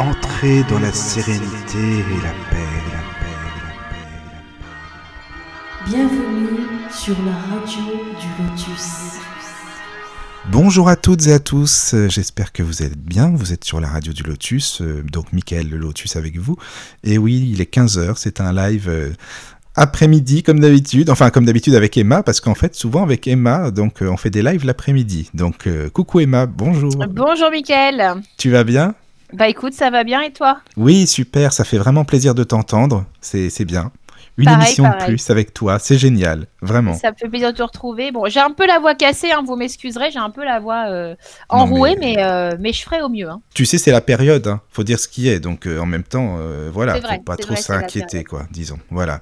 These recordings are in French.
Entrez dans la sérénité et la paix, la paix, la paix, la paix. Bienvenue sur la radio du Lotus. Bonjour à toutes et à tous, euh, j'espère que vous êtes bien, vous êtes sur la radio du Lotus, euh, donc Michael le Lotus avec vous. Et oui, il est 15h, c'est un live euh, après-midi comme d'habitude, enfin comme d'habitude avec Emma, parce qu'en fait souvent avec Emma, donc on fait des lives l'après-midi. Donc coucou Emma, bonjour. Bonjour Michael. Tu vas bien? Bah écoute, ça va bien et toi? Oui, super, ça fait vraiment plaisir de t'entendre, c'est bien. Une émission de plus avec toi, c'est génial, vraiment. Ça me fait plaisir de te retrouver. Bon, j'ai un peu la voix cassée, hein, vous m'excuserez, j'ai un peu la voix euh, enrouée, mais... Euh, mais, je ferai au mieux. Hein. Tu sais, c'est la période, hein. faut dire ce qui est, donc euh, en même temps, voilà, faut pas trop s'inquiéter, quoi, disons. Voilà.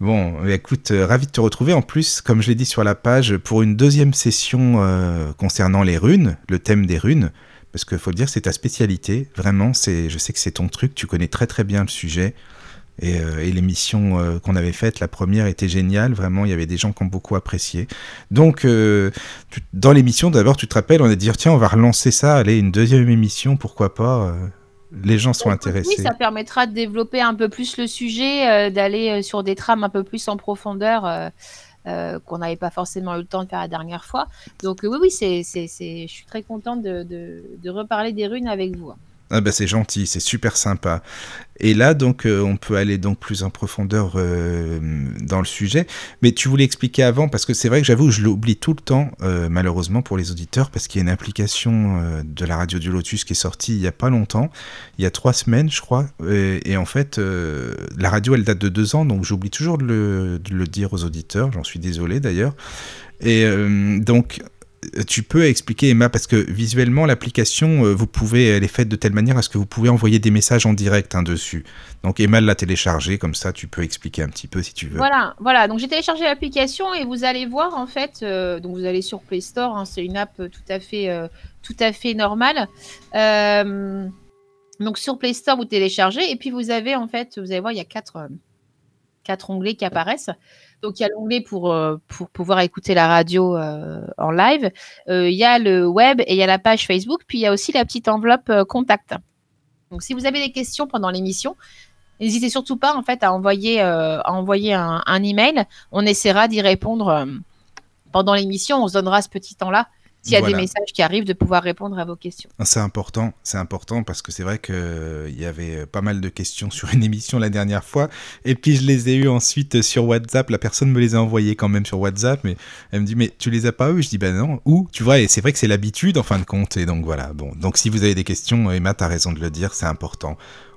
Bon, écoute, ravi de te retrouver. En plus, comme je l'ai dit sur la page, pour une deuxième session concernant les runes, le thème des runes, parce qu'il faut le dire, c'est ta spécialité. Vraiment, c'est, je sais que c'est ton truc, tu connais très très bien le sujet. Et, euh, l'émission euh, qu'on avait faite, la première, était géniale. Vraiment, il y avait des gens qui ont beaucoup apprécié. Donc, euh, dans l'émission, d'abord, tu te rappelles, on a dit tiens, on va relancer ça, allez, une deuxième émission, pourquoi pas les gens sont intéressés. Oui, ça permettra de développer un peu plus le sujet, d'aller sur des trames un peu plus en profondeur. Qu'on n'avait pas forcément eu le temps de faire la dernière fois. Donc oui, oui, c'est, je suis très contente de, de, de, reparler des runes avec vous. Ah bah c'est gentil, c'est super sympa. Et là, donc, euh, on peut aller donc plus en profondeur euh, dans le sujet. Mais tu voulais expliquer avant, parce que c'est vrai que j'avoue, je l'oublie tout le temps, euh, malheureusement pour les auditeurs, parce qu'il y a une application de la radio du Lotus qui est sortie il y a pas longtemps, il y a trois semaines, je crois. Et, en fait, la radio, elle date de deux ans, donc j'oublie toujours de le, dire aux auditeurs. J'en suis désolé d'ailleurs. Et donc, tu peux expliquer, Emma, parce que visuellement, l'application, euh, vous pouvez, elle est faite de telle manière à ce que vous pouvez envoyer des messages en direct hein, dessus. Donc Emma l'a téléchargé, comme ça, tu peux expliquer un petit peu si tu veux. Voilà, voilà. Donc j'ai téléchargé l'application et vous allez voir en fait. Euh, donc vous allez sur Play Store, hein, c'est une app tout à fait, euh, tout à fait normale. donc sur Play Store, vous téléchargez et puis vous avez en fait, vous allez voir, il y a quatre, quatre onglets qui apparaissent. Donc il y a l'onglet pour, euh, pour pouvoir écouter la radio euh, en live. Euh, il y a le web et il y a la page Facebook. Puis il y a aussi la petite enveloppe contact. Donc si vous avez des questions pendant l'émission, n'hésitez surtout pas en fait à envoyer, à envoyer un, un, email. On essaiera d'y répondre pendant l'émission. On se donnera ce petit temps-là s'il y a des messages qui arrivent, de pouvoir répondre à vos questions. C'est important, c'est important parce que c'est vrai qu'il euh, y avait euh, pas mal de questions sur une émission la dernière fois, et puis je les ai eues ensuite sur WhatsApp. La personne me les a envoyées quand même sur WhatsApp, mais elle me dit mais tu les as pas eu Je dis ben non. Où Tu vois, et c'est vrai que c'est l'habitude en fin de compte, et donc voilà. Bon, donc si vous avez des questions, Emma, as raison de le dire, c'est important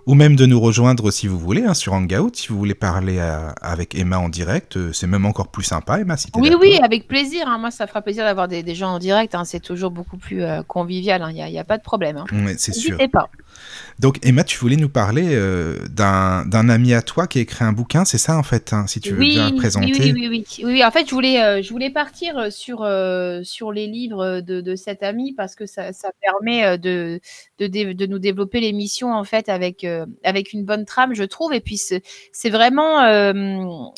ou même de nous rejoindre si vous voulez hein, sur Hangout, si vous voulez parler avec Emma en direct, euh, c'est même encore plus sympa, Emma. Si oui, oui, avec plaisir. Hein. Moi, ça fera plaisir d'avoir des, gens en direct. Hein. C'est toujours beaucoup plus euh, convivial. Il n'y a, pas de problème. c'est sûr. pas. Donc Emma, tu voulais nous parler euh, d'un ami à toi qui a écrit un bouquin, c'est ça en fait, si tu veux bien présenter. Oui, oui, oui, oui, En fait, je voulais, euh, je voulais partir sur, sur les livres de, de, cet ami parce que ça, ça permet de, de, de, nous développer l'émission en fait avec, avec une bonne trame, je trouve. Et puis c'est vraiment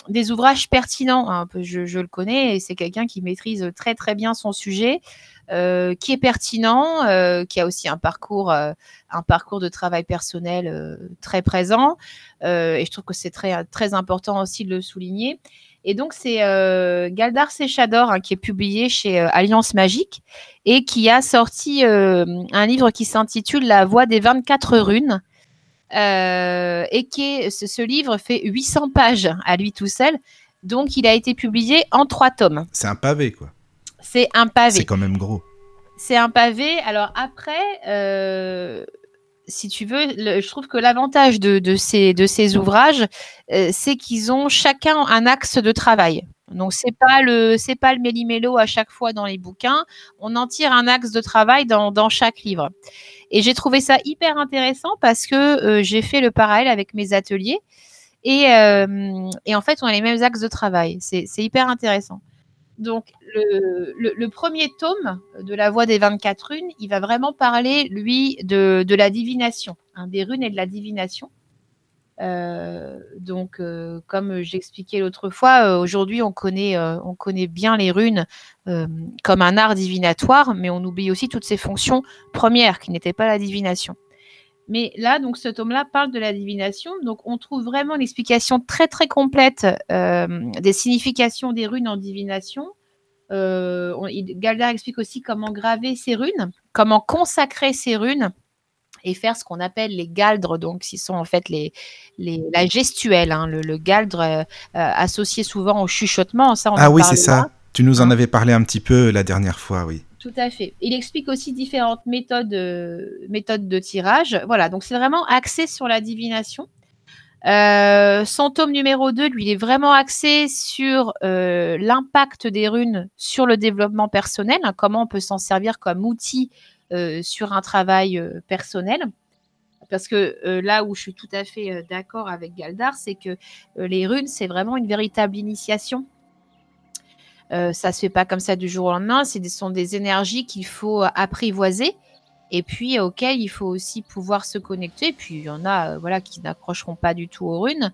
des ouvrages pertinents. Hein. Je, le connais et c'est quelqu'un qui maîtrise très très bien son sujet. Euh, qui est pertinent, euh, qui a aussi un parcours, euh, un parcours de travail personnel très présent. et je trouve que c'est très, très important aussi de le souligner. Et donc, c'est Galdar Séchador hein, qui est publié chez Alliance Magique et qui a sorti un livre qui s'intitule La voix des 24 runes. Et qui ce, ce, livre fait 800 pages à lui tout seul. Donc, il a été publié en trois tomes. C'est un pavé, quoi. C'est un pavé. C'est quand même gros. C'est un pavé. Alors après, euh, si tu veux, je trouve que l'avantage de, ces, de ces ouvrages, euh, c'est qu'ils ont chacun un axe de travail. Donc c'est pas le c'est pas le méli-mélo à chaque fois dans les bouquins. On en tire un axe de travail dans, chaque livre. Et j'ai trouvé ça hyper intéressant parce que euh, j'ai fait le parallèle avec mes ateliers et, et en fait on a les mêmes axes de travail. C'est hyper intéressant. Donc, le, premier tome de La Voix des 24 runes, il va vraiment parler, lui, de, la divination, hein, des runes et de la divination. Euh, donc, euh, comme j'expliquais l'autre fois, euh, aujourd'hui, on connaît, on bien les runes comme un art divinatoire, mais on oublie aussi toutes ces fonctions premières qui n'étaient pas la divination. Mais là, donc, ce tome-là parle de la divination. Donc, on trouve vraiment une explication très, très complète des significations des runes en divination. Galdar explique aussi comment graver ces runes, comment consacrer ces runes et faire ce qu'on appelle les galdres, donc qui sont en fait les, les la gestuelle, hein, le, galdre euh, euh, associé souvent au chuchotement. Ça, ah oui, c'est ça. Tu nous en hein? avais parlé un petit peu la dernière fois, oui. Tout à fait. Il explique aussi différentes méthodes, euh, méthodes de tirage. Voilà, donc c'est vraiment axé sur la divination. son tome numéro 2, lui, il est vraiment axé sur l'impact des runes sur le développement personnel, hein, comment on peut s'en servir comme outil euh, sur un travail euh, personnel. Parce que euh, là où je suis tout à fait d'accord avec Galdar, c'est que les runes, c'est vraiment une véritable initiation. ça se fait pas comme ça du jour au lendemain. Ce sont des énergies qu'il faut apprivoiser et puis auxquelles il faut aussi pouvoir se connecter. Et puis il y en a voilà, qui n'accrocheront pas du tout aux runes.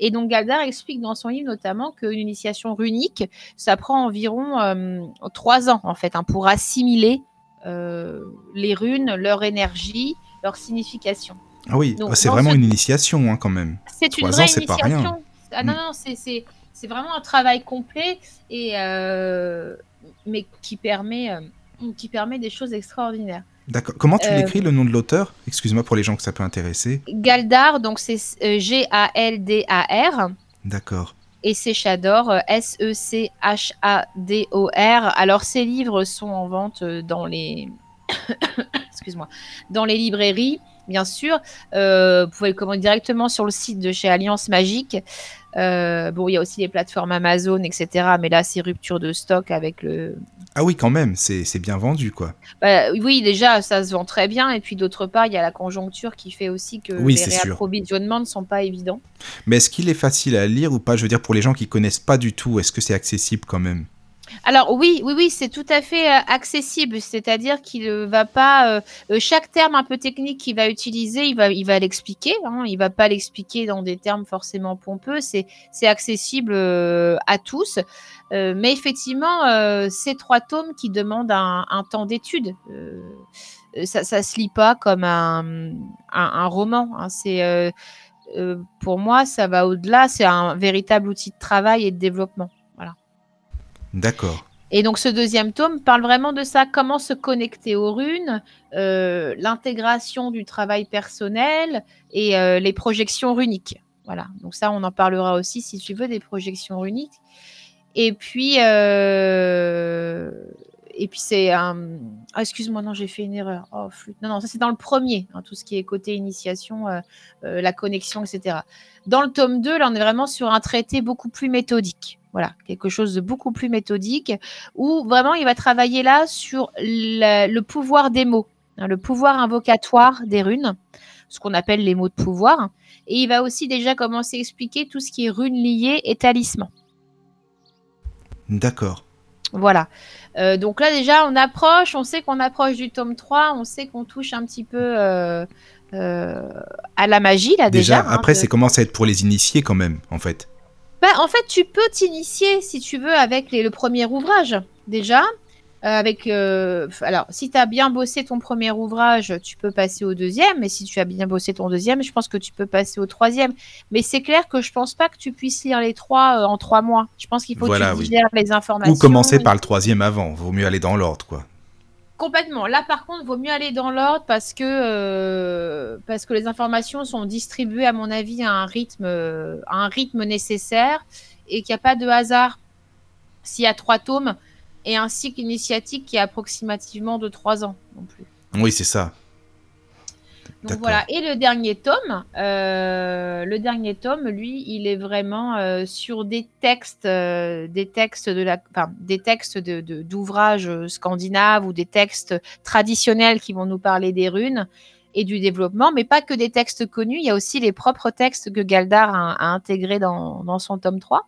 Et donc Galdar explique dans son livre notamment qu'une initiation runique, ça prend environ trois ans en fait hein, pour assimiler euh, les runes, leur énergie, leur signification. Ah oui, c'est vraiment une initiation hein, quand même. C'est une vraie initiation. Pas rien. Ah non, mm. non, c'est vraiment un travail complet et euh, mais qui permet, euh, qui permet des choses extraordinaires. D'accord. Comment tu l'écris le nom de l'auteur? Excuse-moi pour les gens que ça peut intéresser. Galdar, donc c'est G-A-L-D-A-R. D'accord et c'est Shador, S-E-C-H-A-D-O-R. Alors, ces livres sont en vente euh, dans les. Excuse-moi. Dans les librairies, bien sûr. Euh, vous pouvez le commander directement sur le site de chez Alliance Magique. bon, il y a aussi les plateformes Amazon, etc. Mais là, c'est rupture de stock avec le, ah oui, quand même, c'est bien vendu, quoi. Bah, oui, déjà, ça se vend très bien. Et puis d'autre part, il y a la conjoncture qui fait aussi que les réapprovisionnements ne sont pas évidents. Mais est-ce qu'il est facile à lire ou pas? Je veux dire, pour les gens qui connaissent pas du tout, est-ce que c'est accessible quand même? Alors oui, oui, oui, c'est tout à fait euh, accessible. C'est-à-dire qu'il ne va pas euh, chaque terme un peu technique qu'il va utiliser, il va, l'expliquer. Hein, il va pas l'expliquer dans des termes forcément pompeux. C'est, accessible euh, à tous. mais effectivement, ces trois tomes qui demandent un, temps d'étude. ça, ça se lit pas comme un, roman. Hein. pour moi, ça va au-delà. C'est un véritable outil de travail et de développement. D'accord. Et donc ce deuxième tome parle vraiment de ça, comment se connecter aux runes, euh, l'intégration du travail personnel et euh, les projections runiques. Voilà, donc ça on en parlera aussi si tu veux des projections runiques. Et puis, euh, et puis c'est un... Ah, excuse-moi, non, j'ai fait une erreur. Oh, non, non, ça c'est dans le premier, hein, tout ce qui est côté initiation, la connexion, etc. Dans le tome 2, là on est vraiment sur un traité beaucoup plus méthodique. Voilà, quelque chose de beaucoup plus méthodique, où vraiment il va travailler là sur le, pouvoir des mots, hein, le pouvoir invocatoire des runes, ce qu'on appelle les mots de pouvoir. Et il va aussi déjà commencer à expliquer tout ce qui est runes liées et talisman. D'accord. Voilà. Euh, donc là déjà on approche, on sait qu'on approche du tome 3, on sait qu'on touche un petit peu euh, euh, à la magie là déjà. Déjà, après c'est commence à être pour les initiés quand même en fait. Bah, en fait, tu peux t'initier, si tu veux, avec le premier ouvrage, déjà. Euh, avec, euh, alors, si tu as bien bossé ton premier ouvrage, tu peux passer au deuxième. Et si tu as bien bossé ton deuxième, je pense que tu peux passer au troisième. Mais c'est clair que je pense pas que tu puisses lire les trois euh, en trois mois. Je pense qu'il faut que tu les informations. Ou commencer par le troisième avant. Vaut mieux aller dans l'ordre, quoi. Complètement. Là, par contre, vaut mieux aller dans l'ordre parce que euh, parce que les informations sont distribuées, à mon avis, à un rythme à un rythme nécessaire et qu'il n'y a pas de hasard. S'il y a trois tomes et un cycle initiatique qui est approximativement de trois ans non plus. Oui, c'est ça voilà. Et le dernier tome, euh, le dernier tome, lui, il est vraiment euh, sur des textes, euh, des textes de la, des textes de, d'ouvrages scandinaves ou des textes traditionnels qui vont nous parler des runes et du développement, mais pas que des textes connus. Il y a aussi les propres textes que Galdar a, intégrés dans, dans, son tome 3.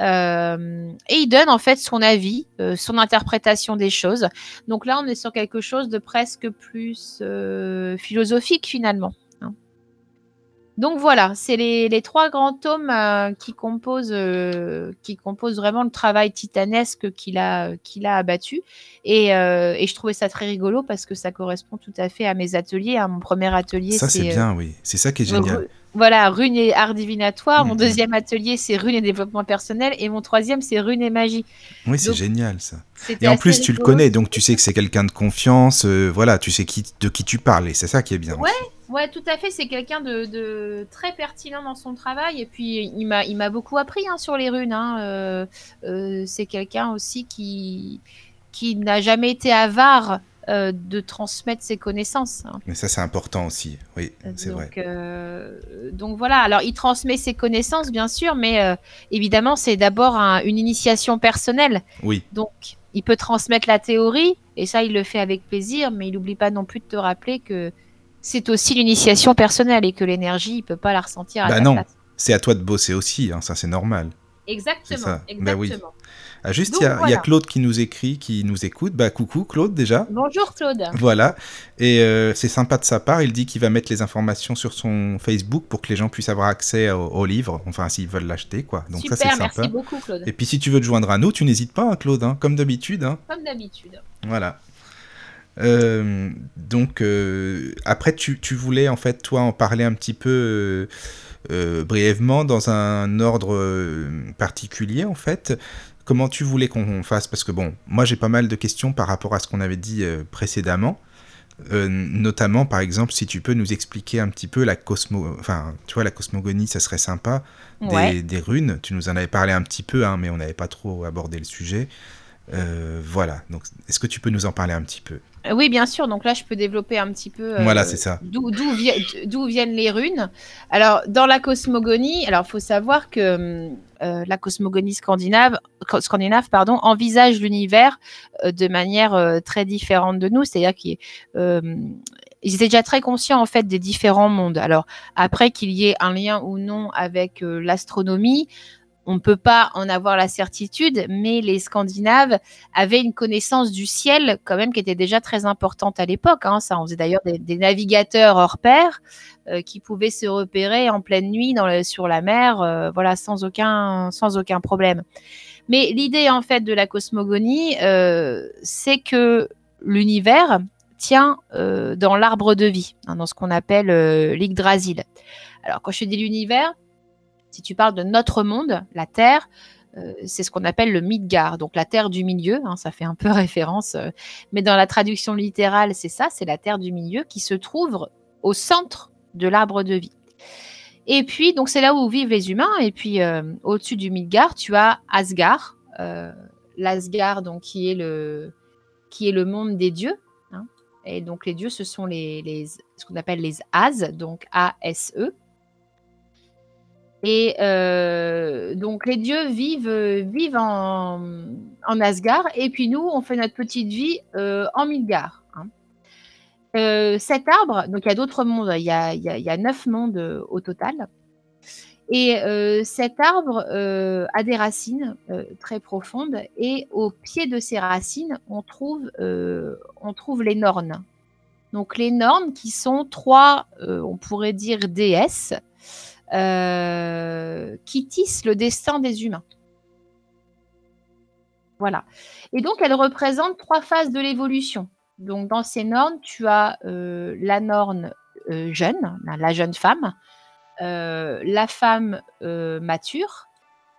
Euh, et il donne en fait son avis, euh, son interprétation des choses. Donc là, on est sur quelque chose de presque plus euh, philosophique finalement. Hein. Donc voilà, c'est les, les trois grands tomes qui, composent, qui composent vraiment le travail titanesque qu'il a, qu'il a abattu. Et, et je trouvais ça très rigolo parce que ça correspond tout à fait à mes ateliers. à Mon premier atelier, Ça, c'est bien, oui. C'est ça qui est génial. Voilà, runes et art divinatoire. Mon Mhm. deuxième atelier, c'est runes et développement personnel. Et mon troisième, c'est runes et magie. Oui, c'est génial, ça. Et en plus, tu le connais, donc tu sais que c'est quelqu'un de confiance. euh, voilà, tu sais qui, de qui tu parles. Et c'est ça qui est bien. Ouais. Ouais, tout à fait. C'est quelqu'un de, de très pertinent dans son travail. Et puis, il m'a, il m'a beaucoup appris hein, sur les runes. hein. Euh, euh, c'est quelqu'un aussi qui, qui n'a jamais été avare euh, de transmettre ses connaissances. hein. Mais ça, c'est important aussi. Oui, c'est vrai. Donc, euh, donc voilà. Alors, il transmet ses connaissances, bien sûr, mais euh, évidemment, c'est d'abord un- une initiation personnelle. Oui, Donc, il peut transmettre la théorie, et ça, il le fait avec plaisir, mais il n'oublie pas non plus de te rappeler que c'est aussi l'initiation personnelle et que l'énergie, il peut pas la ressentir à Bah ta non. c'est à toi de bosser aussi. hein, ça, c'est normal. Exactement. Bah oui. Ah, juste, il y, a- y. Claude qui nous écrit, qui nous écoute. Bah, coucou, Claude, déjà. Bonjour Claude. Voilà. Et euh, c'est sympa de sa part. Il dit qu'il va mettre les informations sur son Facebook pour que les gens puissent avoir accès au, au livre. Enfin, s'ils veulent l'acheter, quoi. Donc, Super, ça, c'est merci sympa. beaucoup Claude. Et puis, si tu veux te joindre à nous, tu n'hésites pas, hein, Claude, hein, comme d'habitude. hein. Comme d'habitude. Voilà. Euh, donc, euh, après, tu, tu voulais, en fait, toi, en parler un petit peu euh, brièvement, dans un ordre euh, particulier, en fait. Comment tu voulais qu'on fasse? Parce que, bon, moi, j'ai pas mal de questions par rapport à ce qu'on avait dit euh, précédemment. Euh, notamment, par exemple, si tu peux nous expliquer un petit peu la cosmo... Enfin, tu vois, la cosmogonie, ça serait sympa. Des, Ouais. des runes. Tu nous en avais parlé un petit peu, hein, mais on n'avait pas trop abordé le sujet. Voilà. Donc, est-ce que tu peux nous en parler un petit peu? Oui, bien sûr. Donc là, je peux développer un petit peu. euh, Voilà, c'est ça. D'où d'où vi- d'où viennent les runes Alors, dans la cosmogonie, alors faut savoir que euh, la cosmogonie scandinave, scandinave pardon, envisage l'univers euh, de manière euh, très différente de nous. C'est-à-dire qu'ils euh, ils étaient déjà très conscients en fait des différents mondes. Alors après qu'il y ait un lien ou non avec euh, l'astronomie, on ne peut pas en avoir la certitude, mais les Scandinaves avaient une connaissance du ciel quand même qui était déjà très importante à l'époque. hein. Ça, on faisait d'ailleurs des, navigateurs hors pair euh, qui pouvaient se repérer en pleine nuit sur la mer, euh, voilà, sans aucun, problème. Mais l'idée en fait de la cosmogonie, euh, c'est que l'univers tient dans l'arbre de vie, hein, dans ce qu'on appelle l'Yggdrasil. Alors quand je dis l'univers, si tu parles de notre monde, la Terre, euh, c'est ce qu'on appelle le Midgard, donc la Terre du milieu, hein, ça fait un peu référence, euh, mais dans la traduction littérale, c'est ça, c'est la Terre du milieu qui se trouve au centre de l'arbre de vie. Et puis, donc c'est là où vivent les humains, et puis euh, au-dessus du Midgard, tu as Asgard, l'Asgard, donc qui est le, monde des dieux. hein. Et donc les dieux, ce sont les ce qu'on appelle les As, donc A-S-E. Et euh, donc les dieux vivent, en, Asgard, et puis nous, on fait notre petite vie euh, en Midgard. hein. Euh, cet arbre, donc il y a d'autres mondes, il y a, neuf mondes au total. Et cet arbre a des racines très profondes, et au pied de ces racines, on trouve, on trouve les Nornes. Donc les Nornes qui sont trois, on pourrait dire déesses, euh, qui tissent le destin des humains. Voilà. Et donc, elles représentent trois phases de l'évolution. Donc, dans ces nornes, tu as euh, la norne euh, jeune, la- jeune femme, la femme mature,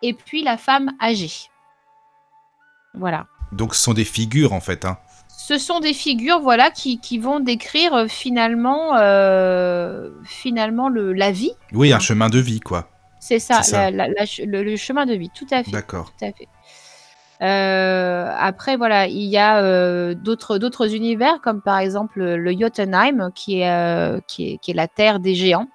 et puis la femme âgée. Voilà. Donc, ce sont des figures, en fait. Hein. Ce sont des figures, voilà, qui, qui vont décrire euh, finalement, euh, finalement le, la vie. Oui, un chemin de vie, quoi. C'est ça, C'est ça. la- la- la ch- le, le chemin de vie, tout à fait. D'accord. Tout à fait. Euh, après, voilà, il y a euh, d'autres d'autres univers, comme par exemple le Jotunheim, qui est, euh, qui est, qui est la terre des géants.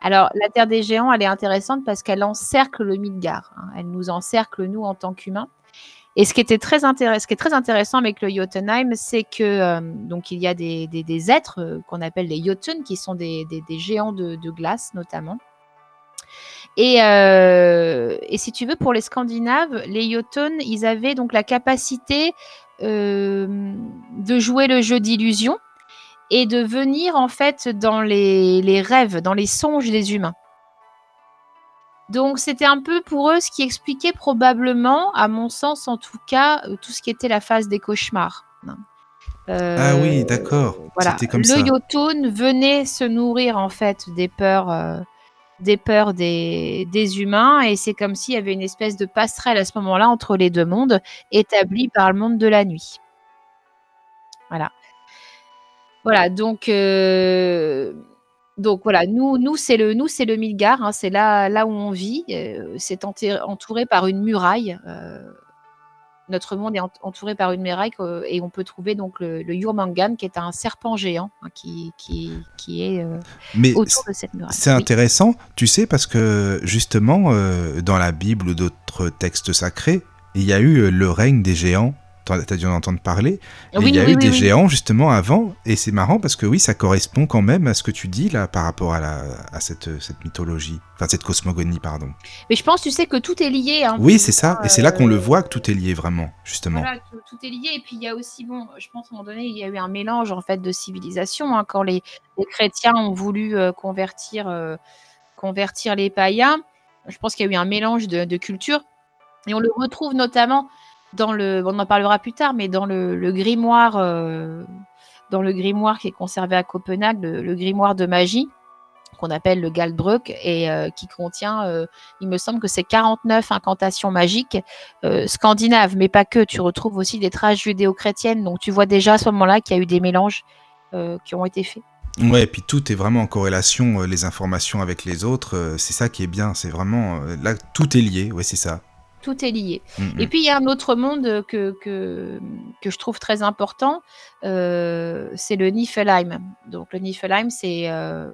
Alors, la terre des géants, elle est intéressante parce qu'elle encercle le Midgard. hein. Elle nous encercle, nous, en tant qu'humains. Et ce qui, était très intéress- ce qui est très intéressant avec le Jotunheim, c'est que euh, il y a des, êtres euh, qu'on appelle les Jotun, qui sont des, géants de, glace, notamment. Et, euh, et si tu veux, pour les Scandinaves, les Jotun, ils avaient donc la capacité de jouer le jeu d'illusion et de venir en fait dans les rêves, dans les songes des humains. Donc c'était un peu pour eux ce qui expliquait probablement, à mon sens en tout cas, euh, tout ce qui était la phase des cauchemars. ah oui, d'accord. Voilà. C'était comme le ça. Yotun venait se nourrir en fait des peurs, euh, des peurs des, des humains et c'est comme s'il y avait une espèce de passerelle à ce moment-là entre les deux mondes établie par le monde de la nuit. Voilà. Voilà, donc euh, donc voilà, nous, nous c'est le, nous c'est le Midgar, hein, c'est là, là où on vit. euh, c'est entouré par une muraille. euh, notre monde est ent- entouré par une muraille euh, et on peut trouver donc le, le Yurmangan qui est un serpent géant hein, qui, qui, qui est euh, Mais autour de cette muraille. c'est Oui. intéressant, tu sais, parce que justement, dans la Bible ou d'autres textes sacrés, il y a eu le règne des géants. T'as dû en entendre parler. Oui, il y a oui, eu oui, des géants justement avant, et c'est marrant parce que oui, ça correspond quand même à ce que tu dis là par rapport à, la, à cette, cette mythologie, enfin cette cosmogonie, pardon. Mais je pense, tu sais, que tout est lié. hein, Oui, c'est ça, et c'est là qu'on le euh, voit que tout est lié vraiment, justement. Voilà, tout, tout est lié. Et puis il y a aussi, bon, je pense à un moment donné, il y a eu un mélange en fait de civilisations. hein, quand les, les chrétiens ont voulu euh, convertir, euh, convertir les païens, je pense qu'il y a eu un mélange de, de cultures. Et on le retrouve notamment dans le, on en parlera plus tard, mais dans le, grimoire, euh, dans le grimoire qui est conservé à Copenhague, le, grimoire de magie qu'on appelle le Galdbrück et euh, qui contient, euh, il me semble que c'est 49 incantations magiques scandinaves, mais pas que. Tu retrouves aussi des traces judéo-chrétiennes, donc tu vois déjà à ce moment-là qu'il y a eu des mélanges qui ont été faits. Ouais, et puis tout est vraiment en corrélation, les informations avec les autres, c'est ça qui est bien, c'est vraiment, là, tout est lié, ouais, c'est ça. Tout est lié. Mm, mm. Et puis il y a un autre monde que, que, que je trouve très important, euh, c'est le Niflheim. Donc le Niflheim, c'est euh,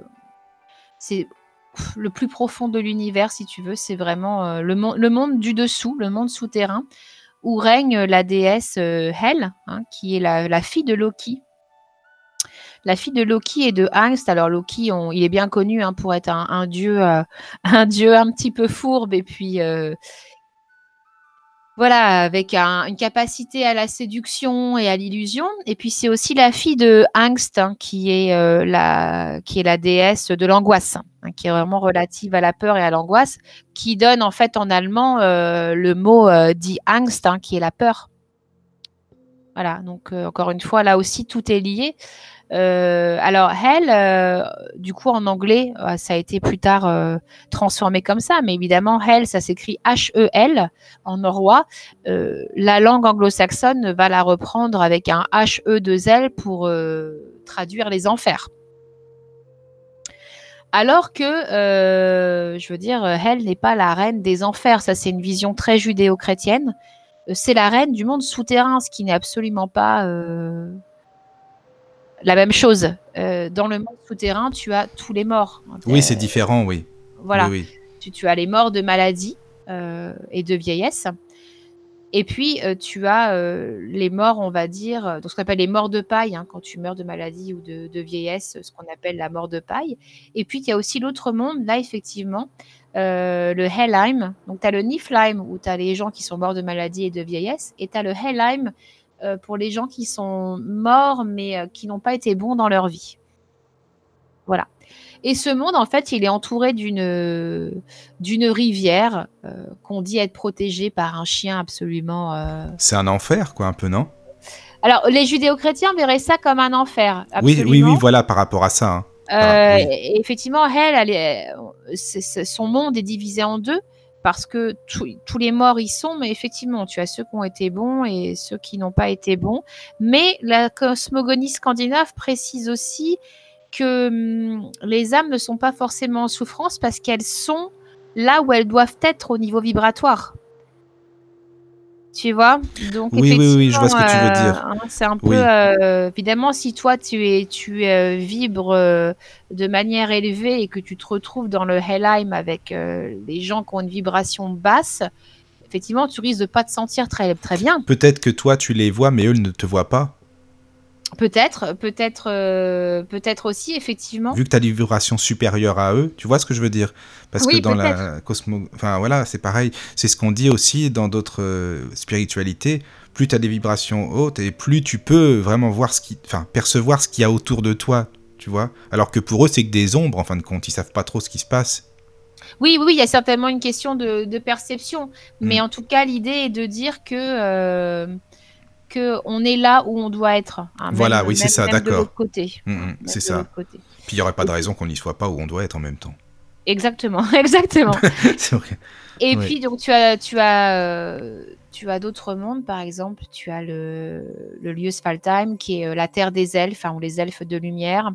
le plus profond de l'univers, si tu veux. C'est vraiment euh, le, mon- le monde du dessous, le monde souterrain, où règne la déesse Hel, hein, qui est la, la fille de Loki. La fille de Loki et de Angst. Alors Loki, on- il est bien connu hein, pour être un, un dieu, un dieu un petit peu fourbe et puis voilà, avec un- une capacité à la séduction et à l'illusion. Et puis c'est aussi la fille de Angst, hein, qui, est, euh, la, qui est la déesse de l'angoisse, hein, qui est vraiment relative à la peur et à l'angoisse, qui donne en fait en allemand euh, le mot euh, dit Angst, hein, qui est la peur. Voilà, donc euh, encore une fois, là aussi, tout est lié. Euh, alors, Hell, euh, du coup, en anglais, ça a été plus tard transformé comme ça, mais évidemment, Hell, ça s'écrit H-E-L en norrois. La langue anglo-saxonne va la reprendre avec un H-E-2-L pour traduire les enfers. Alors que, je veux dire, Hell n'est pas la reine des enfers, ça c'est une vision très judéo-chrétienne. Euh, C'est la reine du monde souterrain, ce qui n'est absolument pas euh, la même chose. Euh, dans le monde souterrain, tu as tous les morts. Oui, c'est différent, oui. Voilà, Oui, oui. tu, tu as les morts de maladie et de vieillesse. Et puis, tu as les morts, on va dire, donc ce qu'on appelle les morts de paille, hein, quand tu meurs de maladie ou de, de vieillesse, ce qu'on appelle la mort de paille. Et puis, il y a aussi l'autre monde, là, effectivement, euh, le Helheim. Donc, tu as le Niflheim, où tu as les gens qui sont morts de maladie et de vieillesse. Et tu as le Helheim euh, pour les gens qui sont morts, mais euh, qui n'ont pas été bons dans leur vie. Voilà. Et ce monde, en fait, il est entouré d'une d'une rivière qu'on dit être protégée par un chien absolument. C'est un enfer, quoi, un peu, non? Alors, les judéo-chrétiens verraient ça comme un enfer. oui, oui, oui, voilà, par rapport à ça. hein. Euh, Ah, oui. et Effectivement, elle, elle est- son monde est divisé en deux parce que tous- tous les morts y sont, mais effectivement, tu as ceux qui ont été bons et ceux qui n'ont pas été bons. Mais la cosmogonie scandinave précise aussi que hum, les âmes ne sont pas forcément en souffrance parce qu'elles sont là où elles doivent être au niveau vibratoire. Tu vois Donc Oui, oui, oui, je vois ce que tu veux effectivement, dire. euh, hein, c'est un peu Oui. euh, évidemment si toi tu es tu euh, vibres euh, de manière élevée et que tu te retrouves dans le Helheim avec euh, les gens qui ont une vibration basse, effectivement tu risques de pas te sentir très très bien. Peut-être que toi, tu les vois, mais eux ne te voient pas. Peut-être, peut-être, euh, peut-être aussi effectivement. Vu que tu as des vibrations supérieures à eux, tu vois ce que je veux dire? Parce Oui, que dans la cosmo... Enfin, voilà, c'est pareil. C'est ce qu'on dit aussi dans d'autres euh, spiritualités. plus tu as des vibrations hautes et plus tu peux vraiment voir ce qui, enfin, percevoir ce qu'il y a autour de toi, tu vois? Alors que pour eux, c'est que des ombres, en fin de compte, ils savent pas trop ce qui se passe. Oui, oui, il y a certainement une question de, de perception, mais Mm. en tout cas, l'idée est de dire que euh, que on est là où on doit être. hein, même- Voilà, oui, c'est ça, d'accord. côté. Mm, mm, c'est ça. côté. Puis il y aurait pas de raison qu'on n'y soit pas où on doit être en même temps. Exactement, exactement. vrai. Et puis donc tu as tu as euh, tu as d'autres mondes par exemple tu as le, le lieu Svaltheim qui est euh, la terre des elfes hein, ou les elfes de lumière.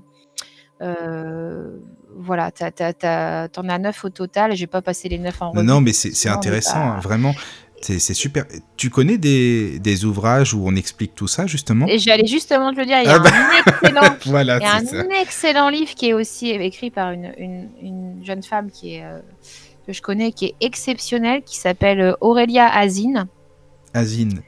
Euh, voilà, t'en as neuf au total. J'ai pas passé les neuf en Non, non, mais c'est intéressant, pas- hein, vraiment. C'est super. Tu connais des, des ouvrages où on explique tout ça, justement? Et j'allais justement te le dire, il y a Ah bah. un excellent Voilà, Il y a c'est ça. un excellent livre qui est aussi écrit par une, une- une jeune femme qui est, euh, que je connais, qui est exceptionnelle, qui s'appelle euh, Aurélia Azine. Asine.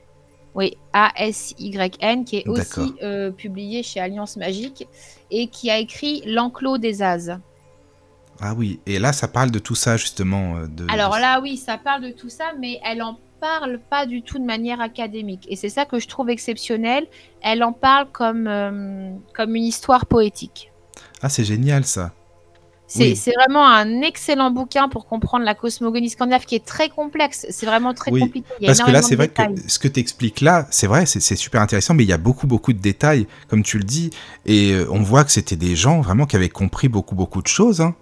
Oui, A-S-Y-N, qui est aussi euh, publié chez Alliance Magique et qui a écrit L'enclos des As. Ah oui, et là, ça parle de tout ça, justement. euh, De, Alors là, oui, ça parle de tout ça, mais elle en parle pas du tout de manière académique. Et c'est ça que je trouve exceptionnel. Elle en parle comme, euh, comme une histoire poétique. Ah, c'est génial, ça. C'est Oui. vraiment un excellent bouquin pour comprendre la cosmogonie scandinave qui est très complexe. C'est vraiment très Oui, compliqué. Il y a Parce que là, c'est vrai détails. que ce que tu expliques là, c'est vrai, c'est c'est super intéressant, mais il y a beaucoup, beaucoup de détails, comme tu le dis. Et euh, on voit que c'était des gens vraiment qui avaient compris beaucoup, beaucoup de choses. Hein.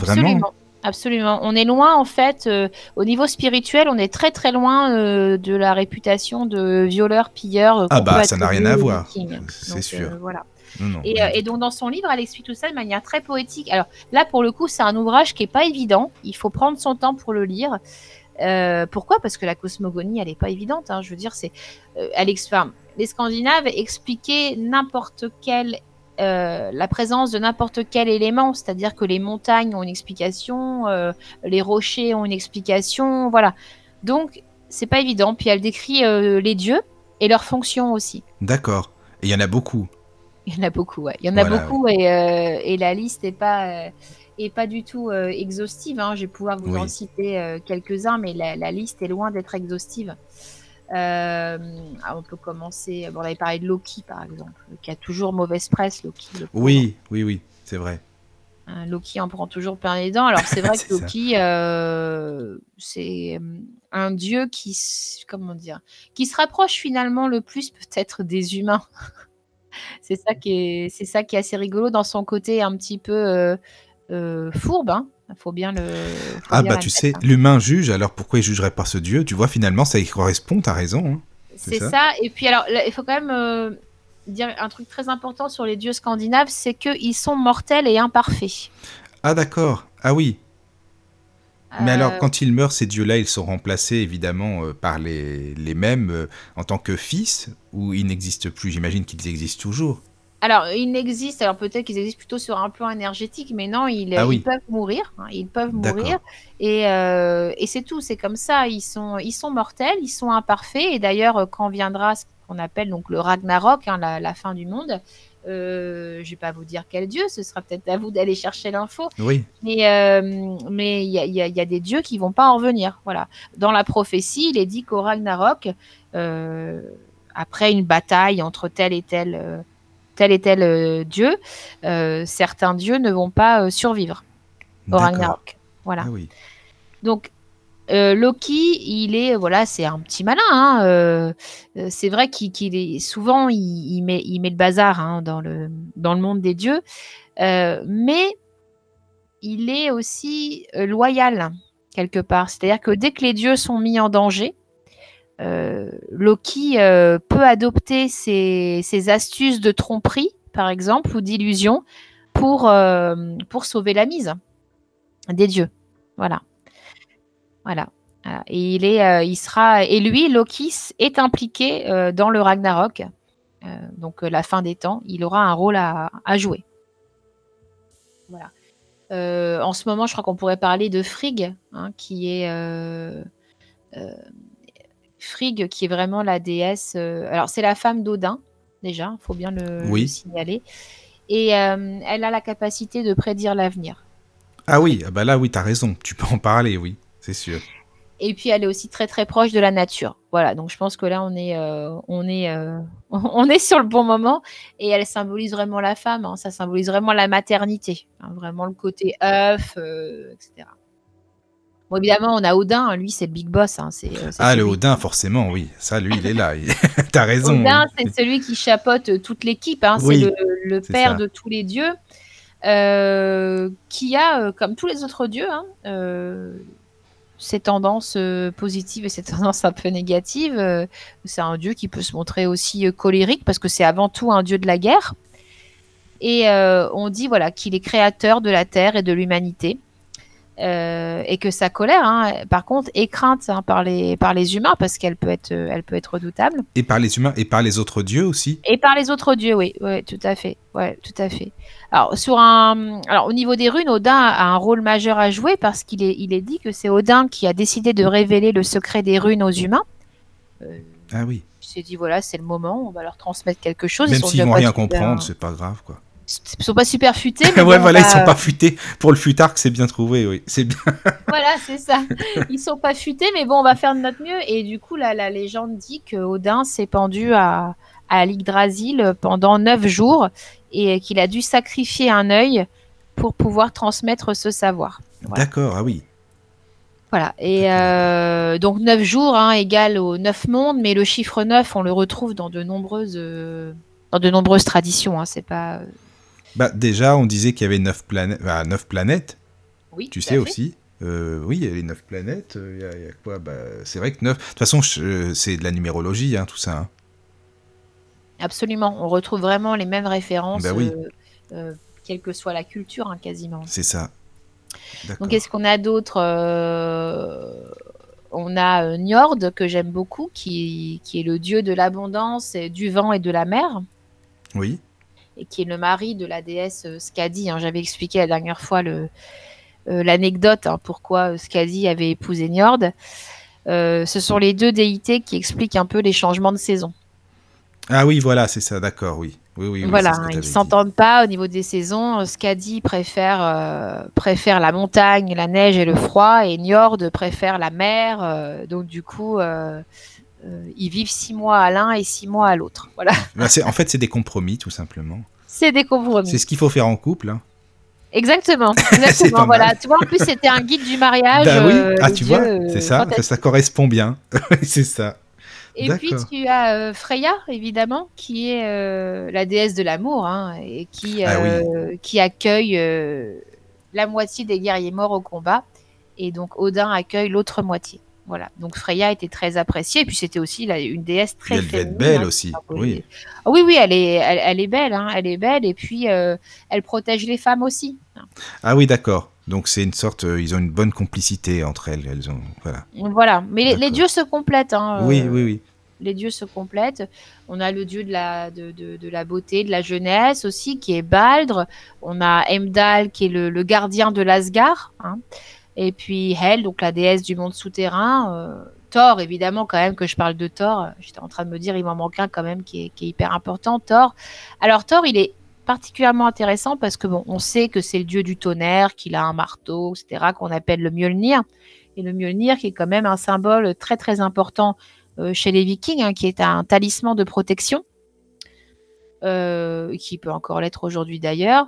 Vraiment. Absolument. Absolument. On est loin, en fait, euh, au niveau spirituel, on est très très loin euh, de la réputation de violeur, pilleur. euh, Ah bah, ça n'a rien à voir, c'est sûr. euh, voilà. Non, non. Et, et donc dans son livre, elle explique tout ça de manière très poétique. Alors là, pour le coup, c'est un ouvrage qui est pas évident. Il faut prendre son temps pour le lire. Pourquoi? Parce que la cosmogonie, elle est pas évidente. hein. Je veux dire, c'est, elle ex- enfin, les Scandinaves expliquaient n'importe quel, euh, la présence de n'importe quel élément. C'est-à-dire que les montagnes ont une explication, euh, les rochers ont une explication. Voilà. Donc c'est pas évident. Puis elle décrit euh, les dieux et leurs fonctions aussi. D'accord. Et il y en a beaucoup. Il y en a beaucoup, ouais. Il y en a beaucoup et, et la liste n'est pas, est pas du tout exhaustive. hein. Je vais pouvoir vous Oui. en citer quelques-uns, mais la, la liste est loin d'être exhaustive. Euh, ah, on peut commencer. Bon, on avait parlé de Loki, par exemple, qui a toujours mauvaise presse, Loki. Oui, oui, oui, c'est vrai. Hein, Loki en prend toujours plein les dents. Alors c'est vrai que. Loki, euh, c'est euh, un dieu qui, comment dire, qui se rapproche finalement le plus peut-être des humains. c'est ça qui est, c'est ça qui est assez rigolo dans son côté un petit peu euh, fourbe. Hein. Faut bien le. faut Ah bien bah tu sais, hein. l'humain juge, alors pourquoi il jugerait pas ce dieu? Tu vois, finalement, ça y correspond, t'as raison. hein. c'est ça ça. Et puis alors, là, il faut quand même euh, dire un truc très important sur les dieux scandinaves, c'est qu'ils sont mortels et imparfaits. Ah d'accord, ah oui. Mais alors, Euh, quand ils meurent, ces dieux-là, ils sont remplacés évidemment euh, par les, les mêmes en tant que fils, ou ils n'existent plus? J'imagine qu'ils existent toujours. Alors, ils existent, alors peut-être qu'ils existent plutôt sur un plan énergétique, mais non, ils, Ah oui. ils peuvent mourir. hein, ils peuvent mourir. Et, euh, et c'est tout, c'est comme ça. Ils sont, ils sont mortels, ils sont imparfaits. Et d'ailleurs, euh, quand viendra ce qu'on appelle donc le Ragnarok, hein, la, la fin du monde, euh, je vais pas vous dire quel dieu, ce sera peut-être à vous d'aller chercher l'info. Oui, Mais euh, mais il y a, y y des dieux qui vont pas en revenir. Voilà. Dans la prophétie, il est dit qu'au Ragnarok, après une bataille entre tel et tel, tel et tel euh, dieu, euh, certains dieux ne vont pas euh, survivre au. Ragnarok. Voilà. Ah oui. Donc euh, Loki, il est voilà, c'est un petit malin. hein, euh, c'est vrai qu'il qu'il est souvent il, il met il met le bazar hein, dans le dans le monde des dieux, Euh, mais il est aussi loyal quelque part. C'est-à-dire que dès que les dieux sont mis en danger, Loki euh, peut adopter ses, astuces de tromperie, par exemple, ou d'illusion pour, euh, sauver la mise des dieux. Voilà. Voilà. Et il est, euh, et lui, Loki est impliqué euh, dans le Ragnarok, Euh, donc euh, la fin des temps. Il aura un rôle à, jouer. Voilà. Euh, en ce moment, je crois qu'on pourrait parler de Frigg, hein, qui est euh, euh, Frigg, qui est vraiment la déesse. euh, alors, c'est la femme d'Odin, déjà, il faut bien le, Oui. le signaler. Et euh, elle a la capacité de prédire l'avenir. Ah oui, ah bah là, oui, t'as raison. Tu peux en parler, oui, c'est sûr. Et puis elle est aussi très très proche de la nature. Voilà, donc je pense que là on est, euh, on est, euh, on est sur le bon moment. Et elle symbolise vraiment la femme. hein. Ça symbolise vraiment la maternité, hein, vraiment le côté œuf, euh, etc. Bon, évidemment, on a Odin. hein, Lui, c'est le big boss. hein, c'est, euh, Ah, le Odin, forcément, oui. Ça, lui, il est là. T'as raison. Odin, c'est celui qui chapeaute euh, toute l'équipe. hein, Oui, c'est le, père ça. de tous les dieux, euh, qui a, comme tous les autres dieux, euh, ses tendances positives et ses tendances un peu négatives. C'est un dieu qui peut se montrer aussi colérique parce que c'est avant tout un dieu de la guerre. Et on dit voilà qu'il est créateur de la terre et de l'humanité. Euh, et que sa colère, hein, par contre, est crainte hein, par, les, par les humains parce qu'elle peut être, euh, elle peut être redoutable. Et par les humains et par les autres dieux aussi. Et par les autres dieux, oui, ouais, tout à fait, ouais, tout à fait. Alors sur un, alors au niveau des runes, Odin a un rôle majeur à jouer parce qu'il est, il est dit que c'est Odin qui a décidé de révéler le secret des runes aux humains. Euh, Ah oui. il s'est dit voilà, c'est le moment, on va leur transmettre quelque chose. Même s'ils vont rien comprendre, c'est pas grave, quoi. Ils sont pas super futés. mais ouais, bon, voilà, ils bah, sont pas futés. Pour le futard, que c'est bien trouvé, oui. C'est bien. Voilà, c'est ça. Ils sont pas futés, mais bon, on va faire de notre mieux. Et du coup, la, la légende dit que Odin s'est pendu à, à l'Yggdrasil pendant neuf jours et qu'il a dû sacrifier un œil pour pouvoir transmettre ce savoir. Voilà. D'accord, ah oui. Voilà. Et euh, donc neuf jours hein, égale aux neuf mondes, mais le chiffre 9, on le retrouve dans de nombreuses, euh, dans de nombreuses traditions. Hein, c'est pas. Bah, déjà, on disait qu'il y avait neuf, planètes ah, neuf planètes, Oui. tu sais aussi. Euh, oui, il y a les neuf planètes. euh, Il y, a- il y a quoi? Bah, C'est vrai que neuf. De toute façon, c'est de la numérologie, hein, tout ça. hein. Absolument. On retrouve vraiment les mêmes références, Bah oui. euh, euh, quelle que soit la culture, hein, quasiment. C'est ça. Donc, qu'est-ce qu'on a d'autre Euh, On a Njord, que j'aime beaucoup, qui, qui est le dieu de l'abondance, du vent et de la mer, Oui. Et qui est le mari de la déesse euh, Skadi. hein. J'avais expliqué la dernière fois euh, l'anecdote, hein, pourquoi euh, Skadi avait épousé Njord. Euh, ce sont les deux déités qui expliquent un peu les changements de saison. Ah oui, voilà, c'est ça, d'accord, oui. Oui, oui, oui, voilà, hein, ils s'entendent pas au niveau des saisons. Skadi préfère, euh, préfère la montagne, la neige et le froid, et Njord préfère la mer. euh, donc du coup, ils vivent six mois à l'un et six mois à l'autre. Voilà, c'est- en fait, c'est des compromis, tout simplement. c'est des compromis. C'est ce qu'il faut faire en couple. hein. Exactement, mal. voilà, tu vois, en plus c'était un guide du mariage. Bah oui, euh, ah, tu dieu, vois, euh, c'est ça, ça, correspond bien. C'est ça. Et puis tu as euh, Freya, évidemment, qui est euh, la déesse de l'amour hein, et qui, Ah oui. euh, qui accueille euh, la moitié des guerriers morts au combat. Et donc Odin accueille l'autre moitié. Voilà. Donc Freya était très appréciée. Et puis c'était aussi une déesse très elle devait être féminine, belle hein, aussi, oui. Ah oui, oui, elle est, elle, elle est belle. hein, elle est belle. Et puis euh, elle protège les femmes aussi. Ah oui, d'accord. Donc c'est une sorte, euh, ils ont une bonne complicité entre elles. Elles ont, voilà. Voilà. Mais les, dieux se complètent. hein, oui, euh, oui, oui. les dieux se complètent. On a le dieu de la, de, de- de la beauté, de la jeunesse aussi, qui est Baldr. On a Heimdall, qui est le, le gardien de l'Asgard. hein. Et puis Hel, donc la déesse du monde souterrain. Euh, Thor, évidemment, quand même, que je parle de Thor. J'étais en train de me dire, il m'en manque un quand même qui est, qui est hyper important, Thor. Alors Thor, il est particulièrement intéressant parce que bon, on sait que c'est le dieu du tonnerre, qu'il a un marteau, etc., qu'on appelle le Mjolnir. Et le Mjolnir, qui est quand même un symbole très très important euh, chez les Vikings, hein, qui est un talisman de protection, euh, qui peut encore l'être aujourd'hui d'ailleurs.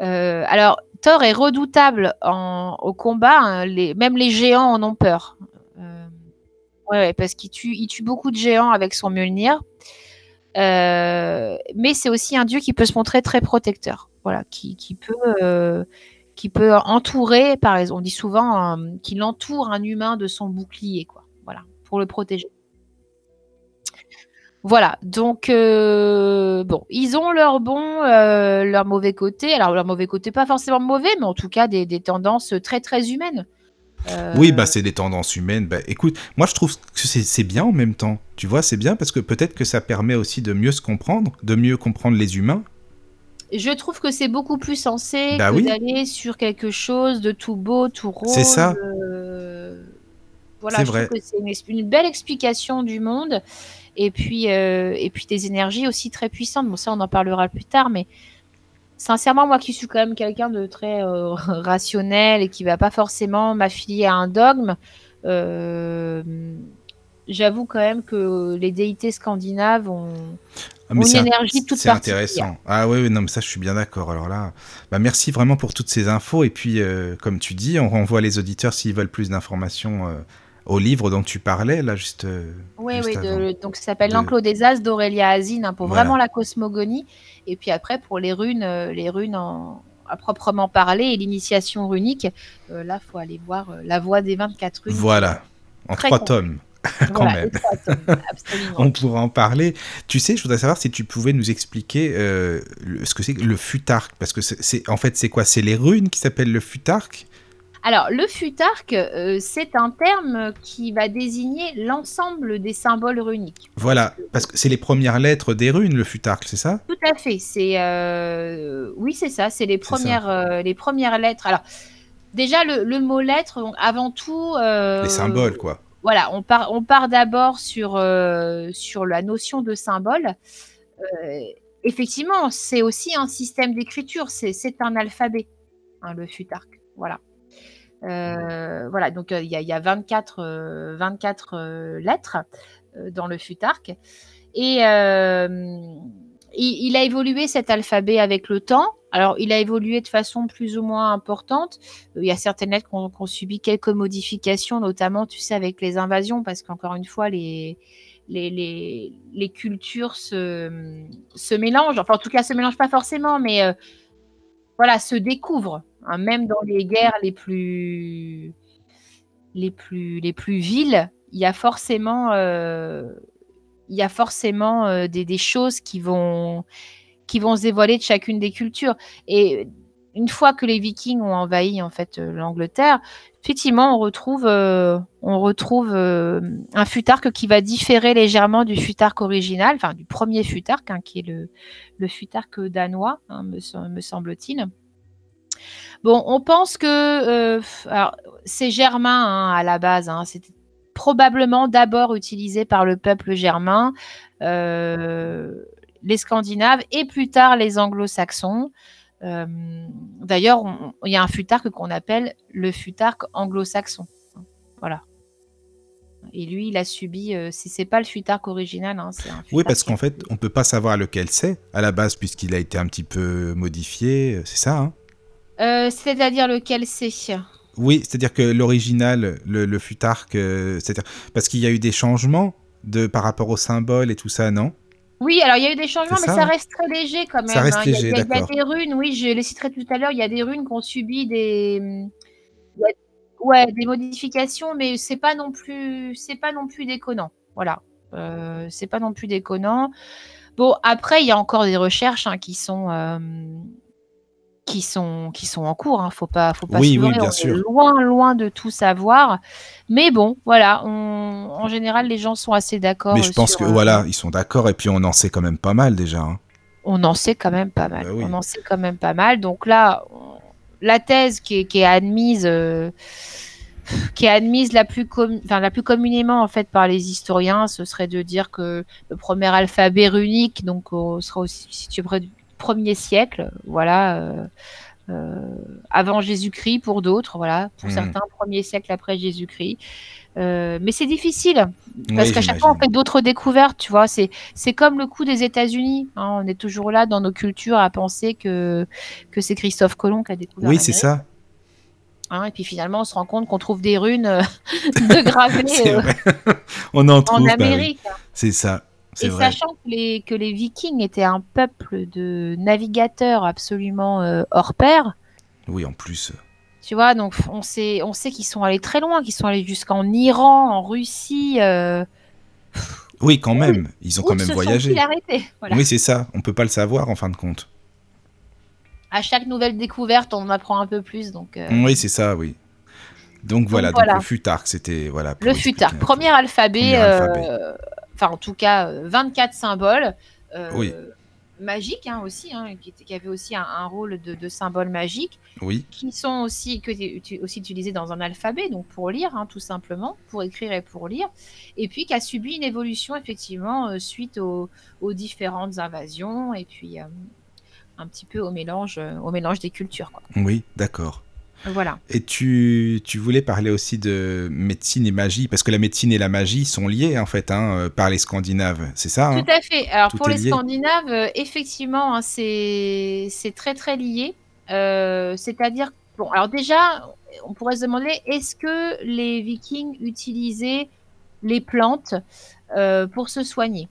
Euh, alors, Thor est redoutable au combat, hein, même les géants en ont peur. Euh, ouais, ouais, parce qu'il tue, beaucoup de géants avec son Mjolnir. Euh, mais c'est aussi un dieu qui peut se montrer très protecteur, voilà, qui, peut, entourer, par exemple, on dit souvent qu'il entoure un humain de son bouclier, quoi, voilà, pour le protéger. Voilà, donc euh, bon, ils ont leur bon, euh, leur mauvais côté. Alors leur mauvais côté, pas forcément mauvais, mais en tout cas des, des tendances très très humaines. Euh, Oui, bah c'est des tendances humaines. Bah écoute, moi je trouve que c'est bien en même temps. Tu vois, c'est bien parce que peut-être que ça permet aussi de mieux se comprendre, de mieux comprendre les humains. Je trouve que c'est beaucoup plus sensé Bah que oui. d'aller sur quelque chose de tout beau, tout rose. C'est ça. Voilà, je vrai. trouve que c'est une, es- une belle explication du monde. Et puis, euh, et puis des énergies aussi très puissantes. Bon, ça, on en parlera plus tard, mais sincèrement, moi qui suis quand même quelqu'un de très euh, rationnel et qui va pas forcément m'affilier à un dogme, euh, j'avoue quand même que les déités scandinaves ont, Ah, ont c'est une énergie toute c'est particulière. intéressant. Ah oui, oui, non, mais ça, je suis bien d'accord. Alors là, bah, merci vraiment pour toutes ces infos. Et puis, comme tu dis, on renvoie les auditeurs s'ils veulent plus d'informations au livre dont tu parlais, là, juste. euh, Oui, juste oui, avant. de- donc ça s'appelle De- l'enclos des As d'Aurélia Asine hein, pour Voilà. vraiment la cosmogonie. Et puis après, pour les runes, euh, les runes en, à proprement parler et l'initiation runique, euh, là, faut aller voir euh, La Voix des 24 runes. Voilà, en trois complet. tomes. quand Voilà, même. tomes. On pourra en parler. Tu sais, je voudrais savoir si tu pouvais nous expliquer euh, ce que c'est que le futark. Parce que c'est, en fait, c'est quoi? C'est les runes qui s'appellent le futark Alors, le futark, euh, c'est un terme qui va désigner l'ensemble des symboles runiques. Voilà, parce que c'est les premières lettres des runes, le futark, c'est ça? Tout à fait. C'est euh, oui, c'est ça. C'est les premières, euh, les premières lettres. Alors, déjà le, le mot lettre. avant tout, Les symboles, quoi. Voilà, on part, on part d'abord sur sur la notion de symbole. Effectivement, c'est aussi un système d'écriture. C'est un alphabet, hein, le futark. Voilà. Euh, voilà, donc il y, a- il y a 24, euh, 24 euh, lettres dans le futark. Et il, a évolué cet alphabet avec le temps. Alors, il a évolué de façon plus ou moins importante. Il y a certaines lettres qui ont, qui ont subi quelques modifications, notamment, tu sais, avec les invasions, parce qu'encore une fois, les, cultures se, mélangent. Enfin, en tout cas, se mélangent pas forcément, mais voilà, se découvrent. hein. même dans les guerres les plus, les plus, les plus viles, il y a forcément, euh, euh, des, des choses qui vont, qui vont se dévoiler de chacune des cultures. Et une fois que les Vikings ont envahi en fait euh, l'Angleterre, effectivement, on retrouve, euh, euh, un futark qui va différer légèrement du futark original, enfin du premier futark, hein, qui est le, le futark danois, hein, me, sem- me semble-t-il. Bon, on pense que euh, c'est germain hein, à la base. C'était probablement d'abord utilisé par le peuple germain, les Scandinaves et plus tard les Anglo-Saxons. Euh, D'ailleurs, il y a un futark qu'on appelle le futark anglo-saxon. Voilà. Et lui, il a subi, euh, si c'est pas le futark original, hein, c'est un Oui, parce qu'en fait, on peut pas savoir lequel c'est à la base, puisqu'il a été un petit peu modifié. C'est ça, hein Euh, C'est-à-dire lequel c'est? Oui, c'est-à-dire que l'original, le, le futark, euh, c'est-à-dire parce qu'il y a eu des changements de par rapport au symbole et tout ça, non? Oui, alors il y a eu des changements, mais ça, reste très léger quand même. Ça reste hein. Il y a- léger, il y, a- il y a d'accord. des runes, oui, je les citerai tout à l'heure, il y a des runes qui ont subi des, ouais, des modifications, mais c'est pas non plus, c'est pas non plus déconnant. Voilà, Euh, c'est pas non plus déconnant. Bon, après, il y a encore des recherches hein, qui sont euh, qui sont qui sont en cours. Hein. Faut pas, faut pas Oui, se oui, bien on sûr. est loin, loin de tout savoir. Mais bon, voilà, on- en général, les gens sont assez d'accord. Mais je pense que euh, voilà, ils sont d'accord et puis on en sait quand même pas mal déjà. hein. on en sait quand même pas mal. Bah oui. On en sait quand même pas mal. Donc là, on- la thèse qui est, qui est admise, euh, qui est admise la plus, com- enfin, la plus communément en fait par les historiens, ce serait de dire que le premier alphabet runique, donc, euh, sera aussi situé près du premier siècle, voilà. euh, euh, avant Jésus-Christ pour d'autres, voilà, pour Mhm. certains premier siècle après Jésus-Christ. Euh, mais c'est difficile parce Oui, qu'à chaque fois on fait d'autres découvertes, tu vois. C'est c'est comme le coup des États-Unis. hein. On est toujours là dans nos cultures à penser que que c'est Christophe Colomb qui a découvert. Oui, c'est ça. hein. et puis finalement on se rend compte qu'on trouve des runes euh, de gravées euh, on en trouve. en bah oui. Amérique. C'est ça. Et vrai. sachant que les, que les Vikings étaient un peuple de navigateurs absolument euh, hors pair, Oui, en plus. tu vois, donc on sait, on sait qu'ils sont allés très loin, qu'ils sont allés jusqu'en Iran, en Russie. Euh, Oui, quand même. Ils ont quand même se voyagé. Voilà. Oui, c'est ça. On peut pas le savoir en fin de compte. À chaque nouvelle découverte, on en apprend un peu plus. Donc, euh, Oui, c'est ça, oui. Donc voilà, donc, voilà. le futark, c'était voilà. pour le futark, premier alphabet, Premier alphabet. Euh, enfin en tout cas euh, 24 symboles. euh, Oui. Magiques hein, aussi, hein, qui, qui avaient aussi un, un rôle de, de symbole magique. Oui, qui sont aussi, que utilisés dans un alphabet, donc pour lire, hein, tout simplement, pour écrire et pour lire, et puis qui a subi une évolution effectivement euh, suite aux, aux différentes invasions et puis euh, un petit peu au mélange, euh, au mélange des cultures. Quoi. oui, d'accord. Voilà. Et tu, tu voulais parler aussi de médecine et magie, parce que la médecine et la magie sont liées en fait hein, euh, par les Scandinaves, c'est ça hein? Tout à fait. Alors Tout pour les lié. Scandinaves, euh, effectivement, hein, c'est c'est très très lié. Euh, C'est-à-dire, bon, alors déjà, on pourrait se demander, est-ce que les Vikings utilisaient les plantes euh, pour se soigner?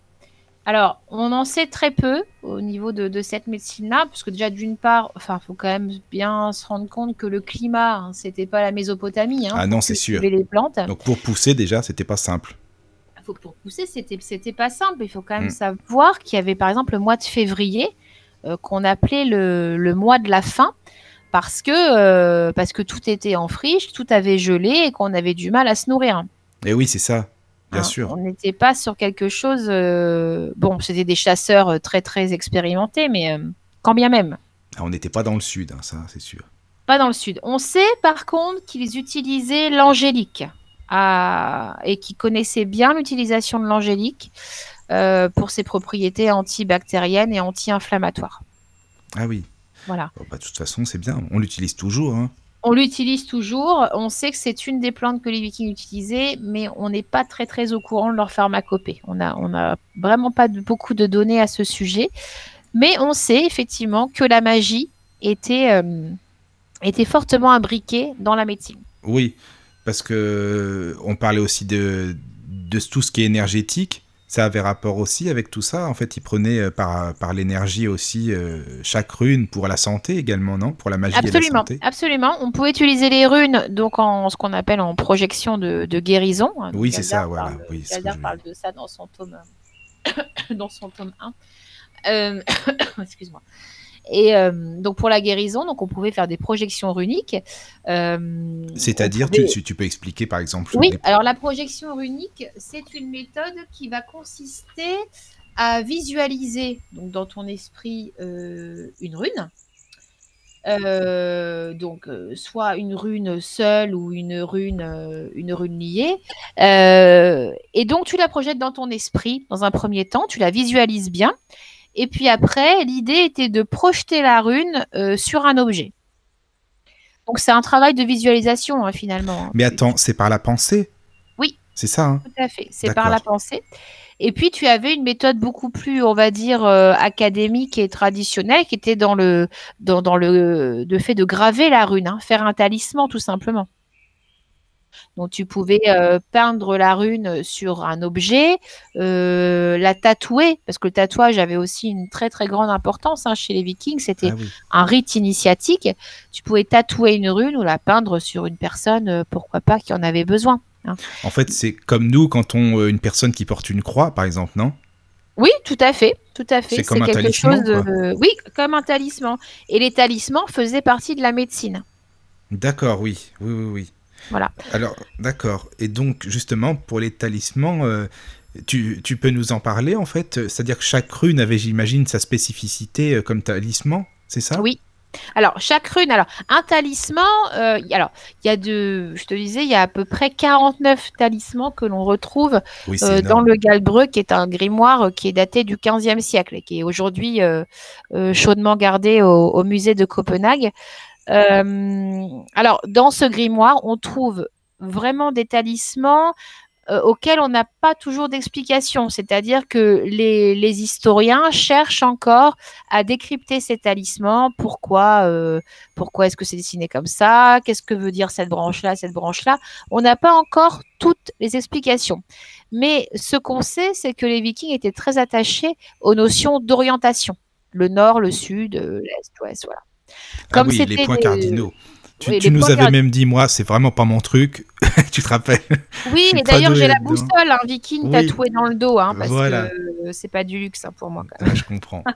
Alors, on en sait très peu au niveau de, de cette médecine-là, parce que déjà d'une part, enfin, faut quand même bien se rendre compte que le climat, hein, c'était pas la Mésopotamie. Hein, Ah non, c'est sûr. les plantes. Donc pour pousser déjà, c'était pas simple. faut pour pousser, c'était c'était pas simple. Il faut quand même Mm. savoir qu'il y avait par exemple le mois de février euh, qu'on appelait le, le mois de la faim parce que euh, parce que tout était en friche, tout avait gelé et qu'on avait du mal à se nourrir. Et oui, c'est ça, bien Hein, sûr. On n'était pas sur quelque chose. euh, Bon, c'était des chasseurs euh, très très expérimentés, mais euh, quand bien même. Ah, on n'était pas dans le sud, hein, ça, c'est sûr. Pas dans le sud. On sait par contre qu'ils utilisaient l'angélique à- et qu'ils connaissaient bien l'utilisation de l'angélique euh, pour ses propriétés antibactériennes et anti-inflammatoires. Ah oui. Voilà. Bon, bah, de toute façon, c'est bien. On l'utilise toujours. hein. On l'utilise toujours. On sait que c'est une des plantes que les Vikings utilisaient, mais on n'est pas très très au courant de leur pharmacopée. On a, on a vraiment pas beaucoup de données à ce sujet, mais on sait effectivement que la magie était euh, était fortement imbriquée dans la médecine. Oui, parce que on parlait aussi de, de tout ce qui est énergétique. Ça avait rapport aussi avec tout ça. En fait, ils prenaient euh, par, par l'énergie aussi euh, chaque rune pour la santé également, non? Pour la magie et la Absolument, santé. absolument. On pouvait utiliser les runes donc en ce qu'on appelle en projection de, de guérison. Donc, Oui, c'est ça, voilà. parle- Oui, parle de ça dans son tome, dans son tome 1. Euh, Excuse-moi. Et euh, donc pour la guérison, donc on pouvait faire des projections runiques. Euh, C'est-à-dire, pouvait- tu, peux expliquer par exemple Oui, les- alors la projection runique, c'est une méthode qui va consister à visualiser donc dans ton esprit euh, une rune. Donc soit une rune seule ou une rune, une rune liée. Et donc tu la projettes dans ton esprit dans un premier temps, tu la visualises bien. Et puis après, l'idée était de projeter la rune euh, sur un objet. Donc c'est un travail de visualisation hein, finalement. Mais Tu- attends, c'est par la pensée? Oui. C'est ça, hein? Tout à fait. C'est par la pensée. Et puis, tu avais une méthode beaucoup plus, on va dire, euh, académique et traditionnelle qui était dans le, dans, dans le, fait de graver la rune, hein, faire un talisman tout simplement. Donc, tu pouvais euh, peindre la rune sur un objet, euh, la tatouer, parce que le tatouage avait aussi une très très grande importance hein, chez les Vikings. C'était Ah oui. un rite initiatique. Tu pouvais tatouer une rune ou la peindre sur une personne, euh, pourquoi pas, qui en avait besoin. En fait, c'est comme nous quand on une personne qui porte une croix, par exemple, non? Oui, tout à fait, tout à fait. C'est comme un quelque talisman, chose de- quoi. Oui, comme un talisman. Et les talismans faisaient partie de la médecine. D'accord, oui, oui, oui, oui. Voilà. Alors, d'accord. Et donc, justement, pour les talismans, euh, tu, tu peux nous en parler, en fait? C'est-à-dire que chaque rune avait, j'imagine, sa spécificité euh, comme talisman, c'est ça? Oui. Alors, chaque rune, alors, un talisman, euh, alors, il y a de, je te disais, il y a à peu près 49 talismans que l'on retrouve Oui, euh, dans le Galbreux, qui est un grimoire qui est daté du 15e siècle et qui est aujourd'hui euh, chaudement gardé au, au musée de Copenhague. Euh, alors, dans ce grimoire, on trouve vraiment des talismans euh, auxquels on n'a pas toujours d'explication. C'est-à-dire que les, historiens cherchent encore à décrypter ces talismans. Pourquoi, euh, pourquoi est-ce que c'est dessiné comme ça? Qu'est-ce que veut dire cette branche-là, cette branche-là? On n'a pas encore toutes les explications. Mais ce qu'on sait, c'est que les Vikings étaient très attachés aux notions d'orientation. Le nord, le sud, l'est, l'ouest, voilà. Ah comme oui, les points cardinaux. Tu, Oui, tu les nous avais card- même dit, moi, c'est vraiment pas mon truc. tu te rappelles? Oui, pas d'ailleurs, j'ai la boussole, un viking Oui. tatoué dans le dos, hein, parce Voilà. que euh, c'est pas du luxe hein, pour moi. quand même. Ah, Je comprends.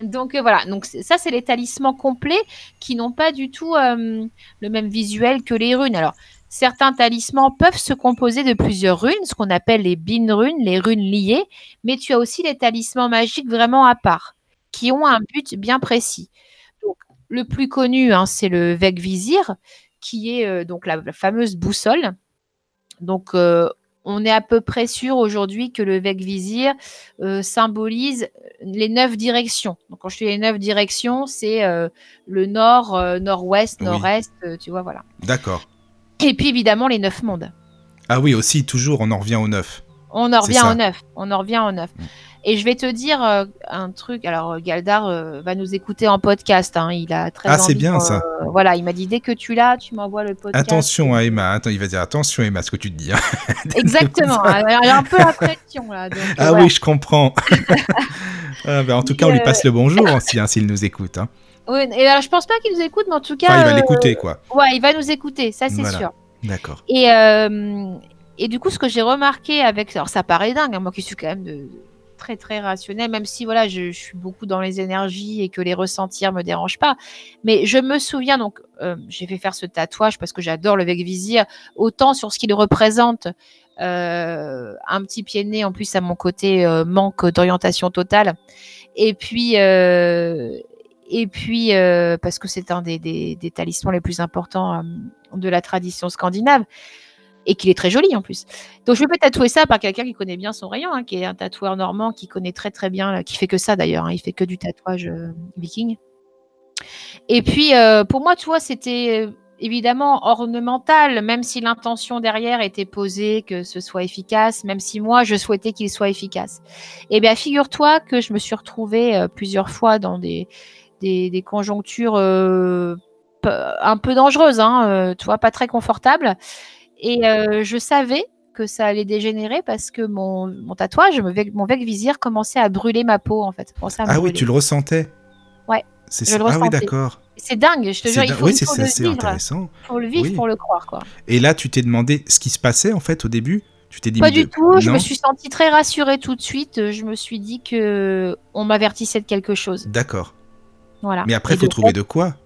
Donc euh, voilà, donc c'est- ça c'est les talismans complets qui n'ont pas du tout euh, le même visuel que les runes. Alors certains talismans peuvent se composer de plusieurs runes, ce qu'on appelle les bin runes, les runes liées, mais tu as aussi les talismans magiques vraiment à part, qui ont un but bien précis. Donc le plus connu, hein, c'est le Vegvisir, qui est euh, donc la, la fameuse boussole. Donc euh, on est à peu près sûr aujourd'hui que le Vec-Vizir euh, symbolise les neuf directions. Donc, quand je dis les neuf directions, c'est euh, le nord, euh, nord-ouest, Oui. nord-est, tu vois, voilà. D'accord. Et puis, évidemment, les neuf mondes. Ah oui, aussi, toujours, on en revient au neuf. On en revient au neuf. On en revient au neuf. Mm. Et je vais te dire euh, un truc. Alors, Galdar euh, va nous écouter en podcast. hein. Il a très Ah, c'est bien, ça. Voilà, il m'a dit dès que tu l'as, tu m'envoies le podcast. Attention, hein, Emma. Attends, il va dire attention, Emma, ce que tu te dis. hein. Exactement. Elle a un peu la pression là. donc, euh, Ah voilà. oui, je comprends. Ah, ben, en tout cas, on lui passe le bonjour aussi, hein, s'il nous écoute. Oui, et alors, je pense pas qu'il nous écoute, mais en tout cas, Enfin, il va euh, l'écouter, quoi. ouais, il va nous écouter, ça c'est Voilà. sûr. D'accord. Et, euh, et du coup, ce que j'ai remarqué avec, alors ça paraît dingue, hein, moi qui suis quand même de, très très rationnel, même si voilà, je, je suis beaucoup dans les énergies et que les ressentir me dérangent pas. Mais je me souviens donc, euh, j'ai fait faire ce tatouage parce que j'adore le Vec-Vizir, autant sur ce qu'il représente. euh, un petit pied de nez en plus à mon côté euh, manque d'orientation totale et puis euh, et puis euh, parce que c'est un des, des, des talismans les plus importants euh, de la tradition scandinave et qu'il est très joli en plus. Donc je vais tatouer ça par quelqu'un qui connaît bien son rayon, hein, qui est un tatoueur normand qui connaît très très bien, euh, qui fait que ça d'ailleurs, hein, il fait que du tatouage euh, viking. Et puis euh, pour moi, tu vois, c'était euh, évidemment ornemental, même si l'intention derrière était posée que ce soit efficace, même si moi je souhaitais qu'il soit efficace. Eh bien, figure-toi que je me suis retrouvée plusieurs fois dans des, des, conjonctures un peu dangereuses, hein, tu vois, pas très confortables. Et euh, je savais que ça allait dégénérer parce que mon, mon tatouage, mon vec, visir commençait à brûler ma peau, en fait. À Ah oui, tu le ressentais Ouais, C'est je ça. le Ah oui, d'accord. C'est dingue, je te jure, il faut, Oui, c'est assez vivre. intéressant. Il faut le vivre Oui. pour le croire, quoi. Et là, tu t'es demandé ce qui se passait en fait au début? Tu t'es dit Pas du de- tout. Je me suis sentie très rassurée tout de suite. Je me suis dit que on m'avertissait de quelque chose. D'accord. Voilà. Mais après, il faut trouver fait- de quoi?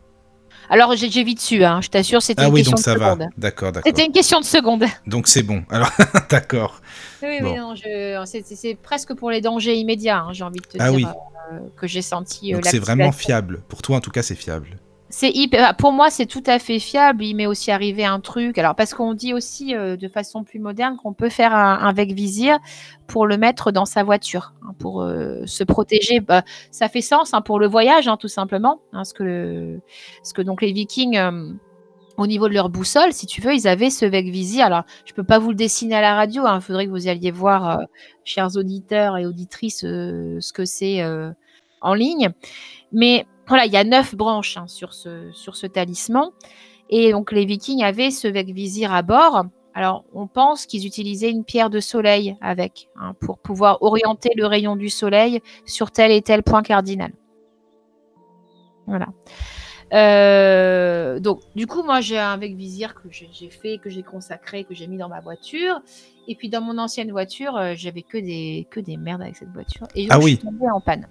Alors j'ai vite su. Hein. Je t'assure, c'était Ah une oui, question donc de ça va. seconde. D'accord, d'accord. C'était une question de seconde. Donc c'est bon. Alors, d'accord. Oui, Bon. oui, non, je- c'est- presque pour les dangers immédiats. hein, j'ai envie de te Ah dire oui. euh, que j'ai senti. euh, Donc c'est vraiment fiable. Pour toi, en tout cas, c'est fiable. C'est hyper- Pour moi, c'est tout à fait fiable. Il m'est aussi arrivé un truc. Alors, parce qu'on dit aussi euh, de façon plus moderne qu'on peut faire un, un vec visir pour le mettre dans sa voiture, hein, pour euh, se protéger. Bah, ça fait sens hein, pour le voyage, hein, tout simplement. hein, ce, que ce que donc les Vikings. euh, au niveau de leur boussole, si tu veux, ils avaient ce vec visir. Alors, je peux pas vous le dessiner à la radio. Il faudrait que vous alliez voir, euh, chers auditeurs et auditrices, euh, ce que c'est euh, en ligne. Mais voilà, il y a neuf branches hein, sur, ce, sur ce talisman. Et donc, les Vikings avaient ce vec visir à bord. Alors, on pense qu'ils utilisaient une pierre de soleil avec, hein, pour pouvoir orienter le rayon du soleil sur tel et tel point cardinal. Voilà. Euh, donc, du coup, moi, j'ai un vec visir que j'ai fait, que j'ai consacré, que j'ai mis dans ma voiture. Et puis, dans mon ancienne voiture, euh, j'avais que des, que des merdes avec cette voiture. Et donc, Ah je oui. suis tombée en panne.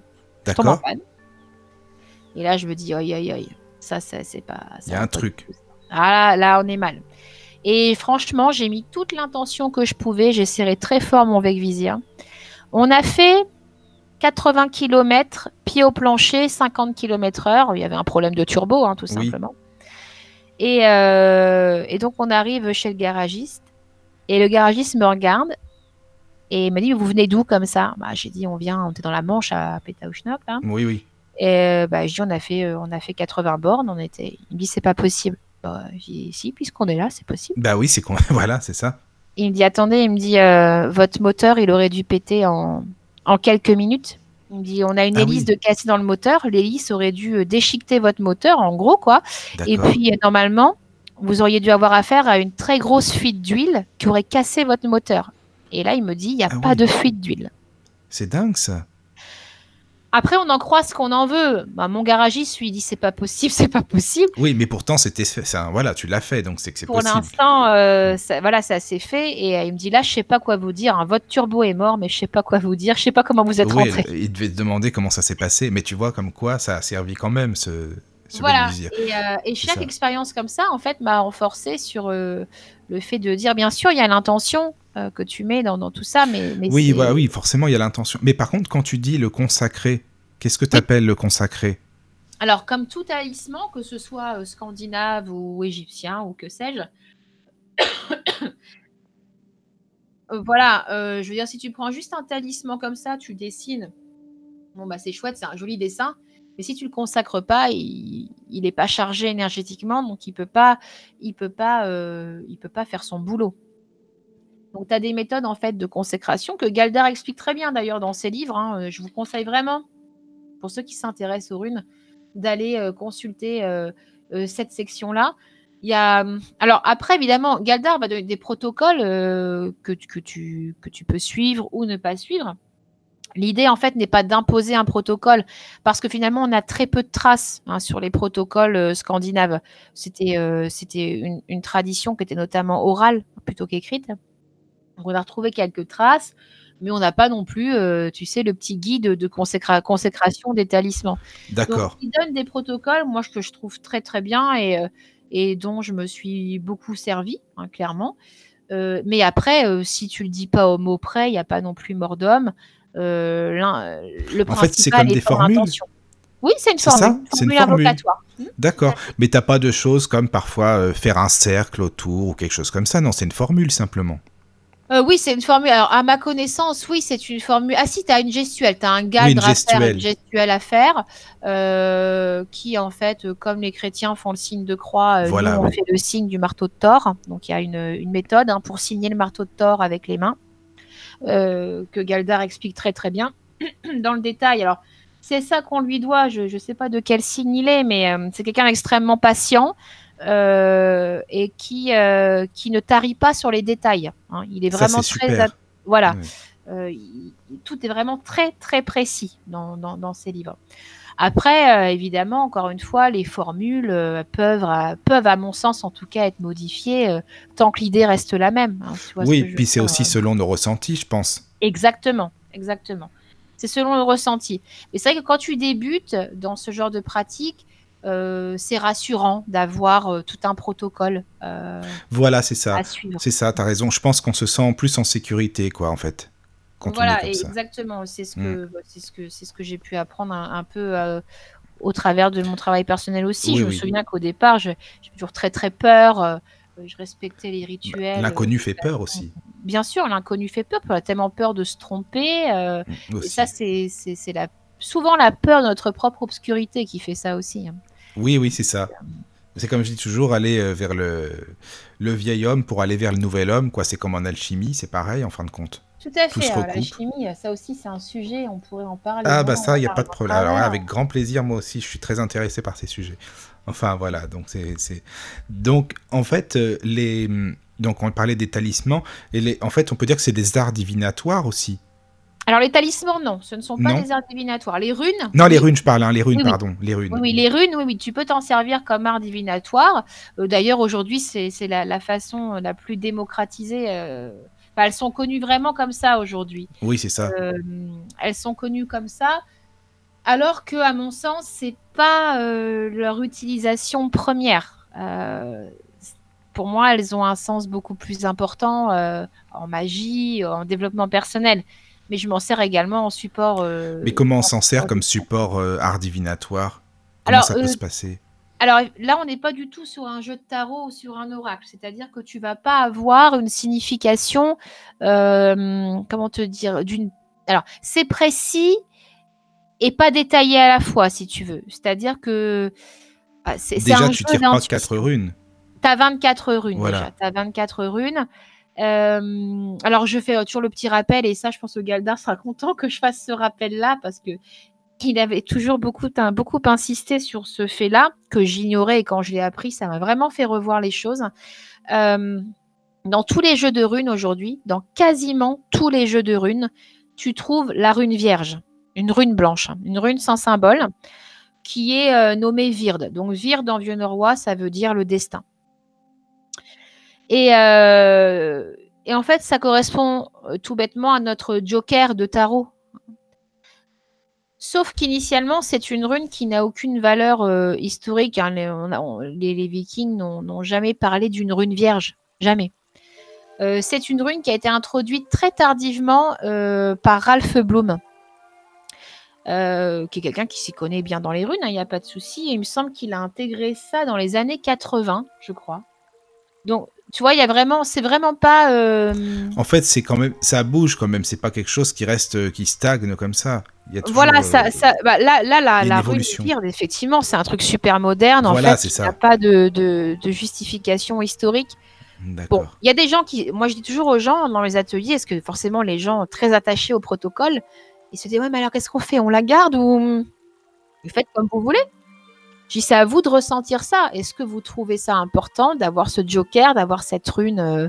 Je tombe en D'accord. panne. Et là, je me dis, aïe, aïe, aïe. Ça, ça c'est pas. ça Il y a un truc. Ah là, on est mal. Et franchement, j'ai mis toute l'intention que je pouvais. J'ai serré très fort mon visir. On a fait 80 km, pied au plancher, 50 km heure. Il y avait un problème de turbo, hein, tout Oui. simplement. Et, euh, et donc, on arrive chez le garagiste. Et le garagiste me regarde et il me dit, vous venez d'où comme ça? Bah, J'ai dit, on vient, on était dans la Manche à Pétaouchnok, là. Oui, oui. Et euh, bah, je dis, on a fait, euh, on a fait 80 bornes. On était... Il me dit, c'est pas possible. Bah, je dis, si, puisqu'on est là, c'est possible. Bah oui, c'est con. voilà, c'est ça. Il me dit, attendez, il me dit, euh, votre moteur, il aurait dû péter en, en quelques minutes. Il me dit, on a une Ah hélice oui. de cassée dans le moteur. L'hélice aurait dû déchiqueter votre moteur, en gros, quoi. Et puis, normalement, vous auriez dû avoir affaire à une très grosse fuite d'huile qui aurait cassé votre moteur. Et là, il me dit, il n'y a Ah pas oui. de fuite d'huile. C'est dingue ça. Après, on en croit ce qu'on en veut. Bah, mon garagiste, lui, dit, c'est pas possible, c'est pas possible. Oui, mais pourtant c'était Voilà, tu l'as fait, donc c'est que c'est Pour possible. l'instant, euh, ça, voilà, ça s'est fait. Et euh, il me dit là, je sais pas quoi vous dire. hein. Votre turbo est mort, mais je sais pas quoi vous dire. Je sais pas comment vous êtes Oui, rentré. il devait te demander comment ça s'est passé, mais tu vois comme quoi ça a servi quand même ce, ce Voilà. Et, euh, et chaque expérience comme ça, en fait, m'a renforcé sur euh, le fait de dire, bien sûr, il y a l'intention euh, que tu mets dans, dans tout ça, mais, mais Oui, voilà, oui, forcément il y a l'intention. Mais par contre, quand tu dis le consacré, qu'est-ce que tu appelles le consacré? Alors, comme tout talisman, que ce soit euh, scandinave ou égyptien ou que sais-je, Euh, voilà, euh, je veux dire, si tu prends juste un talisman comme ça, tu dessines. Bon, bah c'est chouette, c'est un joli dessin. Mais si tu le consacres pas, il n'est pas chargé énergétiquement, donc il peut pas, il peut pas, euh, il peut pas faire son boulot. Donc tu as des méthodes en fait de consécration que Galdar explique très bien d'ailleurs dans ses livres. hein. Je vous conseille vraiment, pour ceux qui s'intéressent aux runes, d'aller consulter cette section-là. Il y a, hum, alors après, évidemment, Galdar va donner des protocoles que, tu, peux suivre ou ne pas suivre. L'idée, en fait, n'est pas d'imposer un protocole, parce que finalement, on a très peu de traces hein, sur les protocoles scandinaves. C'était une, tradition qui était notamment orale plutôt qu'écrite. Donc, on a retrouvé quelques traces, mais on n'a pas non plus, tu sais, le petit guide de consécra consécration des talismans. D'accord. Il donne des protocoles, moi, que je trouve très, très bien et, et dont je me suis beaucoup servi, hein, clairement. Euh, mais après, euh, si tu le dis pas au mot près, il n'y a pas non plus mort d'homme. Euh, le en fait, c'est comme des formules. Intention. Oui, c'est une formule. Ça c'est une formule invocatoire. D'accord. Mais t'as pas de choses comme parfois faire un cercle autour ou quelque chose comme ça. Non, c'est une formule simplement. Euh, oui, c'est une formule. Alors, à ma connaissance, oui, c'est une formule. Ah, si, tu as une gestuelle, tu as un oui, à faire, une gestuelle à faire, euh, qui, en fait, comme les chrétiens font le signe de croix, euh, voilà, nous, on fait le signe du marteau de Thor. Donc, il y a une, une méthode hein, pour signer le marteau de Thor avec les mains, euh, que Galdar explique très, très bien dans le détail. Alors, c'est ça qu'on lui doit. Je ne sais pas de quel signe il est, mais euh, c'est quelqu'un d'extrêmement patient. Euh, et qui, euh, qui ne tarit pas sur les détails. hein. Il est Ça, vraiment très. super. Voilà. Euh, il- tout est vraiment très, très précis dans, dans, dans ces livres. Après, évidemment, encore une fois, les formules peuvent, à- peuvent, à mon sens, en tout cas, être modifiées tant que l'idée reste la même. hein, tu vois ce Oui, veux puis c'est aussi selon nos ressentis, je pense. Exactement, exactement. C'est selon le ressenti. Mais c'est vrai que quand tu débutes dans ce genre de pratique, euh, c'est rassurant d'avoir euh, tout un protocole euh, Voilà, c'est ça. C'est ça, t'as raison. Je pense qu'on se sent plus en sécurité, quoi, en fait, quand on est Voilà, comme et exactement. C'est ce que, bah, ce que, ce que j'ai pu apprendre un, un peu au travers de mon travail personnel aussi. Oui, je me souviens qu'au départ, j'ai toujours très très peur. je respectais les rituels. L'inconnu fait peur aussi. Bien sûr, l'inconnu fait peur. On a tellement peur de se tromper. euh, Et aussi. ça, c'est la, souvent la peur de notre propre obscurité qui fait ça aussi. Hein. Oui, oui, c'est ça. C'est comme je dis toujours, aller euh, vers le, le vieil homme pour aller vers le nouvel homme, quoi. C'est comme en alchimie, c'est pareil, en fin de compte. Tout à Tout fait. se alors, La recoupe. chimie, ça aussi, c'est un sujet. On pourrait en parler. Ah, bah ça, il n'y a pas de problème. Alors, là, avec grand plaisir, moi aussi, je suis très intéressé par ces sujets. Enfin, voilà. Donc, c'est. c'est- Donc, en fait, euh, les. Donc, on parlait des talismans. Et les... en fait, on peut dire que c'est des arts divinatoires aussi. Alors, les talismans, non, ce ne sont pas Non. des arts divinatoires. Les runes. Non, les oui. runes, je parle, hein, les runes, Oui, oui. pardon. Les runes. Oui, oui, les runes, oui, oui, tu peux t'en servir comme art divinatoire. Euh, D'ailleurs, aujourd'hui, c'est la, la façon la plus démocratisée. euh, enfin, elles sont connues vraiment comme ça aujourd'hui. Oui, c'est ça. Euh, elles sont connues comme ça, alors que, à mon sens, c'est pas euh, leur utilisation première. Euh, pour moi, elles ont un sens beaucoup plus important euh, en magie, en développement personnel. Mais je m'en sers également en support. euh, Mais comment on s'en en- sert comme support euh, art divinatoire? Comment Alors, ça peut euh, se passer? Alors là, on n'est pas du tout sur un jeu de tarot ou sur un oracle. C'est-à-dire que tu vas pas avoir une signification, comment te dire, d'une. Alors, c'est précis et pas détaillé à la fois, si tu veux. C'est-à-dire que ah, c'est c'est Déjà, un tu jeu tires pas d'intuition. quatre runes. Tu as 24 runes Voilà. déjà. Tu as 24 runes. Euh, alors, je fais toujours le petit rappel, et ça, je pense que Galdar sera content que je fasse ce rappel-là, parce que il avait toujours beaucoup, insisté sur ce fait-là, que j'ignorais, et quand je l'ai appris, ça m'a vraiment fait revoir les choses. Euh, dans tous les jeux de runes aujourd'hui, dans quasiment tous les jeux de runes, tu trouves la rune vierge, une rune blanche, une rune sans symbole, qui est euh, nommée Virde. Donc, Virde en vieux norrois, ça veut dire le destin. Et, euh, et en fait, ça correspond euh, tout bêtement à notre joker de tarot. Sauf qu'initialement, c'est une rune qui n'a aucune valeur euh, historique. hein. Les, Vikings n'ont jamais parlé d'une rune vierge. Jamais. C'est une rune qui a été introduite très tardivement par Ralph Bloom, qui est quelqu'un qui s'y connaît bien dans les runes, il n'y a pas de souci. Il me semble qu'il a intégré ça dans les années 80, je crois. Donc, Tu vois, il y a vraiment, c'est vraiment pas. euh, En fait, c'est quand même, ça bouge quand même. C'est pas quelque chose qui reste, euh, qui stagne comme ça. Il y a toujours, Voilà, euh, ça, ça, bah, là, là, la, la évolution. lyre, effectivement, c'est un truc super moderne. En Voilà, fait, il n'y a pas de, de, de justification historique. Bon, il y a des gens qui, moi, je dis toujours aux gens dans les ateliers, est-ce que forcément les gens très attachés au protocole, ils se disent ouais, mais alors qu'est-ce qu'on fait? On la garde ou vous faites comme vous voulez? Je dis c'est à vous de ressentir ça. Est-ce que vous trouvez ça important d'avoir ce joker, d'avoir cette rune, euh,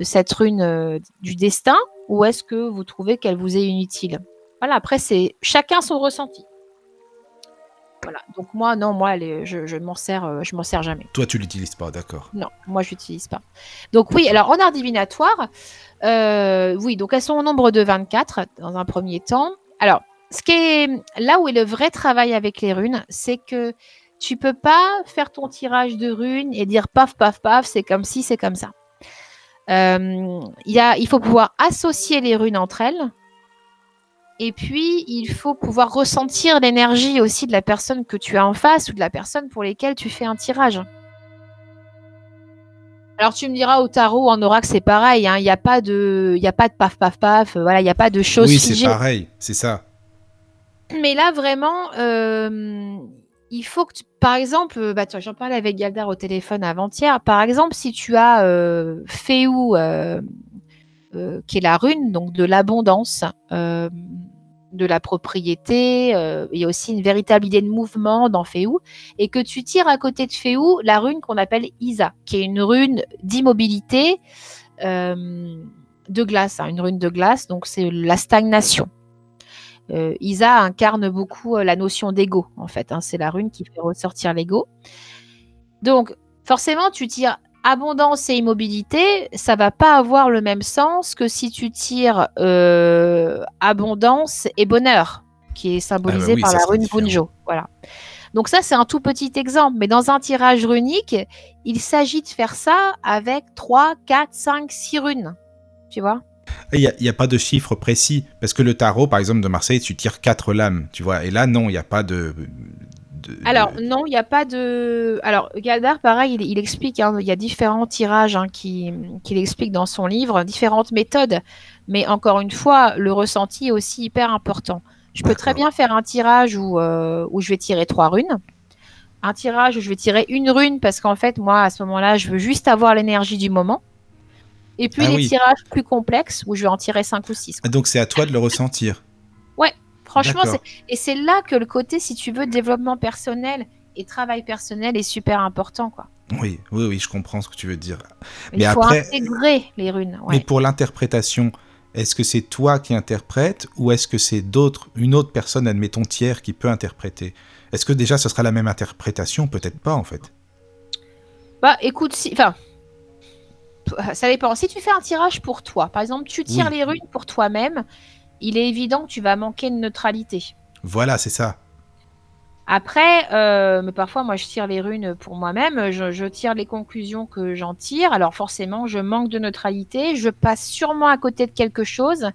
cette rune euh, du destin, ou est-ce que vous trouvez qu'elle vous est inutile? Voilà. Après, c'est chacun son ressenti. Voilà. Donc moi, non, moi, je, je m'en sers, euh, je m'en sers jamais. Toi, tu l'utilises pas, d'accord. Non, moi je l'utilise pas. Donc oui, alors en art divinatoire, euh, oui, donc elles sont au nombre de 24 dans un premier temps. Alors, ce qui est là où est le vrai travail avec les runes, c'est que tu peux pas faire ton tirage de runes et dire paf paf paf, c'est comme si, c'est comme ça. Euh, il y a, il faut pouvoir associer les runes entre elles. Et puis, il faut pouvoir ressentir l'énergie aussi de la personne que tu as en face ou de la personne pour lesquelles tu fais un tirage. Alors tu me diras au tarot, en oracle, c'est pareil. hein, Il n'y a pas de, il a pas de paf paf paf. euh, Voilà, il n'y a pas de choses Oui, c'est pareil, c'est ça. Mais là vraiment, euh, il faut que, par exemple, euh, bah, j'en parlais avec Galdar au téléphone avant-hier. Par exemple, si tu as euh, Féou, euh, qui est la rune, donc de l'abondance, de la propriété, il y a aussi une véritable idée de mouvement dans Féou, et que tu tires à côté de Féou la rune qu'on appelle Isa, qui est une rune d'immobilité de glace, hein, une rune de glace, donc c'est la stagnation. Euh, Isa incarne beaucoup euh, la notion d'ego, en fait. hein, c'est la rune qui fait ressortir l'ego. Donc, forcément, tu tires abondance et immobilité, ça va pas avoir le même sens que si tu tires euh, abondance et bonheur, qui est symbolisé Ah bah oui, par la rune. Bunjo. Voilà. Donc ça, c'est un tout petit exemple. Mais dans un tirage runique, il s'agit de faire ça avec 3, 4, 5, 6 runes. Tu vois Il n'y a, il y a pas de chiffre précis. Parce que le tarot, par exemple, de Marseille, tu tires quatre lames, tu vois. Et là, non, il n'y a pas de. de- Alors, de- non, il n'y a pas de. Alors, Galdar, pareil, il, il explique, hein, il y a différents tirages hein, qui- qu'il explique dans son livre, différentes méthodes. Mais encore une fois, le ressenti est aussi hyper important. Je peux très bien faire un tirage où, euh, où je vais tirer trois runes. Un tirage où je vais tirer une rune parce qu'en fait, moi, à ce moment-là, je veux juste avoir l'énergie du moment. Et puis Ah les oui. tirages plus complexes où je vais en tirer cinq ou six. Donc, c'est à toi de le ressentir. Franchement, D'accord. c'est et c'est là que le côté, si tu veux, développement personnel et travail personnel est super important, quoi. Oui, oui, oui, je comprends ce que tu veux dire. Il Mais faut après- intégrer les runes. Mais Ouais. pour l'interprétation, est-ce que c'est toi qui interprètes ou est-ce que c'est d'autres, une autre personne, admettons tiers, qui peut interpréter? Est-ce que déjà ce sera la même interprétation? Peut-être pas en fait. Bah, écoute, si, enfin, ça dépend. Si tu fais un tirage pour toi, par exemple, tu tires Oui. les runes pour toi-même, il est évident que tu vas manquer de neutralité. Voilà, c'est ça. Après, euh, mais parfois, moi, je tire les runes pour moi-même. Je, je tire les conclusions que j'en tire. Alors, forcément, je manque de neutralité. Je passe sûrement à côté de quelque chose.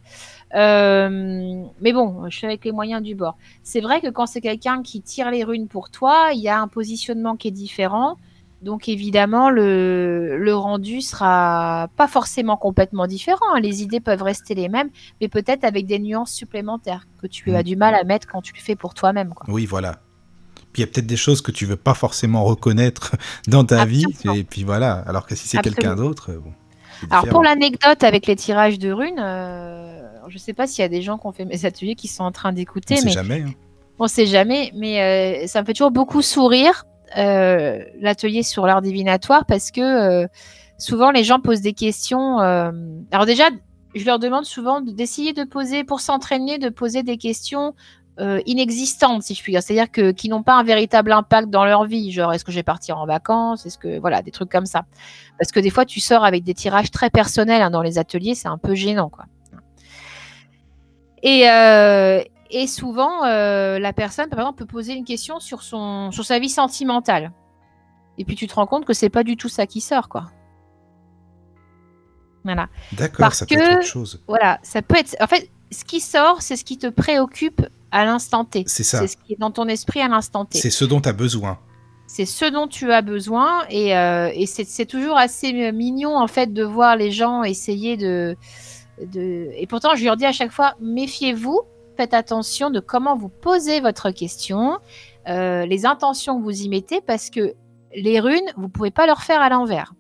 Euh, mais bon, je fais avec les moyens du bord. C'est vrai que quand c'est quelqu'un qui tire les runes pour toi, il y a un positionnement qui est différent. Donc, évidemment, le, le rendu sera pas forcément complètement différent. hein. Les idées peuvent rester les mêmes, mais peut-être avec des nuances supplémentaires que tu Mm. as du mal à mettre quand tu le fais pour toi-même. Oui, voilà. Puis il y a peut-être des choses que tu veux pas forcément reconnaître dans ta vie, et puis voilà. Alors que si c'est quelqu'un d'autre, bon. Alors pour l'anecdote avec les tirages de runes, euh, je sais pas s'il y a des gens qui ont fait mes ateliers qui sont en train on d'écouter, sait mais jamais. hein. on sait jamais. Mais euh, ça me fait toujours beaucoup sourire euh, l'atelier sur l'art divinatoire parce que euh, souvent les gens posent des questions. euh, Alors déjà, je leur demande souvent de- d'essayer de poser, pour s'entraîner, de poser des questions inexistantes, si je puis dire, c'est-à-dire que qui n'ont pas un véritable impact dans leur vie, genre est-ce que je vais partir en vacances, est-ce que voilà des trucs comme ça, parce que des fois tu sors avec des tirages très personnels hein, dans les ateliers, c'est un peu gênant quoi. Et, et souvent, euh, la personne, par exemple, peut poser une question sur, son, sur sa vie sentimentale. Et puis tu te rends compte que c'est pas du tout ça qui sort, quoi. Voilà. D'accord, ça peut être autre chose. Voilà, ça peut être. En fait, ce qui sort, c'est ce qui te préoccupe à l'instant T. C'est ça. C'est ce qui est dans ton esprit à l'instant T. C'est ce dont tu as besoin. c'est ce dont tu as besoin et, euh, et c'est c'est toujours assez mignon en fait de voir les gens essayer de, de... et pourtant je leur dis à chaque fois méfiez-vous faites attention de comment vous posez votre question euh, les intentions que vous y mettez parce que les runes vous pouvez pas leur faire à l'envers.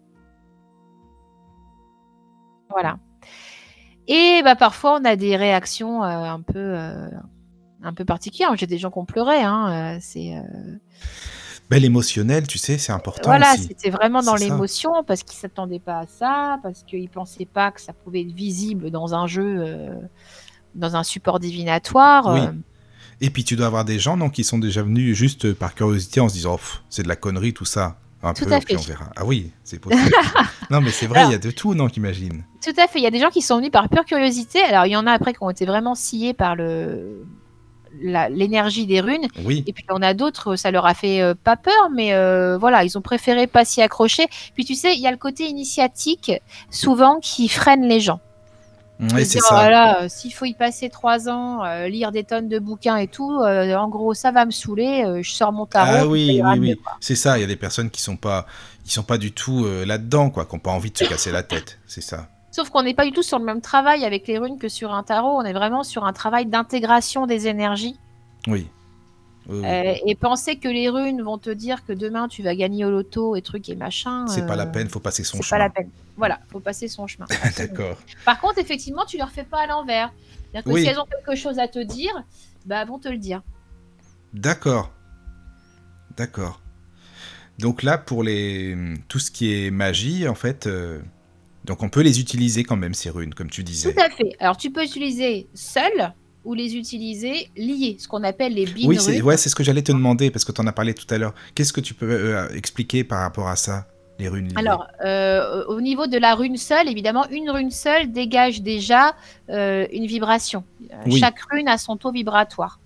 Voilà. Et bah parfois on a des réactions euh, un peu euh, un peu particulières. J'ai des gens qui ont pleuré hein, c'est Ben, l'émotionnel, tu sais, c'est important Voilà, c'était vraiment dans l'émotion parce qu'ils s'attendaient pas à ça, parce qu'ils pensaient pas que ça pouvait être visible dans un jeu, euh, dans un support divinatoire. Oui. euh. Et puis tu dois avoir des gens donc, qui sont déjà venus juste par curiosité en se disant c'est de la connerie tout ça. Un Tout peu, à puis fait. on verra. Ah oui, c'est possible. non, mais c'est vrai, il y a de tout, non, j'imagine. Tout à fait. Il y a des gens qui sont venus par pure curiosité. Alors il y en a après qui ont été vraiment sciés par le l'énergie des runes. Oui, Et puis en a d'autres, ça leur a fait euh, pas peur, mais euh, voilà, ils ont préféré pas s'y accrocher. Puis tu sais, il y a le côté initiatique souvent qui freine les gens. C'est ça. voilà, euh, s'il faut y passer trois ans, euh, lire des tonnes de bouquins et tout, euh, en gros, ça va me saouler. je sors mon tarot. Ah oui, oui, oui. C'est ça, il y a des personnes qui sont pas, qui sont pas du tout là-dedans, quoi, qui n'ont pas envie de se casser la tête. C'est ça. Sauf qu'on n'est pas du tout sur le même travail avec les runes que sur un tarot. On est vraiment sur un travail d'intégration des énergies. Oui. Oui. Euh, et penser que les runes vont te dire que demain tu vas gagner au loto et trucs et machin. c'est pas la euh, peine, faut passer son C'est pas chemin. la peine. Voilà, faut passer son chemin. D'accord. Par contre, effectivement, tu leur fais pas à l'envers. C'est-à-dire que Oui. si elles ont quelque chose à te dire, bah, elles vont te le dire. D'accord. D'accord. Donc là, pour les tout ce qui est magie, en fait, euh, donc on peut les utiliser quand même ces runes, comme tu disais. Tout à fait. Alors, tu peux utiliser seul ou les utiliser liés, ce qu'on appelle les Oui, binômes. c'est ouais, ce que j'allais te demander parce que tu en as parlé tout à l'heure. Qu'est-ce que tu peux euh, expliquer par rapport à ça, les runes liées? Alors, euh, au niveau de la rune seule, évidemment, une rune seule dégage déjà euh, une vibration. Oui. Chaque rune a son taux vibratoire.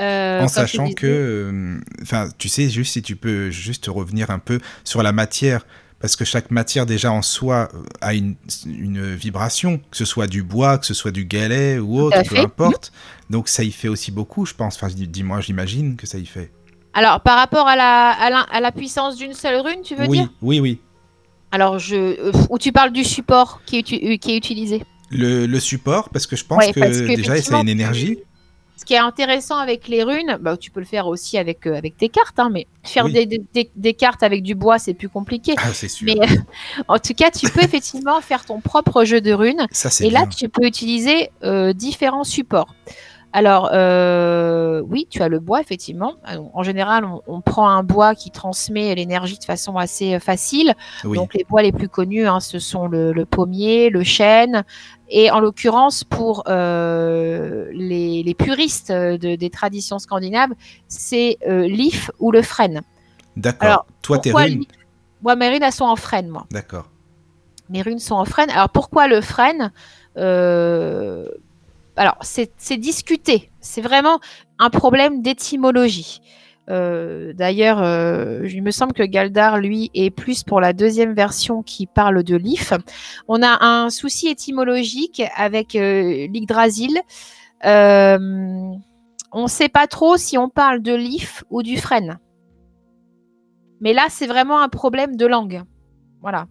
Euh, en sachant que, enfin, tu sais, juste si tu peux juste revenir un peu sur la matière, parce que chaque matière déjà en soi euh, a une, une vibration, que ce soit du bois, que ce soit du galet ou autre, peu importe. Donc ça y fait aussi beaucoup, je pense. Enfin, dis- dis-moi, j'imagine que ça y fait. Alors, par rapport à la, à la, à la puissance d'une seule rune, tu veux oui, dire? oui, oui. Alors, je, euh, ou tu parles du support qui est, euh, qui est utilisé? Le, le support, parce que je pense Ouais, que, que déjà, ça a une énergie. Ce qui est intéressant avec les runes, bah, tu peux le faire aussi avec, euh, avec tes cartes, hein, mais faire Oui. des, des- des- des cartes avec du bois, c'est plus compliqué. Ah, c'est sûr. Mais euh, en tout cas, tu peux effectivement faire ton propre jeu de runes. Ça, c'est Et là, tu peux utiliser euh, différents supports. Alors, euh, oui, tu as le bois, effectivement. Alors, en général, on, on prend un bois qui transmet l'énergie de façon assez euh, facile. Oui. Donc, les bois les plus connus, hein, ce sont le, le pommier, le chêne. Et en l'occurrence, pour euh, les, les puristes euh, de- des traditions scandinaves, c'est euh, l'if ou le frêne. D'accord. Toi, tes runes. Moi, mes runes, elles sont en frêne, moi. D'accord. Mes runes sont en frêne. Alors pourquoi le frêne? Euh, Alors c'est discuté. C'est vraiment un problème d'étymologie. Euh, D'ailleurs, euh, il me semble que Galdar, lui, est plus pour la deuxième version qui parle de l'if. On a un souci étymologique avec euh, l'Yggdrasil. Euh, on ne sait pas trop si on parle de l'if ou du frêne. Mais là, c'est vraiment un problème de langue. Voilà.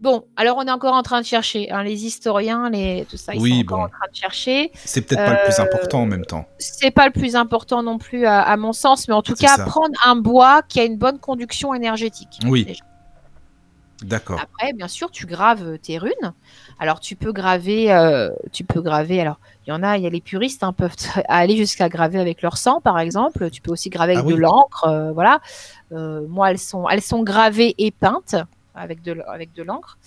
Bon, alors on est encore en train de chercher. hein, les historiens, les, tout ça, ils Oui, sont encore bon. en train de chercher. C'est peut-être pas le plus Euh, important en même temps. C'est pas le plus important non plus à, à mon sens, mais en tout cas, ça. prendre un bois qui a une bonne conduction énergétique. Oui. déjà. D'accord. Après, bien sûr, tu graves tes runes. Alors, tu peux graver, euh, tu peux graver. Alors, il y en a, il y a les puristes hein, peuvent aller jusqu'à graver avec leur sang, par exemple. Tu peux aussi graver avec Ah oui. de l'encre, euh, voilà. Euh, moi, elles sont, elles sont gravées et peintes avec de, l- avec de l'encre.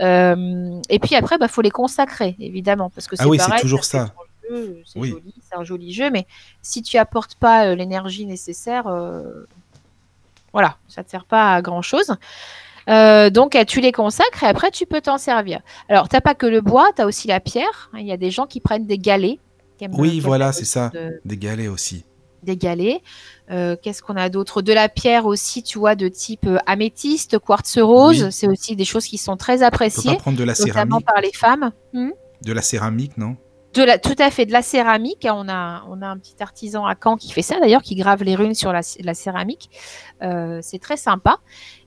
Euh, et puis après, bah, faut les consacrer, évidemment, parce que Ah c'est oui, c'est toujours ça. C'est Oui. joli, c'est un joli jeu, mais si tu apportes pas euh, l'énergie nécessaire, euh, voilà, ça te sert pas à grand chose. Euh, donc, tu les consacres et après, tu peux t'en servir. Alors, t'as pas que le bois, tu as aussi la pierre. Il y a des gens qui prennent des galets. qui Oui, voilà, c'est ça. de- Des galets aussi. Des galets. Euh, Qu'est-ce qu'on a d'autre? De la pierre aussi, tu vois, de type euh, améthyste, quartz rose. Oui. C'est aussi des choses qui sont très On peut appréciées, pas prendre de la notamment céramique. par les femmes. Hmm? De la céramique, non? De la, tout à fait, de la céramique. On a, on a un petit artisan à Caen qui fait ça d'ailleurs, qui grave les runes sur la, la céramique. Euh, c'est très sympa.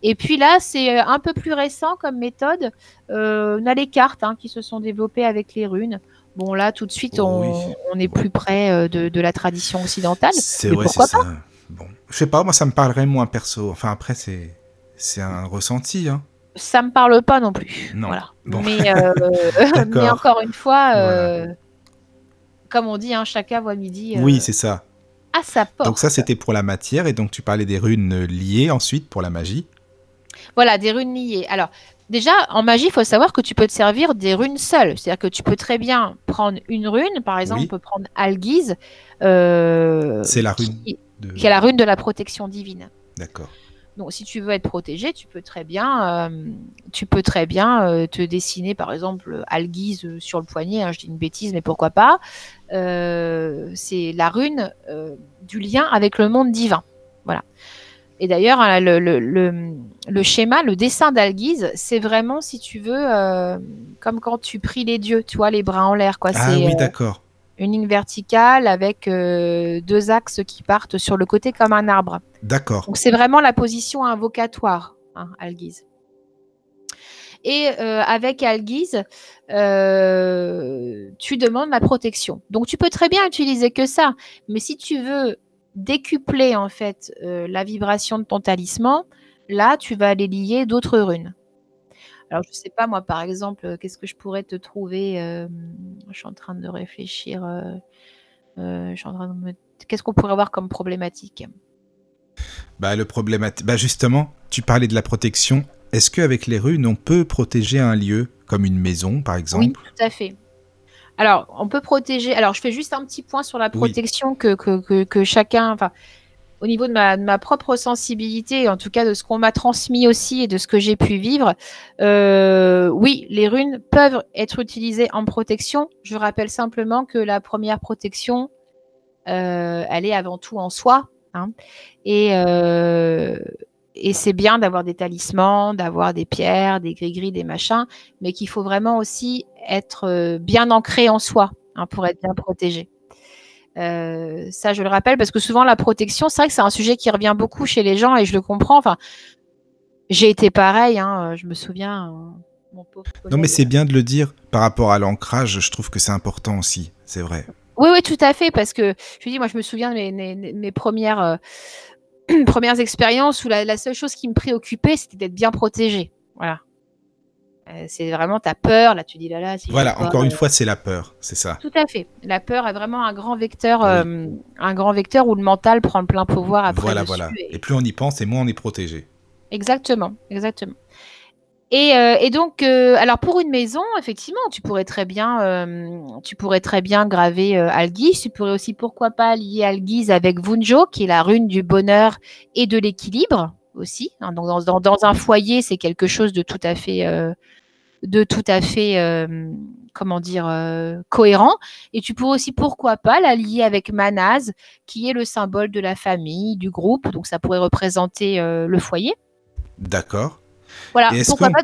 Et puis là, c'est un peu plus récent comme méthode. On a les cartes hein, qui se sont développées avec les runes. Bon, là, tout de suite, on, Oui. on est plus près euh, de, de la tradition occidentale. C'est vrai, c'est pourquoi ça. Bon, je sais pas, moi ça me parlerait moins perso. Enfin après c'est c'est un ressenti. Hein. Ça me parle pas non plus. Non. Voilà. Bon. Mais, euh, mais encore une fois, Voilà. euh, comme on dit, hein, chacun voit midi euh, Oui, c'est ça. à sa porte. Donc ça c'était pour la matière et donc tu parlais des runes liées ensuite pour la magie. Voilà, des runes liées. Alors, déjà, en magie, il faut savoir que tu peux te servir des runes seules. C'est-à-dire que tu peux très bien prendre une rune, par exemple, Oui. on peut prendre Algiz, euh, C'est la rune qui, de. qui est la rune de la protection divine. D'accord. Donc, si tu veux être protégé, tu peux très bien, euh, tu peux très bien euh, te dessiner, par exemple, Algiz euh, sur le poignet. hein, je dis une bêtise, mais pourquoi pas C'est la rune du lien avec le monde divin. Voilà. Et d'ailleurs, hein, le, le- le- le schéma, le dessin d'Algiz, c'est vraiment, si tu veux, euh, comme quand tu pries les dieux, tu vois, les bras en l'air. quoi. Ah oui euh, d'accord. une ligne verticale avec euh, deux axes qui partent sur le côté comme un arbre. D'accord. Donc c'est vraiment la position invocatoire, hein, Algiz. Et avec Algiz, euh, tu demandes la protection. Donc tu peux très bien utiliser que ça, mais si tu veux décupler en fait euh, la vibration de ton talisman, là tu vas aller lier d'autres runes. Alors je sais pas moi par exemple, euh, qu'est-ce que je pourrais te trouver euh, Je suis en train de réfléchir. euh, je suis en train de me- Qu'est-ce qu'on pourrait avoir comme problématique? Bah le problème, bah justement, tu parlais de la protection. Est-ce qu'avec les runes on peut protéger un lieu comme une maison par exemple? Oui, tout à fait. Alors, on peut protéger. Alors, je fais juste un petit point sur la Oui. protection que, que, que, que chacun. Enfin, au niveau de ma, de ma propre sensibilité, en tout cas de ce qu'on m'a transmis aussi et de ce que j'ai pu vivre, euh, oui, les runes peuvent être utilisées en protection. Je rappelle simplement que la première protection, euh, elle est avant tout en soi. hein. Et, euh, et c'est bien d'avoir des talismans, d'avoir des pierres, des gris-gris, des machins, mais qu'il faut vraiment aussi être euh, bien ancré en soi hein, pour être bien protégé. Euh, ça, je le rappelle, parce que souvent la protection, c'est vrai que c'est un sujet qui revient beaucoup chez les gens et je le comprends. Enfin, j'ai été pareil, hein, je me souviens. euh, mon pauvre Non mais c'est bien de le dire par rapport à l'ancrage. Je trouve que c'est important aussi. C'est vrai. Oui, oui, tout à fait, parce que je dis, moi, je me souviens de mes, mes- mes premières, euh, premières expériences où la, la seule chose qui me préoccupait, c'était d'être bien protégé. Voilà. Euh, c'est vraiment ta peur, là, tu dis là, là. si Voilà. Encore une euh, fois, c'est la peur. C'est ça. Tout à fait. La peur est vraiment un grand vecteur, Oui. euh, un grand vecteur où le mental prend le plein pouvoir après. voilà, dessus voilà. et- Et plus on y pense, et moins on est protégé. Exactement, exactement. Et, euh, et donc, euh, alors pour une maison, effectivement, tu pourrais très bien, euh, tu pourrais très bien graver Algiz. Tu pourrais aussi, pourquoi pas, lier Algiz avec Vunjo, qui est la rune du bonheur et de l'équilibre aussi. hein. donc dans, dans- un foyer, c'est quelque chose de tout à fait, de tout à fait, comment dire, cohérent. Et tu pourrais aussi, pourquoi pas, la lier avec Manaz, qui est le symbole de la famille, du groupe. Donc ça pourrait représenter le foyer. D'accord. Voilà, est-ce pourquoi pas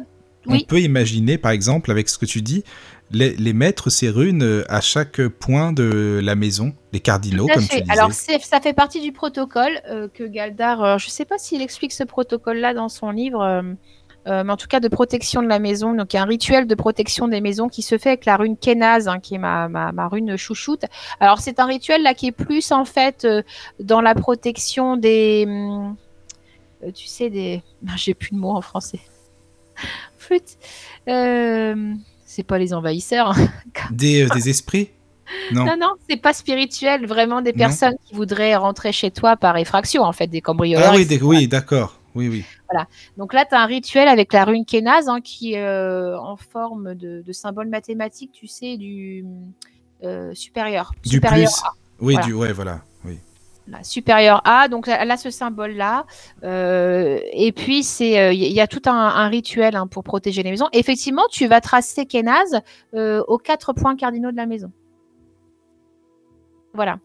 On Oui. peut imaginer, par exemple, avec ce que tu dis, les, les mettre ces runes euh, à chaque point de la maison, les cardinaux, comme fait. tu disais. Alors, ça fait partie du protocole euh, que Galdar, euh, je ne sais pas s'il explique ce protocole-là dans son livre, euh, mais en tout cas de protection de la maison. Donc, il y a un rituel de protection des maisons qui se fait avec la rune Kenaz, hein, qui est ma, ma, ma rune chouchoute. Alors, c'est un rituel là qui est plus en fait dans la protection des. hum, tu sais, des. J'ai plus de mots en français. Flûte. Euh, c'est pas les envahisseurs. hein. Des, euh, des esprits? Non. Non, non, c'est pas spirituel. Vraiment des Non. personnes qui voudraient rentrer chez toi par effraction, en fait, des cambrioleurs. ah oui, des- oui, d'accord. Oui, oui. Donc là, tu as un rituel avec la rune Kenaz hein, qui est euh, en forme de, de symbole mathématique, tu sais, du euh, supérieur. Du supérieur plus. A. Oui, Voilà. du, ouais, voilà. Là, supérieur A, donc elle a ce symbole-là. Euh, et puis, c'est euh, il y, a tout un, rituel hein, pour protéger les maisons. Effectivement, tu vas tracer Kenaz euh, aux quatre points cardinaux de la maison. Voilà.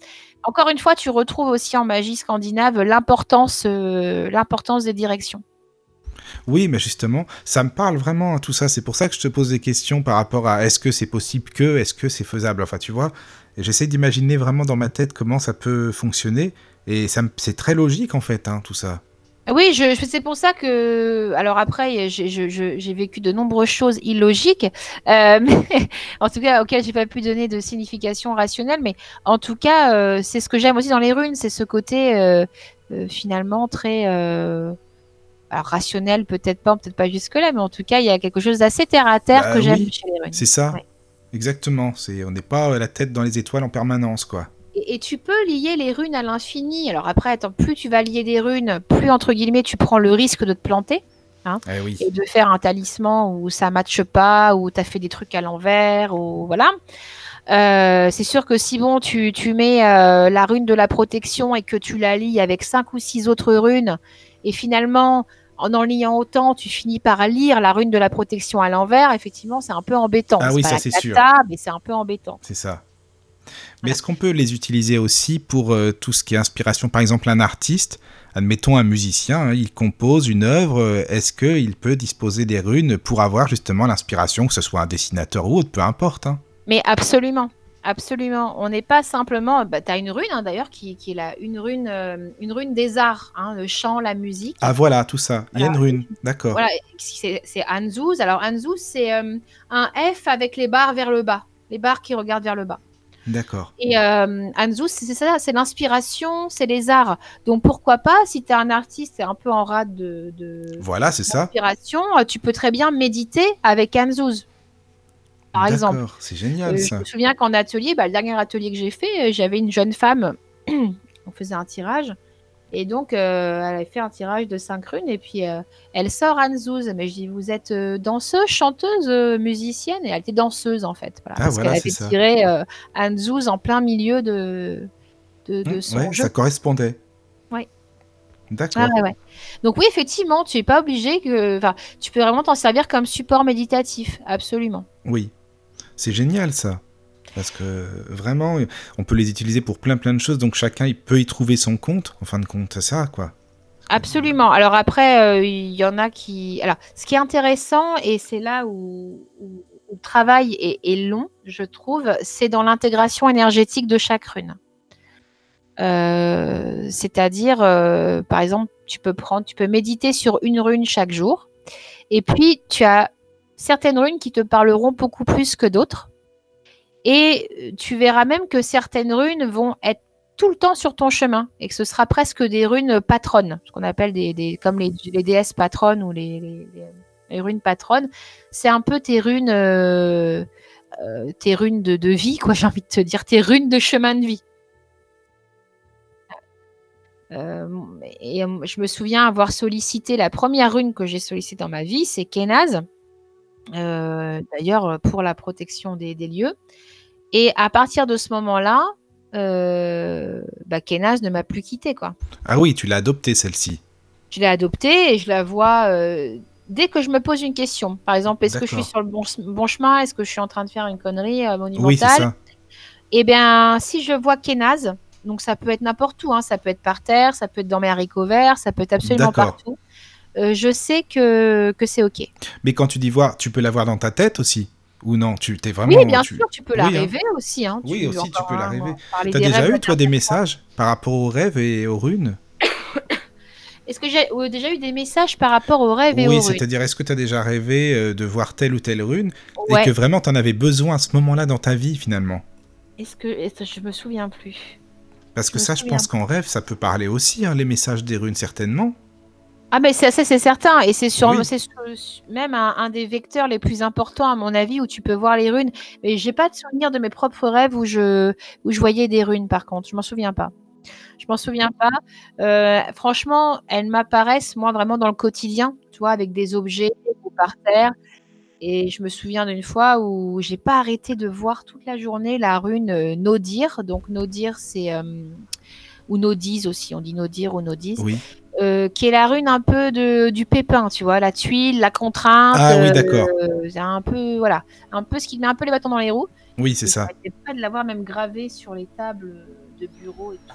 Encore une fois, tu retrouves aussi en magie scandinave l'importance l'importance des directions. Oui, mais justement, ça me parle vraiment tout ça. C'est pour ça que je te pose des questions par rapport à est-ce que c'est possible que, est-ce que c'est faisable? Enfin, tu vois, j'essaie d'imaginer vraiment dans ma tête comment ça peut fonctionner. Et ça c'est très logique en fait, hein, tout ça. Oui, c'est pour ça que. Alors après, j'ai vécu de nombreuses choses illogiques, euh, en tout cas auxquelles j'ai pas pu donner de signification rationnelle. Mais en tout cas, euh, c'est ce que j'aime aussi dans les runes, c'est ce côté euh, finalement très alors, rationnel, peut-être pas, peut-être pas jusque-là, mais en tout cas, il y a quelque chose d'assez terre à terre Bah que j'aime oui, chez les runes. C'est ça, Ouais. exactement. C'est, on n'est pas la tête dans les étoiles en permanence, quoi. Et, et tu peux lier les runes à l'infini. Alors après, attends, plus tu vas lier des runes, plus entre guillemets tu prends le risque de te planter. Eh oui. et de faire un talisman où ça matche pas, où tu as fait des trucs à l'envers, ou voilà. Euh, c'est sûr que si bon, tu, tu mets euh, la rune de la protection et que tu la lis avec cinq ou six autres runes, et finalement, en en liant autant, tu finis par lire la rune de la protection à l'envers, effectivement, c'est un peu embêtant. Ah oui, pas ça, c'est sûr. mais c'est un peu embêtant. C'est ça. Mais Voilà. est-ce qu'on peut les utiliser aussi pour euh, tout ce qui est inspiration? Par exemple, un artiste, admettons un musicien, hein, il compose une œuvre, euh, est-ce qu'il peut disposer des runes pour avoir justement l'inspiration, que ce soit un dessinateur ou autre, peu importe. hein? Mais absolument, absolument. On n'est pas simplement. Bah, tu as une rune hein, d'ailleurs qui, qui est la, une, rune, euh, une rune des arts, hein, le chant, la musique. Ah voilà, tout ça. Il y a une rune, d'accord. Voilà, c'est Anzouz. Alors Anzouz, c'est euh, un F avec les barres vers le bas, les barres qui regardent vers le bas. D'accord. Et euh, Anzouz, c'est ça, c'est l'inspiration, c'est les arts. Donc pourquoi pas, si tu es un artiste et un peu en rade de, de Voilà, c'est ça. d'inspiration, euh, tu peux très bien méditer avec Anzouz, par exemple. D'accord, c'est génial Euh, je me souviens qu'en atelier, bah, le dernier atelier que j'ai fait, euh, j'avais une jeune femme, on faisait un tirage, et donc euh, elle avait fait un tirage de 5 runes, et puis euh, elle sort Anzouz. Mais je dis, vous êtes danseuse, chanteuse, musicienne? Et elle était danseuse en fait, voilà, Ah, parce voilà, qu'elle avait ça. tiré Anzouz en plein milieu de, de, de Hum, son ouais, jeu. ça correspondait. Ouais. D'accord. Ah ouais. Donc oui, effectivement, tu n'es pas obligé que... Enfin, tu peux vraiment t'en servir comme support méditatif, absolument. Oui, c'est génial ça. Parce que vraiment, on peut les utiliser pour plein plein de choses, donc chacun il peut y trouver son compte. En fin de compte, c'est ça quoi. Absolument. Alors après, euh, il y en a qui. Alors, ce qui est intéressant, et c'est là où, le travail est, est long, je trouve, c'est dans l'intégration énergétique de chaque rune. Euh, C'est-à-dire, euh, par exemple, tu peux prendre, tu peux méditer sur une rune chaque jour, et puis tu as certaines runes qui te parleront beaucoup plus que d'autres, et euh, tu verras même que certaines runes vont être tout le temps sur ton chemin et que ce sera presque des runes patronnes, ce qu'on appelle des, comme les, déesses patronnes ou les, runes patronnes. C'est un peu tes runes, euh, euh, de, vie, quoi. J'ai envie de te dire, tes runes de chemin de vie. Et je me souviens avoir sollicité la première rune que j'ai sollicitée dans ma vie, c'est Kenaz. Euh, D'ailleurs, pour la protection des, des lieux. Et à partir de ce moment-là, euh, bah, Kenaz ne m'a plus quitté quoi. Ah oui, tu l'as adopté celle-ci. Je l'ai adoptée et je la vois euh, dès que je me pose une question. Par exemple, est-ce que je suis sur le bon, bon chemin? Est-ce que je suis en train de faire une connerie euh, monumentale Oui, c'est ça. Eh bien, si je vois Kenaz, donc ça peut être n'importe où, hein, ça peut être par terre, ça peut être dans mes haricots verts, ça peut être absolument partout. Euh, je sais que, que c'est OK. Mais quand tu dis voir, tu peux la voir dans ta tête aussi Ou non Tu t'es vraiment. oui, bien tu... sûr, tu peux la Oui, hein. rêver aussi. Hein, Oui, aussi, tu peux la hein, rêver. T'as déjà rêves eu toi des messages par rapport aux rêves et aux runes Est-ce que j'ai déjà eu des messages par rapport aux rêves et Oui, aux runes c'est-à-dire est-ce que tu as déjà rêvé euh, de voir telle ou telle rune Ouais. et que vraiment tu en avais besoin à ce moment-là dans ta vie finalement Est-ce que que je me souviens plus Parce que Je ça, je pense qu'en rêve, ça peut parler aussi, hein, les messages des runes, certainement. Ah mais c'est ça c'est certain et c'est sur Oui. même un, un des vecteurs les plus importants à mon avis où tu peux voir les runes. Mais j'ai pas de souvenir de mes propres rêves où je où je voyais des runes par contre. Je m'en souviens pas. Je m'en souviens pas. Euh, franchement, elles m'apparaissent moi vraiment dans le quotidien, tu vois, avec des objets ou par terre. Et je me souviens d'une fois où j'ai pas arrêté de voir toute la journée la rune euh, Nodir. Donc Nodir, c'est euh, ou Nodise aussi. On dit Nodir ou Nodise Oui. euh, qui est la rune un peu de, du pépin, tu vois, la tuile, la contrainte. Ah oui, euh, d'accord. c'est un peu, voilà, un peu ce qui met un peu les bâtons dans les roues. Oui, c'est ça. j'arrêtais pas de l'avoir même gravé sur les tables de bureau et tout.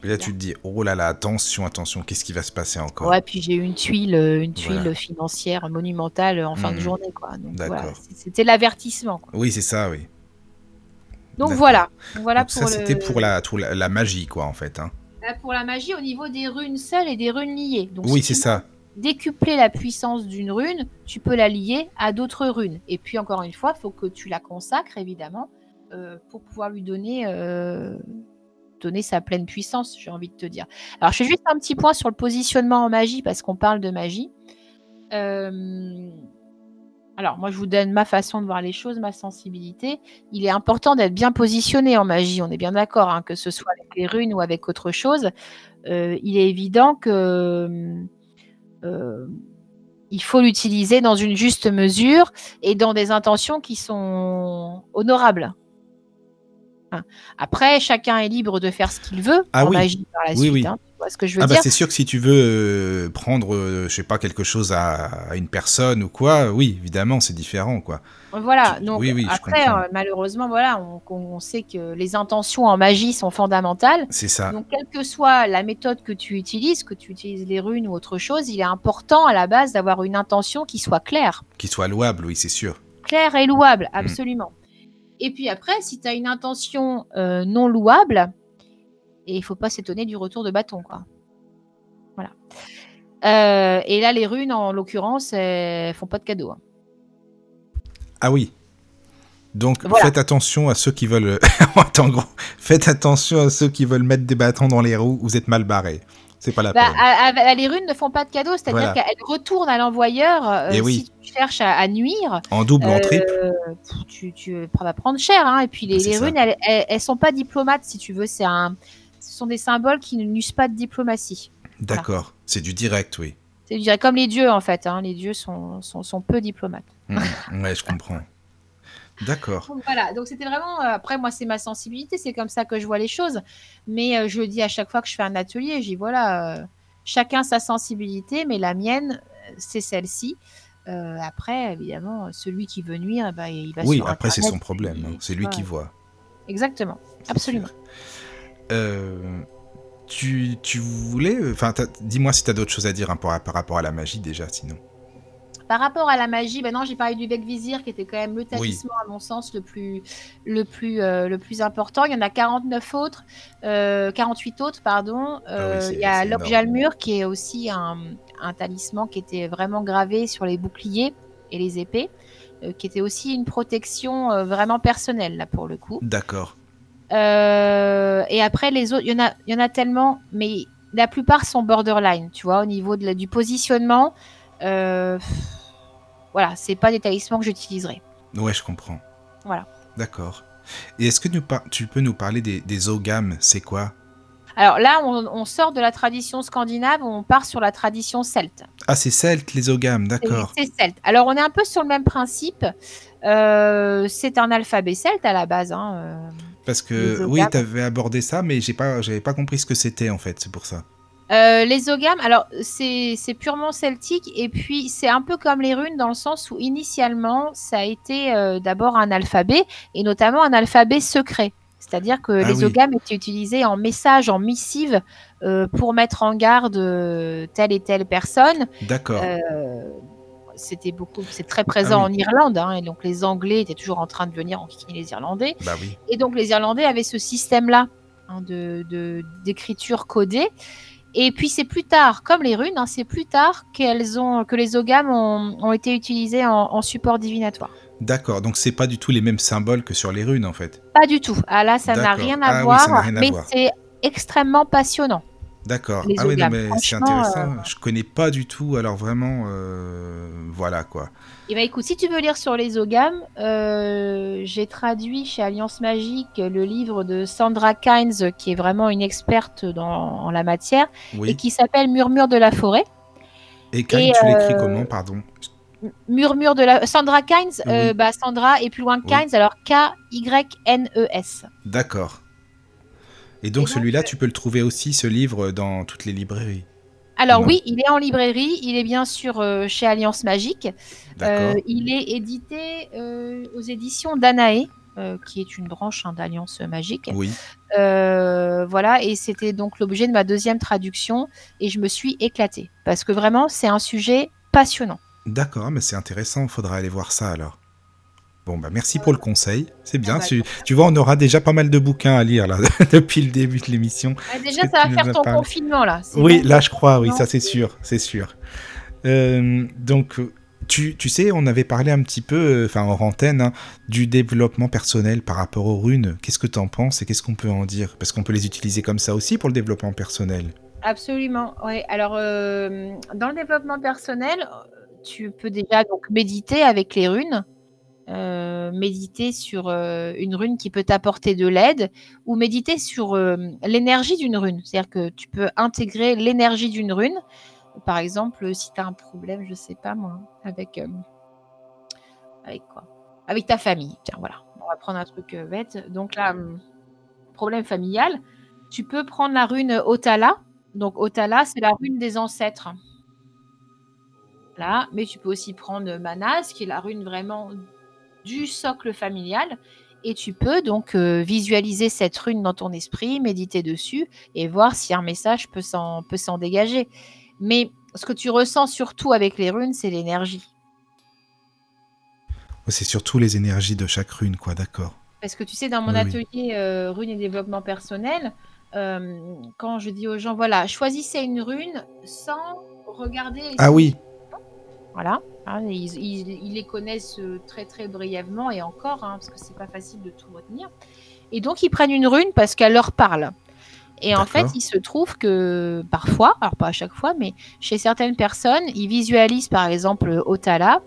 Putain, là, tu te dis, oh là là, attention, attention, qu'est-ce qui va se passer encore? Ouais, puis j'ai eu une tuile, euh, une tuile Voilà. financière monumentale en fin de Mhm. journée, quoi. Voilà, D'accord. c'était l'avertissement. Oui, c'est ça, oui. Donc voilà, voilà Donc pour ça, le- c'était pour, la, pour la, la magie, quoi, en fait. hein. Là, pour la magie au niveau des runes seules et des runes liées. Donc, Oui, si c'est ça. Décupler la puissance d'une rune, tu peux la lier à d'autres runes. Et puis encore une fois, il faut que tu la consacres évidemment euh, pour pouvoir lui donner, euh, donner sa pleine puissance, j'ai envie de te dire. Alors je fais juste un petit point sur le positionnement en magie parce qu'on parle de magie. Euh, alors moi je vous donne ma façon de voir les choses, ma sensibilité. Il est important d'être bien positionné en magie, on est bien d'accord, hein, que ce soit avec les runes ou avec autre chose. Euh, il est évident que euh, il faut l'utiliser dans une juste mesure et dans des intentions qui sont honorables. Hein. Après, chacun est libre de faire ce qu'il veut Ah en oui. magie par la Oui, suite. oui. hein. Tu vois ce que je veux Ah bah dire c'est sûr que si tu veux euh, prendre, euh, je sais pas, quelque chose à, à une personne ou quoi, oui, évidemment, c'est différent, quoi. Voilà. Donc oui, oui, après, euh, malheureusement, voilà, on, on sait que les intentions en magie sont fondamentales. C'est ça. Donc, quelle que soit la méthode que tu utilises, que tu utilises les runes ou autre chose, il est important à la base d'avoir une intention qui soit claire. Qu'il soit louable, oui, c'est sûr. clair et louable, absolument. Et puis après, si tu as une intention euh, non louable, et il faut pas s'étonner du retour de bâton, quoi. Voilà. Euh, et là, les runes, en l'occurrence, elles font pas de cadeaux. hein. Ah oui. Donc Voilà. faites attention à ceux qui veulent. en gros, faites attention à ceux qui veulent mettre des bâtons dans les roues. Vous êtes mal barrés. C'est pas la Bah, peine. à- à- à- les runes ne font pas de cadeaux, c'est-à-dire Voilà. qu'elles retournent à l'envoyeur euh, Eh oui. si tu cherches à, à nuire. En double ou en triple. euh, tu, tu vas prendre cher. hein. Et puis les, runes, elles, elles, elles sont pas diplomates, si tu veux. C'est un, sont des symboles qui n'usent pas de diplomatie. D'accord. C'est du direct, oui. C'est je dirais, comme les dieux en fait. hein. Les dieux sont, sont, sont peu diplomates. Mhm. ouais, je comprends. D'accord. Voilà, donc c'était vraiment. euh, après, moi, c'est ma sensibilité, c'est comme ça que je vois les choses. Mais euh, je le dis à chaque fois que je fais un atelier, dis voilà, euh, chacun sa sensibilité, mais la mienne, c'est celle-ci. Euh, après, évidemment, celui qui veut nuire, eh ben, il va Oui, sur après c'est son problème. C'est lui qui voit. Exactement, absolument. sûr. Euh, tu, tu voulais. Enfin, t'as- dis-moi si tu as d'autres choses à dire hein, par, par rapport à la magie déjà, sinon. Par rapport à la magie, ben non, j'ai parlé du bec vizir qui était quand même le talisman à mon sens le plus le plus euh, le plus important. Il y en a 49 autres, euh, 48 autres pardon. Euh, Ah il y a l'objalmur qui est aussi un, un talisman qui était vraiment gravé sur les boucliers et les épées, euh, qui était aussi une protection euh, vraiment personnelle là pour le coup. D'accord. Euh, et après, les autres, il y, en a, il y en a tellement, mais la plupart sont borderline, tu vois, au niveau de la- du positionnement. Euh, voilà, c'est pas des talismans que j'utiliserai. Ouais, je comprends. Voilà. D'accord. Et est-ce que nous tu peux nous parler des, des ogames? C'est quoi? Alors là, on, on sort de la tradition scandinave, on part sur la tradition celte. Ah, c'est celte, les ogames, d'accord. C'est celte. Alors, on est un peu sur le même principe. Euh, c'est un alphabet celte à la base. hein. Parce que oui, tu avais abordé ça, mais j'ai pas, j'avais pas compris ce que c'était en fait. C'est pour ça. Euh, les ogames, alors c'est purement celtique et puis c'est un peu comme les runes dans le sens où initialement ça a été euh, d'abord un alphabet et notamment un alphabet secret. C'est-à-dire que Ah les oui. ogames étaient utilisés en message, en missive euh, pour mettre en garde telle et telle personne. D'accord. C'était beaucoup, c'est très présent Ah en Irlande hein, et donc les Anglais étaient toujours en train de venir enquiquiner les Irlandais. Bah oui. Et donc les Irlandais avaient ce système-là hein, de d'écriture codée. Et puis c'est plus tard, comme les runes, hein, c'est plus tard qu'elles ont, que les ogames ont, ont été utilisés en, en support divinatoire. D'accord. Donc c'est pas du tout les mêmes symboles que sur les runes en fait. Pas du tout. Ah là, ça n'a rien à Ah voir, rien à mais c'est extrêmement passionnant. D'accord. Ah oui, non, ogames, mais c'est intéressant. Je connais pas du tout. Alors vraiment, euh, voilà quoi. Et ben écoute, si tu veux lire sur les ogames, euh, j'ai traduit chez Alliance Magique le livre de Sandra Kynes, qui est vraiment une experte dans, en la matière, et qui s'appelle Murmure de la forêt. Et Kyle, et, tu l'écris euh, comment, pardon? Murmure de la Sandra Kynes, euh, Oui. bah Sandra et plus loin Oui. Kynes, alors K-Y-N-E-S. D'accord. Et donc donc, celui-là, tu peux le trouver aussi, ce livre, dans toutes les librairies. Alors Non. oui, il est en librairie, il est bien sûr euh, chez Alliance Magique. Euh, il est édité euh, aux éditions Danae, qui est une branche hein, d'Alliance Magique. Oui. Voilà, et c'était donc l'objet de ma deuxième traduction, et je me suis éclatée parce que vraiment, c'est un sujet passionnant. D'accord, mais c'est intéressant. Il faudra aller voir ça alors. Bon, bah merci pour le conseil. C'est bien. Ah bah, tu, tu vois, on aura déjà pas mal de bouquins à lire là depuis le début de l'émission. Ah, déjà, ça va faire ton parlé. confinement là. Oui, là je crois, oui, ça c'est sûr, c'est sûr. Euh, donc, tu, tu sais, on avait parlé un petit peu, euh, enfin hors antenne, hein, du développement personnel par rapport aux runes. Qu'est-ce que tu en penses et qu'est-ce qu'on peut en dire? Parce qu'on peut les utiliser comme ça aussi pour le développement personnel. Absolument, oui. Alors, euh, dans le développement personnel, tu peux déjà donc méditer avec les runes, euh, méditer sur euh, une rune qui peut t'apporter de l'aide, ou méditer sur euh, l'énergie d'une rune. C'est-à-dire que tu peux intégrer l'énergie d'une rune. Par exemple, si tu as un problème, je sais pas moi, avec, avec quoi? Avec ta famille. Tiens, voilà. On va prendre un truc bête. Donc là, problème familial, tu peux prendre la rune Otala. Donc Otala, c'est la rune des ancêtres. Là, mais tu peux aussi prendre Manas, qui est la rune vraiment du socle familial. Et tu peux donc euh, visualiser cette rune dans ton esprit, méditer dessus et voir si un message peut s'en peut s'en dégager. Mais ce que tu ressens surtout avec les runes, c'est l'énergie. C'est surtout les énergies de chaque rune, quoi, d'accord. Parce que tu sais, dans mon Oui, oui. atelier euh, rune et développement personnel, euh, quand je dis aux gens, voilà, choisissez une rune sans regarder. Ah oui, Voilà. hein, ils, ils- ils les connaissent euh, très très brièvement et encore, hein, parce que c'est pas facile de tout retenir. Et donc ils prennent une rune parce qu'elle leur parle. Et en fait, il se trouve que parfois, alors pas à chaque fois, mais chez certaines personnes, ils visualisent par exemple Otala.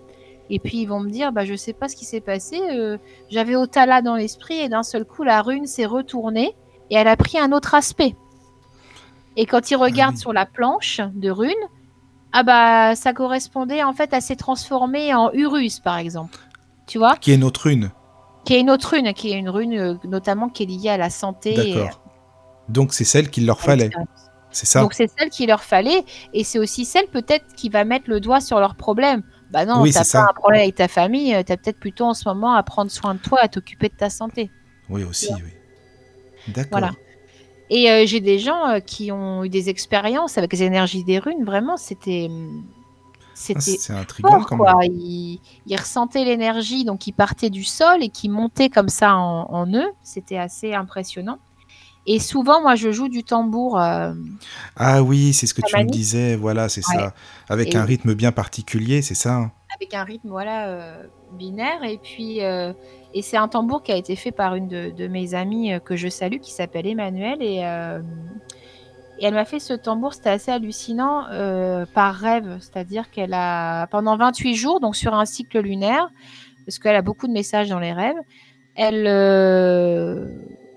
Et puis ils vont me dire, bah, je sais pas ce qui s'est passé. euh, J'avais Otala dans l'esprit et d'un seul coup, la rune s'est retournée et elle a pris un autre aspect. Et quand ils regardent oui. sur la planche de rune, ah bah ça correspondait en fait à s'est transformé en Urus par exemple. Tu vois? Qui est notre rune. Qui est une autre rune, qui est une rune euh, notamment qui est liée à la santé. et D'accord. Donc c'est celle qu'il leur fallait, c'est ça? Donc c'est celle qu'il leur fallait et c'est aussi celle peut-être qui va mettre le doigt sur leur problème. Bah non, Oui, t'as pas ça. un problème avec ta famille, euh, t'as peut-être plutôt en ce moment à prendre soin de toi, à t'occuper de ta santé. Oui, aussi, oui. D'accord. Voilà. Et euh, j'ai des gens euh, qui ont eu des expériences avec les énergies des runes, vraiment, c'était Ah, c'était c'est intriguant fort, quand quoi. même. Ils, ils ressentaient l'énergie, donc ils partaient du sol et qui montaient comme ça en, en eux. C'était assez impressionnant. Et souvent, moi, je joue du tambour. euh, Ah oui, c'est ce que tu me disais, voilà, c'est Ouais. ça. Avec Et- un rythme bien particulier, c'est ça hein avec un rythme voilà euh, binaire. Et puis euh, et c'est un tambour qui a été fait par une de, mes amies euh, que je salue qui s'appelle Emmanuel. Et, euh, et elle m'a fait ce tambour. C'était assez hallucinant par rêve. C'est-à-dire qu'elle a pendant 28 jours donc sur un cycle lunaire parce qu'elle a beaucoup de messages dans les rêves elle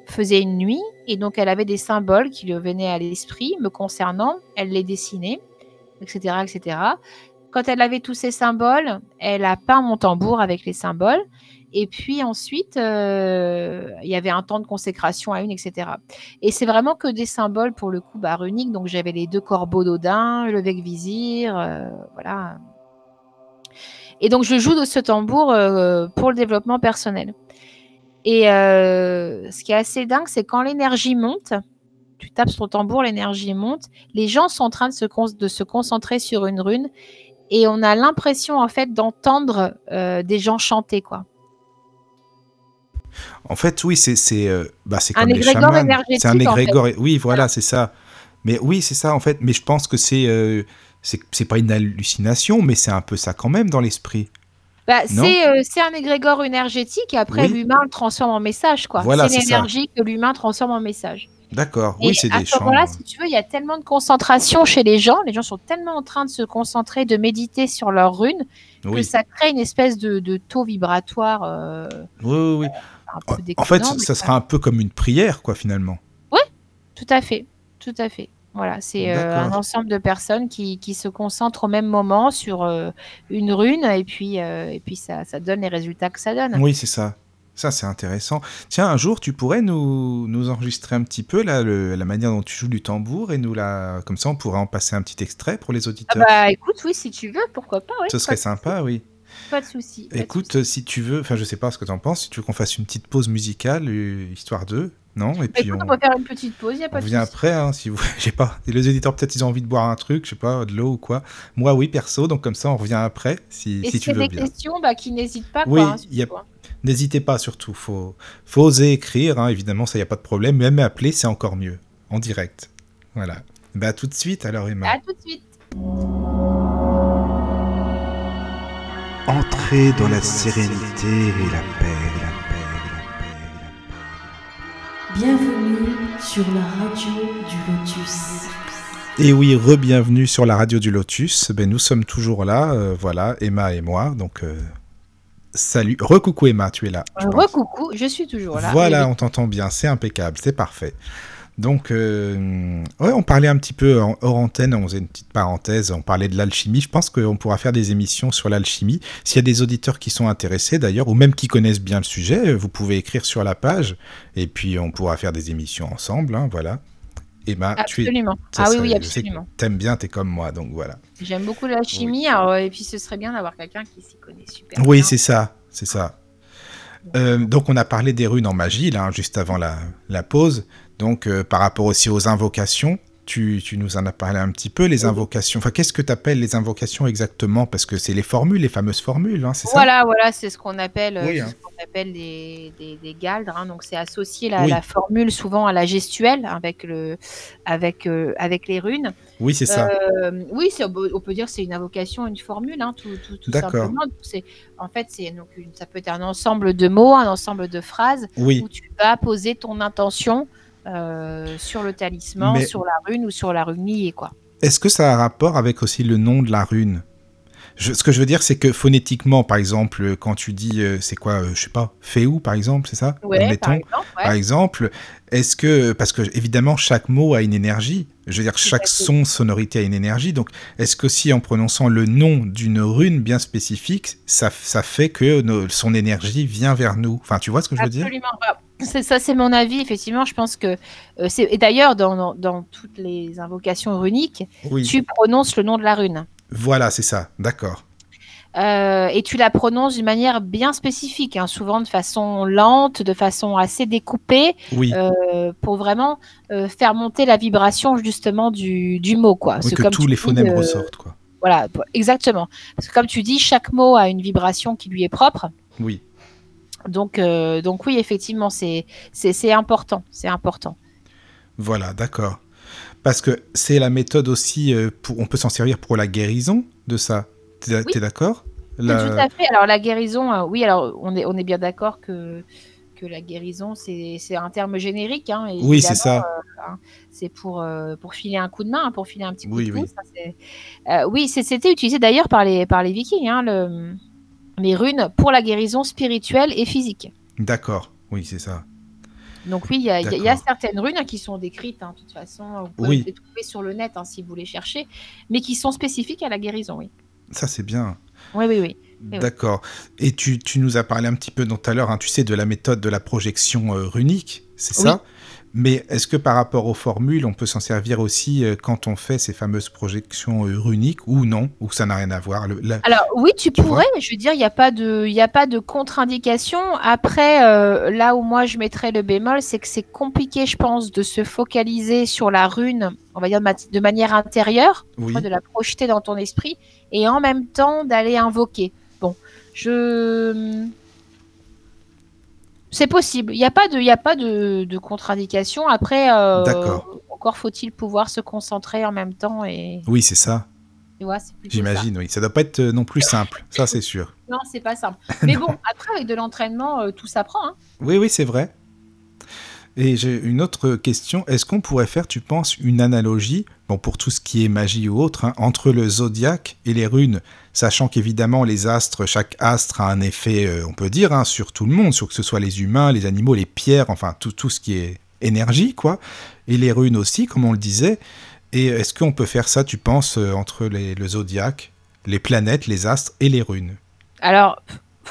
faisait une nuit. Et donc elle avait des symboles qui lui venaient à l'esprit me concernant. Elle les dessinait etc etc quand elle avait tous ces symboles, elle a peint mon tambour avec les symboles. Et puis ensuite, euh, il y avait un temps de consécration à une, etc. Et c'est vraiment que des symboles pour le coup bah, runiques. Donc j'avais les deux corbeaux d'Odin, le bec vizir, euh, voilà. Et donc je joue de ce tambour euh, pour le développement personnel. Et ce qui est assez dingue, c'est quand l'énergie monte, tu tapes sur ton tambour, l'énergie monte, les gens sont en train de se concentrer sur une rune et on a l'impression en fait d'entendre euh, des gens chanter quoi. En fait, oui, c'est c'est euh, bah, c'est Un comme les égrégore chamans. énergétique, C'est un en fait. égrégore. Oui, voilà, c'est ça. Mais oui, c'est ça en fait. Mais je pense que c'est euh, c'est pas une hallucination, mais c'est un peu ça quand même dans l'esprit. Bah, c'est euh, un égrégore énergétique et après Oui. l'humain le transforme en message quoi. Voilà, c'est l'énergie que l'humain transforme en message. D'accord. Oui, c'est à des ce chants. moment-là, si tu veux, il y a tellement de concentration chez les gens, les gens sont tellement en train de se concentrer, de méditer sur leur rune, que Oui, ça crée une espèce de, de taux vibratoire euh, oui, oui. oui. un En- fait, ça sera un peu comme une prière, quoi, finalement. Tout à fait, tout à fait. Voilà, c'est euh, un ensemble de personnes qui, qui se concentrent au même moment sur euh, une rune et puis, euh, et puis ça, ça donne les résultats que ça donne. Oui, c'est ça. Ça, c'est intéressant. Tiens, un jour, tu pourrais nous, nous enregistrer un petit peu là, le- la manière dont tu joues du tambour et nous la. Comme ça, on pourrait en passer un petit extrait pour les Ah auditeurs. bah écoute, oui, si tu veux, pourquoi pas. oui, Ce pas serait de sympa, oui. Pas de souci. de Écoute, si tu veux, enfin je sais pas ce que tu en penses, si tu veux qu'on fasse une petite pause musicale, euh, histoire de, non? Et Bah, puis écoute, on, on peut faire une petite pause, il a on pas de vient souci. après, hein, si vous, j'ai pas. Les éditeurs peut-être ils ont envie de boire un truc, je sais pas, de l'eau ou quoi. Moi oui perso, donc comme ça on revient après, si, Et si si tu a veux des bien. questions, bah, qui n'hésitent pas. Oui, quoi, hein, il y a- hein. N'hésitez pas surtout, faut, faut oser écrire, hein, évidemment ça y a pas de problème, même appeler c'est encore mieux, en direct. Voilà. Bah à tout de suite alors Emma. À tout de suite. Entrez dans la sérénité et la paix, la paix, la paix, la paix. Bienvenue sur la radio du Lotus. Et oui, re-bienvenue sur la radio du Lotus. Ben, nous sommes toujours là, euh, voilà, Emma et moi. Donc, euh, salut. Recoucou Emma, tu es là. je. Recoucou, je suis toujours là. Voilà, on t'entend bien, c'est impeccable, c'est parfait. Donc, euh, ouais, on parlait un petit peu en, hors antenne, on faisait une petite parenthèse, on parlait de l'alchimie. Je pense qu'on pourra faire des émissions sur l'alchimie. S'il y a des auditeurs qui sont intéressés d'ailleurs, ou même qui connaissent bien le sujet, vous pouvez écrire sur la page, et puis on pourra faire des émissions ensemble, hein, voilà. Emma, tu es, Absolument. ça Ah oui, oui, absolument. t'aimes bien, t'es comme moi, donc voilà. J'aime beaucoup la chimie, alors, euh, et puis ce serait bien d'avoir quelqu'un qui s'y connaît super Oui, bien. c'est ça, c'est ça. Euh, donc on a parlé des runes en magie, là, hein, juste avant la, la pause. Donc euh, par rapport aussi aux invocations, tu, tu nous en as parlé un petit peu, les invocations. Enfin, qu'est-ce que tu appelles les invocations exactement? Parce que c'est les formules, les fameuses formules, hein, c'est ça? Voilà, voilà, c'est ce qu'on appelle, euh, Oui, hein. ce qu'on appelle des, des, des galdres. hein. Donc c'est associer la, Oui. la formule souvent à la gestuelle avec le, avec, euh, avec les runes. Oui, c'est ça. Euh, oui, c'est- on peut dire que c'est une invocation, une formule, hein, tout, tout, tout D'accord. simplement. Donc, c'est- En fait, c'est donc une- ça peut être un ensemble de mots, un ensemble de phrases Oui, où tu vas poser ton intention euh, sur le talisman, Mais- sur la rune ou sur la rune liée, quoi. Est-ce que ça a un rapport avec aussi le nom de la rune? Je- Ce que je veux dire, c'est que phonétiquement, par exemple, quand tu dis, euh, c'est quoi, euh, je sais pas, Féou, par exemple, c'est ça Ouais, Admettons. par exemple, ouais. Par exemple, est-ce que, parce que évidemment chaque mot a une énergie, je veux dire chaque son, sonorité a une énergie, donc est-ce que si en prononçant le nom d'une rune bien spécifique, ça, ça fait que nos- son énergie vient vers nous? Enfin, tu vois ce que je veux dire? Absolument. Ah, c'est- ça, c'est mon avis. Effectivement, je pense que euh, et d'ailleurs dans, dans, dans toutes les invocations runiques, Oui, tu prononces le nom de la rune. Voilà, c'est ça, d'accord. Euh, et tu la prononces d'une manière bien spécifique, hein, souvent de façon lente, de façon assez découpée, Oui, euh, pour vraiment euh, faire monter la vibration justement du, du mot, quoi. oui, que comme tous les phonèmes ressortent, quoi. Voilà, exactement. Parce que comme tu dis, chaque mot a une vibration qui lui est propre. Oui, Donc, donc oui, effectivement, c'est important, c'est important. voilà, d'accord. Parce que c'est la méthode aussi, euh, pour, on peut s'en servir pour la guérison de ça. T'es Oui. d'accord? Oui, La- Tout à fait. Alors la guérison, euh, oui, alors on est, on est bien d'accord que, que la guérison, c'est un terme générique. Hein, Oui, c'est ça. euh, hein, c'est pour, euh, pour filer un coup de main, pour filer un petit coup Oui, de oui. pouce. hein, oui, c'est- c'était utilisé d'ailleurs par les, par les vikings, hein, le- les runes, pour la guérison spirituelle et physique. D'accord, oui, c'est ça. Donc oui, il y a, y certaines runes hein, qui sont décrites, hein, de toute façon, vous pouvez Oui. les trouver sur le net hein, si vous les cherchez, mais qui sont spécifiques à la guérison, oui. Ça, c'est bien. Oui, oui, oui. D'accord. Et tu, tu nous as parlé un petit peu tout à l'heure, hein, tu sais, de la méthode de la projection euh, runique, c'est ça? Mais est-ce que par rapport aux formules, on peut s'en servir aussi euh, quand on fait ces fameuses projections euh, runiques ou non? Ou ça n'a rien à voir? Le- la- Alors oui, tu, Tu pourrais, je veux dire, il n'y a pas de, il y a pas de contre-indication. Après, euh, là où moi je mettrais le bémol, c'est que c'est compliqué, je pense, de se focaliser sur la rune, on va dire de, ma- de manière intérieure, Oui, de la projeter dans ton esprit, et en même temps d'aller invoquer. Bon, je, c'est possible. Il n'y a pas de, y a pas de, de contre-indication. Après, euh, encore faut-il pouvoir se concentrer en même temps et, oui c'est ça, j'imagine, oui. Ça doit pas être euh, non plus simple, ça c'est sûr. Non, c'est pas simple. Mais bon, après, avec de l'entraînement, euh, tout s'apprend. Hein. Oui, oui, c'est vrai. Et j'ai une autre question. Est-ce qu'on pourrait faire, tu penses, une analogie, bon, pour tout ce qui est magie ou autre, hein, entre le zodiaque et les runes Sachant qu'évidemment, les astres, chaque astre a un effet, euh, on peut dire, hein, sur tout le monde, sur que ce soit les humains, les animaux, les pierres, enfin, tout, tout ce qui est énergie, quoi. Et les runes aussi, comme on le disait. Et est-ce qu'on peut faire ça, tu penses, euh, entre le zodiaque, les planètes, les astres et les runes? Alors,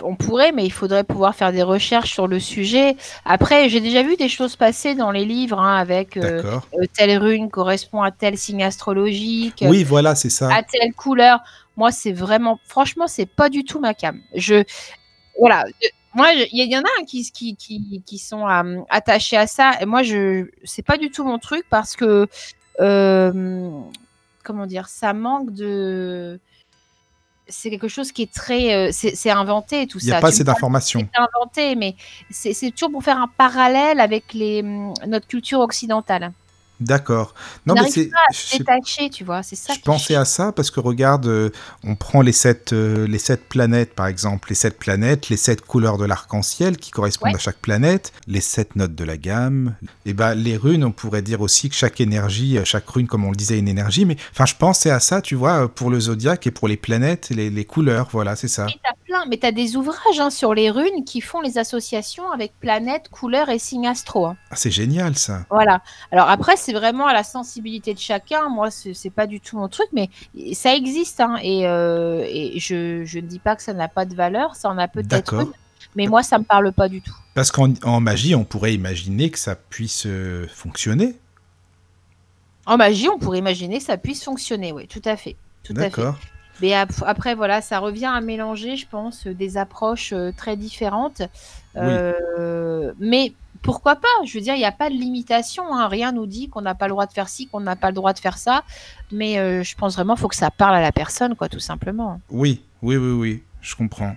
on pourrait, mais il faudrait pouvoir faire des recherches sur le sujet. Après, j'ai déjà vu des choses passer dans les livres hein, avec euh, euh, telle rune correspond à tel signe astrologique, Oui, voilà, c'est ça. à telle couleur. Moi, c'est vraiment, franchement, c'est pas du tout ma cam. Je, voilà. Moi, il y, y en a hein, qui, qui, qui, qui sont euh, attachés à ça. Et moi, je, c'est pas du tout mon truc parce que, euh, comment dire, ça manque de. C'est quelque chose qui est très. euh, c'est inventé tout Il n'y ça. a pas Tu assez d'informations. c'est inventé, mais c'est c'est toujours pour faire un parallèle avec les, hum, notre culture occidentale. D'accord. Non, On mais c'est. détacher, tu vois. C'est ça Je pensais à ça parce que regarde, euh, on prend les sept, euh, les sept planètes par exemple, les sept planètes, les sept couleurs de l'arc-en-ciel qui correspondent Ouais. à chaque planète, les sept notes de la gamme. Et ben les runes, on pourrait dire aussi que chaque énergie, euh, chaque rune, comme on le disait, est une énergie. Mais enfin, je pensais à ça, tu vois, pour le zodiaque et pour les planètes, les, les couleurs, voilà, c'est ça. Et t'as plein, mais t'as des ouvrages hein, sur les runes qui font les associations avec planètes, couleurs et signes astro. hein. Ah, c'est génial ça. Voilà. Alors après, c'est vraiment à la sensibilité de chacun. Moi, c'est pas du tout mon truc, mais ça existe. hein, et euh, et je, je ne dis pas que ça n'a pas de valeur. Ça en a peut-être une, mais moi, ça me parle pas du tout. Parce qu'en en magie, on pourrait imaginer que ça puisse euh, fonctionner. En magie, on pourrait imaginer que ça puisse fonctionner. Oui, tout à fait. Tout à fait. D'accord. Mais ap- après, voilà, ça revient à mélanger, je pense, des approches euh, très différentes. Euh, Mais pourquoi pas? Je veux dire, il n'y a pas de limitation. hein. Rien nous dit qu'on n'a pas le droit de faire ci, qu'on n'a pas le droit de faire ça. Mais euh, je pense vraiment qu'il faut que ça parle à la personne, quoi, tout simplement. Oui, oui, oui, oui, je comprends.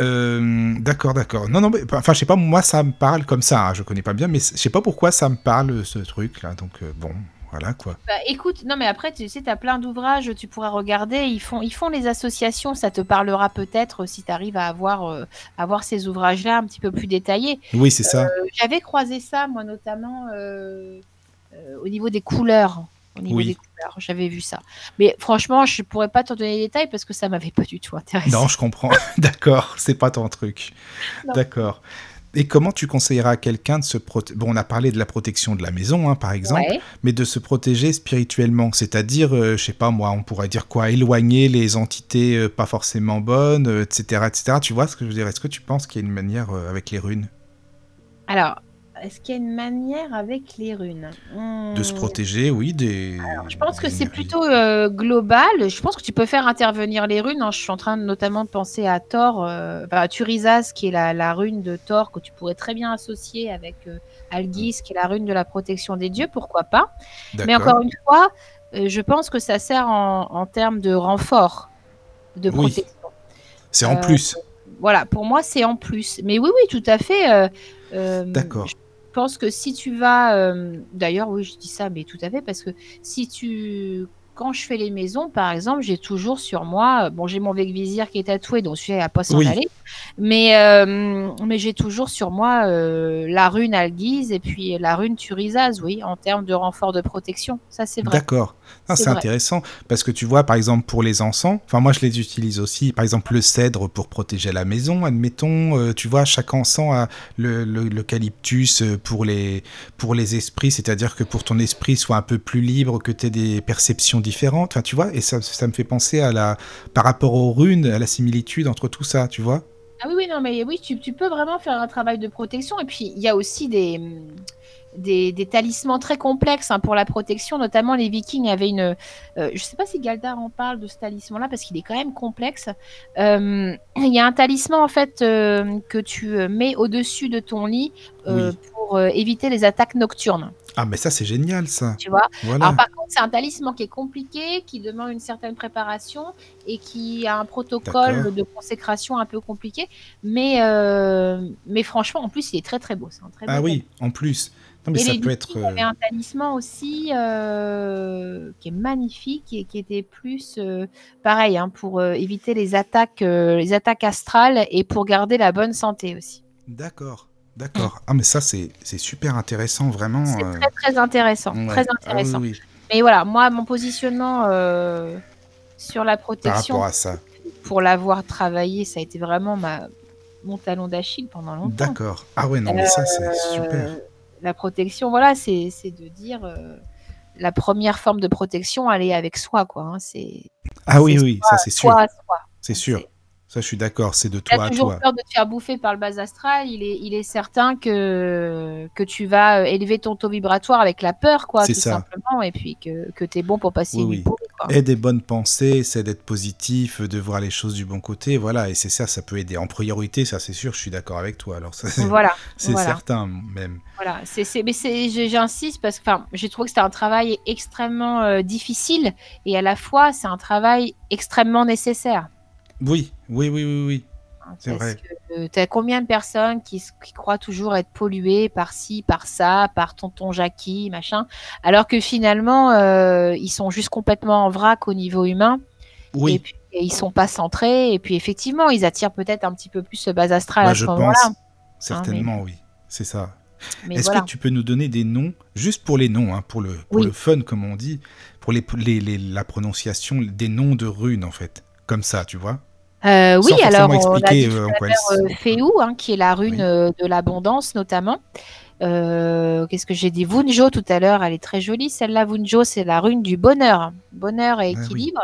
Euh, d'accord, d'accord. Non, non, mais enfin, je sais pas, moi ça me parle comme ça, hein, je connais pas bien, mais je sais pas pourquoi ça me parle ce truc là, donc euh, bon, voilà quoi. Bah, écoute, non, mais après, tu sais, tu as plein d'ouvrages, tu pourras regarder. Ils font, ils font les associations. Ça te parlera peut-être si tu arrives à avoir, euh, avoir ces ouvrages-là un petit peu plus détaillés. Oui, c'est ça. Euh, J'avais croisé ça, moi, notamment euh, euh, au niveau des couleurs. Au niveau Oui. des couleurs, j'avais vu ça. Mais franchement, je pourrais pas t'en donner les détails parce que ça m'avait pas du tout intéressé. Non, je comprends. d'accord, c'est pas ton truc. D'accord. Et comment tu conseilleras à quelqu'un de se protéger Bon, on a parlé de la protection de la maison, hein, par exemple, Ouais. mais de se protéger spirituellement, c'est-à-dire, euh, je sais pas moi, on pourrait dire quoi, éloigner les entités euh, pas forcément bonnes, euh, etc., etc. Tu vois ce que je veux dire? Est-ce que tu penses qu'il y a une manière euh, avec les runes? Alors, est-ce qu'il y a une manière avec les runes? De se Hmm, protéger Oui, des. Je pense que c'est plutôt euh, global. Je pense que tu peux faire intervenir les runes. hein. Je suis en train de, notamment de penser à Thor, euh, enfin, à Turizas, qui est la, la rune de Thor, que tu pourrais très bien associer avec euh, Algis, qui est la rune de la protection des dieux. Pourquoi pas Mais encore une fois, euh, je pense que ça sert en, en termes de renfort de Oui. protection. C'est en euh, plus. Voilà, pour moi, c'est en plus. Mais oui, oui, tout à fait. euh, euh, D'accord. je pense que si tu vas, euh, d'ailleurs, oui, je dis ça, mais tout à fait, parce que si tu, quand je fais les maisons, par exemple, j'ai toujours sur moi, bon, j'ai mon vizir qui est tatoué, donc celui-là à pas s'en Oui. aller, mais, euh, mais j'ai toujours sur moi euh, la rune Alguise et puis la rune Turizaz, oui, en termes de renfort de protection, ça c'est vrai. D'accord. C'est intéressant parce que tu vois, par exemple, pour les encens, enfin moi je les utilise aussi. Par exemple, le cèdre pour protéger la maison, admettons. euh, tu vois, chaque encens a le- le- l'eucalyptus euh, pour les pour les esprits, c'est-à-dire que pour ton esprit soit un peu plus libre, que tu aies des perceptions différentes. Enfin, tu vois, et ça, ça me fait penser à la par rapport aux runes, à la similitude entre tout ça, tu vois. Ah oui, oui, non, mais oui, tu, tu peux vraiment faire un travail de protection. Et puis, il y a aussi des, des, des talismans très complexes hein, pour la protection. Notamment, les Vikings avaient une. euh, je ne sais pas si Galdar en parle de ce talisman-là parce qu'il est quand même complexe. Euh, Il y a un talisman, en fait, euh, que tu mets au-dessus de ton lit pour éviter les attaques nocturnes. Ah, mais ça c'est génial, ça. Tu vois? Voilà. alors par contre, c'est un talisman qui est compliqué, qui demande une certaine préparation et qui a un protocole de consécration un peu compliqué. Mais, mais franchement, en plus, il est très très beau. C'est un très ah beau oui, en plus. Non, mais et ça les peut être. euh, avaient un talisman aussi euh, qui est magnifique et qui était plus euh, pareil hein, pour euh, éviter les attaques, euh, les attaques astrales et pour garder la bonne santé aussi. D'accord, d'accord. Ah, mais ça c'est c'est super intéressant, vraiment. C'est euh, très très intéressant, ouais. très Ah oui, intéressant. oui, Mais voilà, moi mon positionnement euh, sur la par protection rapport à ça. pour l'avoir travaillé, ça a été vraiment ma, mon talon d'Achille pendant longtemps. D'accord. Ah ouais, non, mais ça, c'est Euh, super. La protection, voilà, c'est c'est de dire euh, la première forme de protection, elle est avec soi, quoi. hein, c'est Ah oui, oui, ça, c'est sûr. C'est sûr. Ça, je suis d'accord, c'est de Tu as toi à toujours toi. peur de te faire bouffer par le bas astral, il est, il est certain que, que tu vas euh, élever ton taux vibratoire avec la peur, quoi, tout ça. simplement, et puis que, que tu es bon pour passer Oui, une oui. pourrie, quoi. Et des bonnes pensées, c'est d'être positif, de voir les choses du bon côté, voilà, et c'est ça, ça peut aider. En priorité, ça c'est sûr, je suis d'accord avec toi. Alors ça, Voilà, c'est voilà. certain même. Voilà, c'est, mais j'insiste parce que j'ai trouvé que c'était un travail extrêmement euh, difficile et à la fois c'est un travail extrêmement nécessaire. Oui, oui, oui, oui, oui. hein, C'est vrai. que tu as combien de personnes qui, croient toujours être polluées par ci, par ça, par tonton Jackie, machin, alors que finalement euh, ils sont juste complètement en vrac au niveau humain et Oui, puis et ils sont pas centrés et puis effectivement ils attirent peut-être un petit peu plus ce bas astral à je ce pense, moment-là. certainement, oui, c'est ça. Est-ce voilà. que tu peux nous donner des noms, juste pour les noms, hein, pour, le, pour Oui. le fun, comme on dit, pour les, les- les- la prononciation des noms de runes, en fait, comme ça, tu vois? Euh, oui, alors on a dit euh, euh, Féou, hein, qui est la rune Oui. de l'abondance notamment. Euh, Qu'est-ce que j'ai dit? Vunjo tout à l'heure, elle est très jolie. Celle-là, Vunjo, c'est la rune du bonheur, bonheur et Ah oui. équilibre.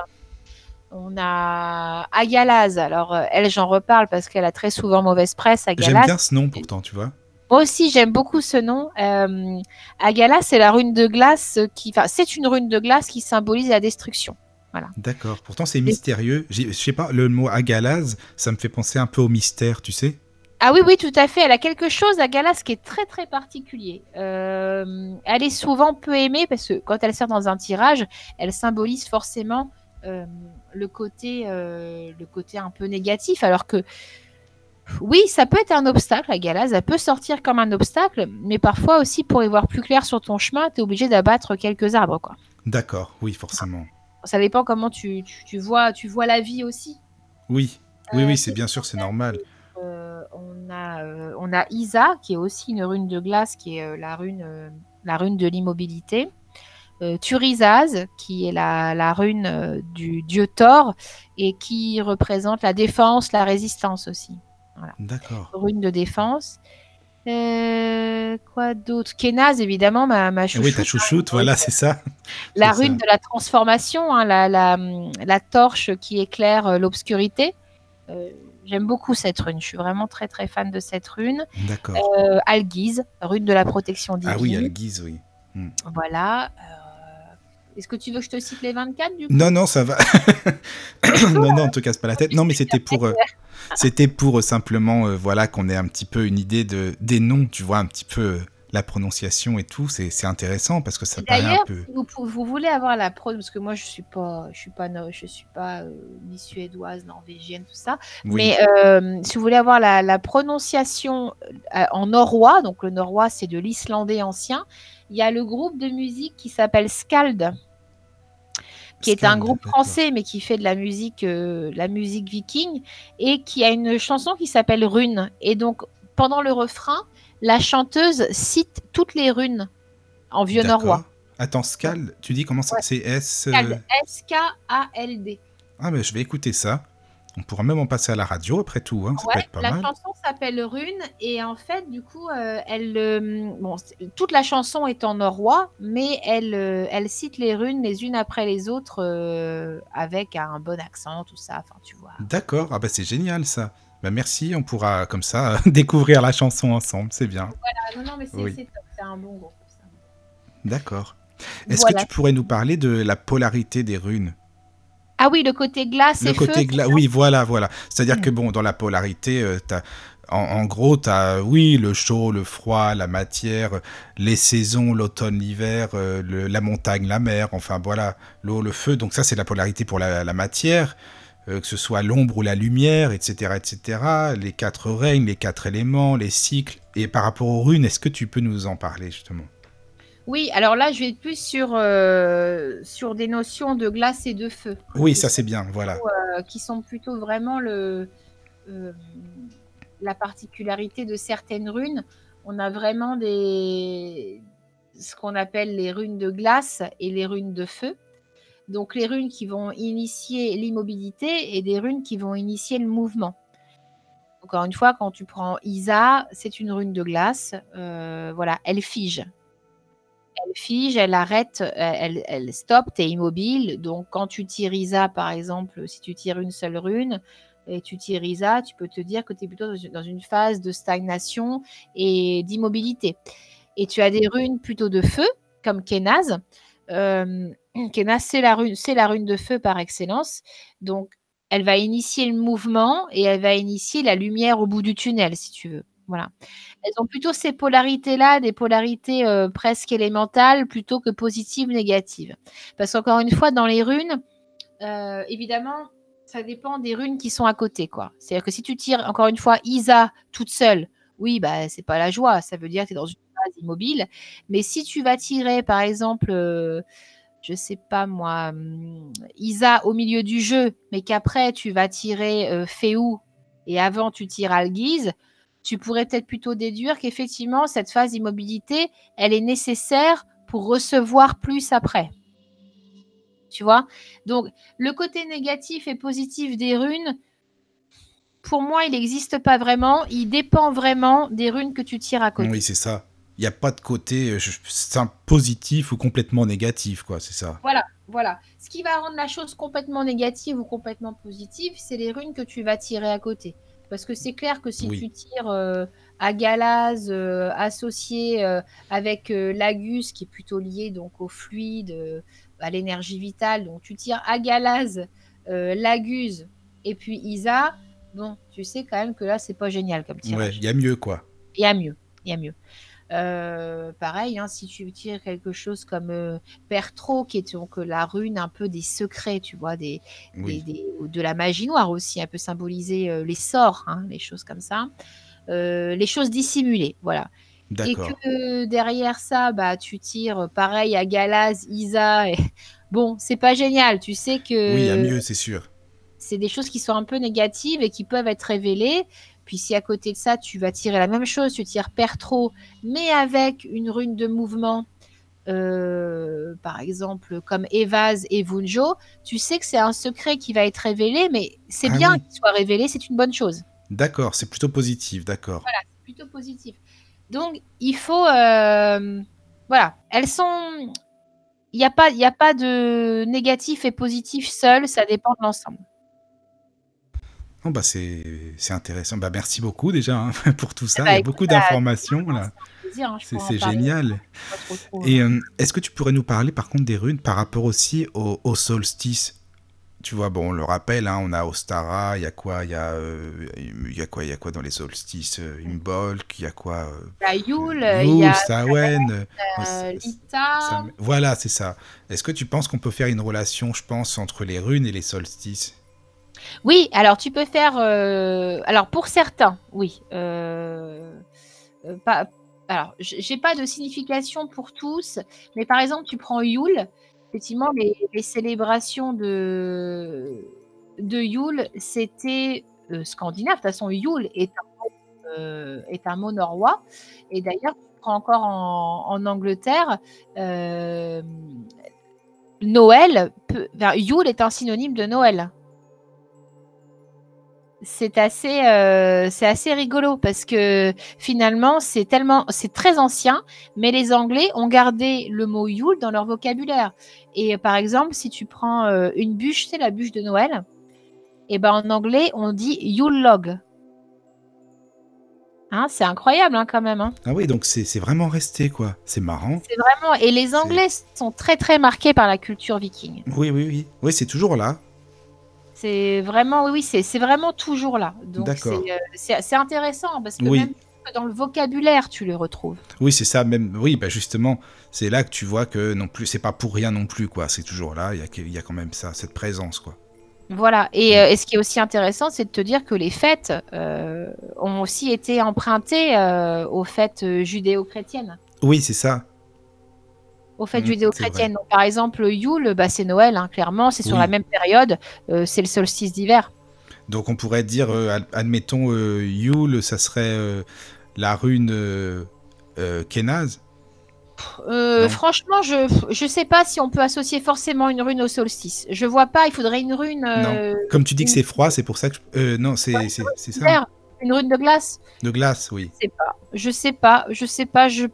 On a Agalaz. Alors elle, j'en reparle parce qu'elle a très souvent mauvaise presse. J'aime bien ce nom pourtant, tu vois Moi aussi, j'aime beaucoup ce nom. Agalaz, c'est la rune de glace qui, enfin, c'est une rune de glace qui symbolise la destruction. D'accord. Pourtant, c'est mystérieux. Je sais pas, le mot agalaz, ça me fait penser un peu au mystère, tu sais Ah oui, oui, tout à fait. Elle a quelque chose à Galas qui est très très particulier. Euh, elle est souvent peu aimée parce que quand elle sert dans un tirage, elle symbolise forcément euh, le côté euh, le côté un peu négatif. Alors que oui, ça peut être un obstacle à Galas, elle peut sortir comme un obstacle, mais parfois aussi pour y voir plus clair sur ton chemin, tu es obligé d'abattre quelques arbres. Quoi. D'accord, oui, forcément. Ça dépend comment tu, tu, tu vois, tu vois la vie aussi. Oui, oui, Euh, oui, c'est bien sûr, c'est normal. Euh, on, a, euh, on a Isa, qui est aussi une rune de glace, qui est euh, la, rune, euh, la rune de l'immobilité. Euh, Turizaz, qui est la, la rune euh, du dieu Thor, et qui représente la défense, la résistance aussi. D'accord. Rune de défense. Euh, quoi d'autre? Kenaz, évidemment, ma, ma Eh chouchoute. oui, ta chouchoute, voilà, c'est ça. La rune ça. de la transformation, hein, la, la, la torche qui éclaire euh, l'obscurité. Euh, J'aime beaucoup cette rune. Je suis vraiment très très fan de cette rune. D'accord. Alguise, rune de la protection divine. ah oui, guise, oui. Voilà. Est-ce que tu veux que je te cite les 24 du coup? Non, non, ça va. non, non, on te casse pas la tête. Non, mais c'était pour, euh, c'était pour euh, simplement, euh, voilà, qu'on ait un petit peu une idée de des noms, tu vois, un petit peu euh, la prononciation et tout. C'est c'est intéressant parce que ça Et paraît un peu. si vous, vous voulez avoir la pro, parce que moi je suis pas, je suis pas, je suis pas ni suédoise, norvégienne, tout ça. Oui, Mais si vous voulez avoir la, la prononciation en norrois, donc le norrois c'est de l'islandais ancien, il y a le groupe de musique qui s'appelle Skald, qui est un groupe français mais qui fait de la musique, euh, la musique viking et qui a une chanson qui s'appelle Rune. Et donc pendant le refrain, la chanteuse cite toutes les runes en vieux norrois. Attends, Scal, tu dis comment ça Ouais. C'est S. euh, Skald, S-K-A-L-D. Ah, mais je vais écouter ça. On pourra même en passer à la radio après tout, hein. ça peut Ouais, être pas la mal. chanson s'appelle Rune et en fait, du coup, euh, elle, euh, bon, toute la chanson est en norrois, mais elle, euh, elle cite les runes les unes après les autres avec un bon accent, tout ça. Enfin, tu vois. D'accord, ah bah c'est génial ça. Bah merci, on pourra comme ça découvrir la chanson ensemble, c'est bien. Ah, non, non, mais c'est Oui. top, c'est un bon groupe. D'accord. Est-ce Voilà. que tu pourrais nous parler de la polarité des runes? Ah oui, le côté glace Le et côté feu. gla... Oui, voilà, voilà. C'est-à-dire que bon, dans la polarité, euh, en, en gros, tu as, oui, le chaud, le froid, la matière, les saisons, l'automne, l'hiver, euh, le- la montagne, la mer, enfin voilà, l'eau, le feu. Donc ça, c'est la polarité pour la, la matière, euh, que ce soit l'ombre ou la lumière, etc., etc. Les quatre règnes, les quatre éléments, les cycles. Et par rapport aux runes, est-ce que tu peux nous en parler justement? Oui, alors là, je vais être plus sur, euh, sur des notions de glace et de feu. Oui, ça c'est bien, voilà. euh, qui sont plutôt vraiment le, euh, la particularité de certaines runes. On a vraiment des, ce qu'on appelle les runes de glace et les runes de feu. Donc les runes qui vont initier l'immobilité et des runes qui vont initier le mouvement. Encore une fois, quand tu prends Isa, c'est une rune de glace. Voilà, elle fige. Elle fige, elle arrête, euh, elle, stoppe, tu es immobile. Donc, quand tu tires Isa, par exemple, si tu tires une seule rune, et tu tires Isa, tu peux te dire que tu es plutôt dans une- dans une phase de stagnation et d'immobilité. Et tu as des runes plutôt de feu, comme Kenaz. Euh, Kenaz, c'est la, rune, c'est la rune de feu par excellence. Donc, elle va initier le mouvement et elle va initier la lumière au bout du tunnel, si tu veux. Voilà. Elles ont plutôt ces polarités-là, des polarités euh, presque élémentales, plutôt que positives, négatives. Parce qu'encore une fois, dans les runes, euh, évidemment, ça dépend des runes qui sont à côté, quoi. C'est-à-dire que si tu tires, encore une fois, Isa toute seule, oui, bah, c'est pas la joie. Ça veut dire que tu es dans une phase immobile. Mais si tu vas tirer, par exemple, euh, je sais pas moi, hum, Isa au milieu du jeu, mais qu'après tu vas tirer Féou et avant tu tires Algiz, tu pourrais peut-être plutôt déduire qu'effectivement cette phase d'immobilité, elle est nécessaire pour recevoir plus après. Tu vois? Donc le côté négatif et positif des runes, pour moi, il n'existe pas vraiment. Il dépend vraiment des runes que tu tires à côté. Oui, c'est ça. Il n'y a pas de côté euh, un positif ou complètement négatif, quoi, c'est ça. Voilà, voilà. Ce qui va rendre la chose complètement négative ou complètement positive, c'est les runes que tu vas tirer à côté. Parce que c'est clair que si Oui. tu tires euh, à Galaz euh, associé euh, avec euh, Lagus, qui est plutôt lié donc au fluide, à l'énergie vitale, donc tu tires à Galaz, Lagus et puis Isa, bon, tu sais quand même que là, c'est pas génial comme Ouais, tirage. il y a mieux, quoi. Il y a mieux, il y a mieux. Euh, pareil, hein, si tu tires quelque chose comme euh, Pertro, qui est donc euh, la rune un peu des secrets, tu vois, des, Oui. des- des- ou de la magie noire aussi, un peu symboliser euh, les sorts, hein, les choses comme ça, les choses dissimulées, voilà. Et que derrière ça, bah, tu tires pareil à Galaz, Isa, et... bon, c'est pas génial, tu sais que Oui, il y a mieux, c'est sûr. c'est des choses qui sont un peu négatives et qui peuvent être révélées. Puis si à côté de ça, tu vas tirer la même chose, tu tires Pertro, mais avec une rune de mouvement, euh, par exemple comme Evaz et Vunjo, tu sais que c'est un secret qui va être révélé, mais c'est Ah bien oui. qu'il soit révélé, c'est une bonne chose. D'accord, c'est plutôt positif, d'accord. C'est plutôt positif. Donc il faut... euh, voilà, elles sont... Il n'y a, pas- il y a pas de négatif et positif seul, ça dépend de l'ensemble. Oh, bah, c'est c'est intéressant. Bah, merci beaucoup déjà hein, pour tout ça. bah, il y a écoute, beaucoup bah, d'informations là. Hein, C'est parler génial. Et euh. euh, est-ce que tu pourrais nous parler par contre des runes par rapport aussi au, au solstice? Tu vois, bon, on le rappelle, hein, on a Ostara, il y a quoi Il y a, euh, y a quoi Il y a quoi dans les solstices euh, Imbolc, il y a quoi euh, Il a Yule, il y a euh, euh, Lita. ça- voilà, c'est ça. Est-ce que tu penses qu'on peut faire une relation, je pense, entre les runes et les solstices? Oui, alors tu peux faire. euh, Alors pour certains, oui. euh, euh, pas... Alors, j'ai pas de signification pour tous, mais par exemple, tu prends Yule. Effectivement, les, célébrations de, Yule, c'était scandinave. De toute façon, Yule est un mot, norrois. Et d'ailleurs, tu prends encore en, Angleterre, Noël, Yule est un synonyme de Noël. C'est assez, euh, c'est assez rigolo parce que finalement, c'est tellement, c'est très ancien, mais les Anglais ont gardé le mot Yule dans leur vocabulaire. Et par exemple, si tu prends euh, une bûche, c'est la bûche de Noël, et ben en anglais, on dit Yule log. Hein, c'est incroyable hein, quand même. hein. Ah oui, donc c'est c'est vraiment resté, quoi. C'est marrant. C'est vraiment. Et les Anglais sont très très marqués par la culture viking. Oui, oui, oui. Oui, c'est toujours là. C'est vraiment, oui, oui, c'est vraiment toujours là. Donc c'est euh, intéressant parce que Oui. même dans le vocabulaire, tu les retrouves. Oui, c'est ça, même. Oui, bah justement, c'est là que tu vois que non plus, c'est pas pour rien non plus, quoi. C'est toujours là, il y y a quand même ça, cette présence, quoi. Voilà. Et, euh, et ce qui est aussi intéressant, c'est de te dire que les fêtes euh, ont aussi été empruntées euh, aux fêtes judéo-chrétiennes. Oui, c'est ça. Aux fêtes Mhm, judéo-chrétiennes. Par exemple, Yule, bah, c'est Noël, hein, clairement, c'est sur Oui. la même période, euh, c'est le solstice d'hiver. Donc on pourrait dire, euh, ad- admettons, euh, Yule, ça serait la rune Kenaz. Non. franchement, je je sais pas si on peut associer forcément une rune au solstice. Je vois pas, il faudrait une rune euh, Comme tu dis que c'est froid, c'est pour ça que. je- non, c'est ça. une rune de glace. De glace, oui. Je sais pas. Je sais pas. Je sais pas. Je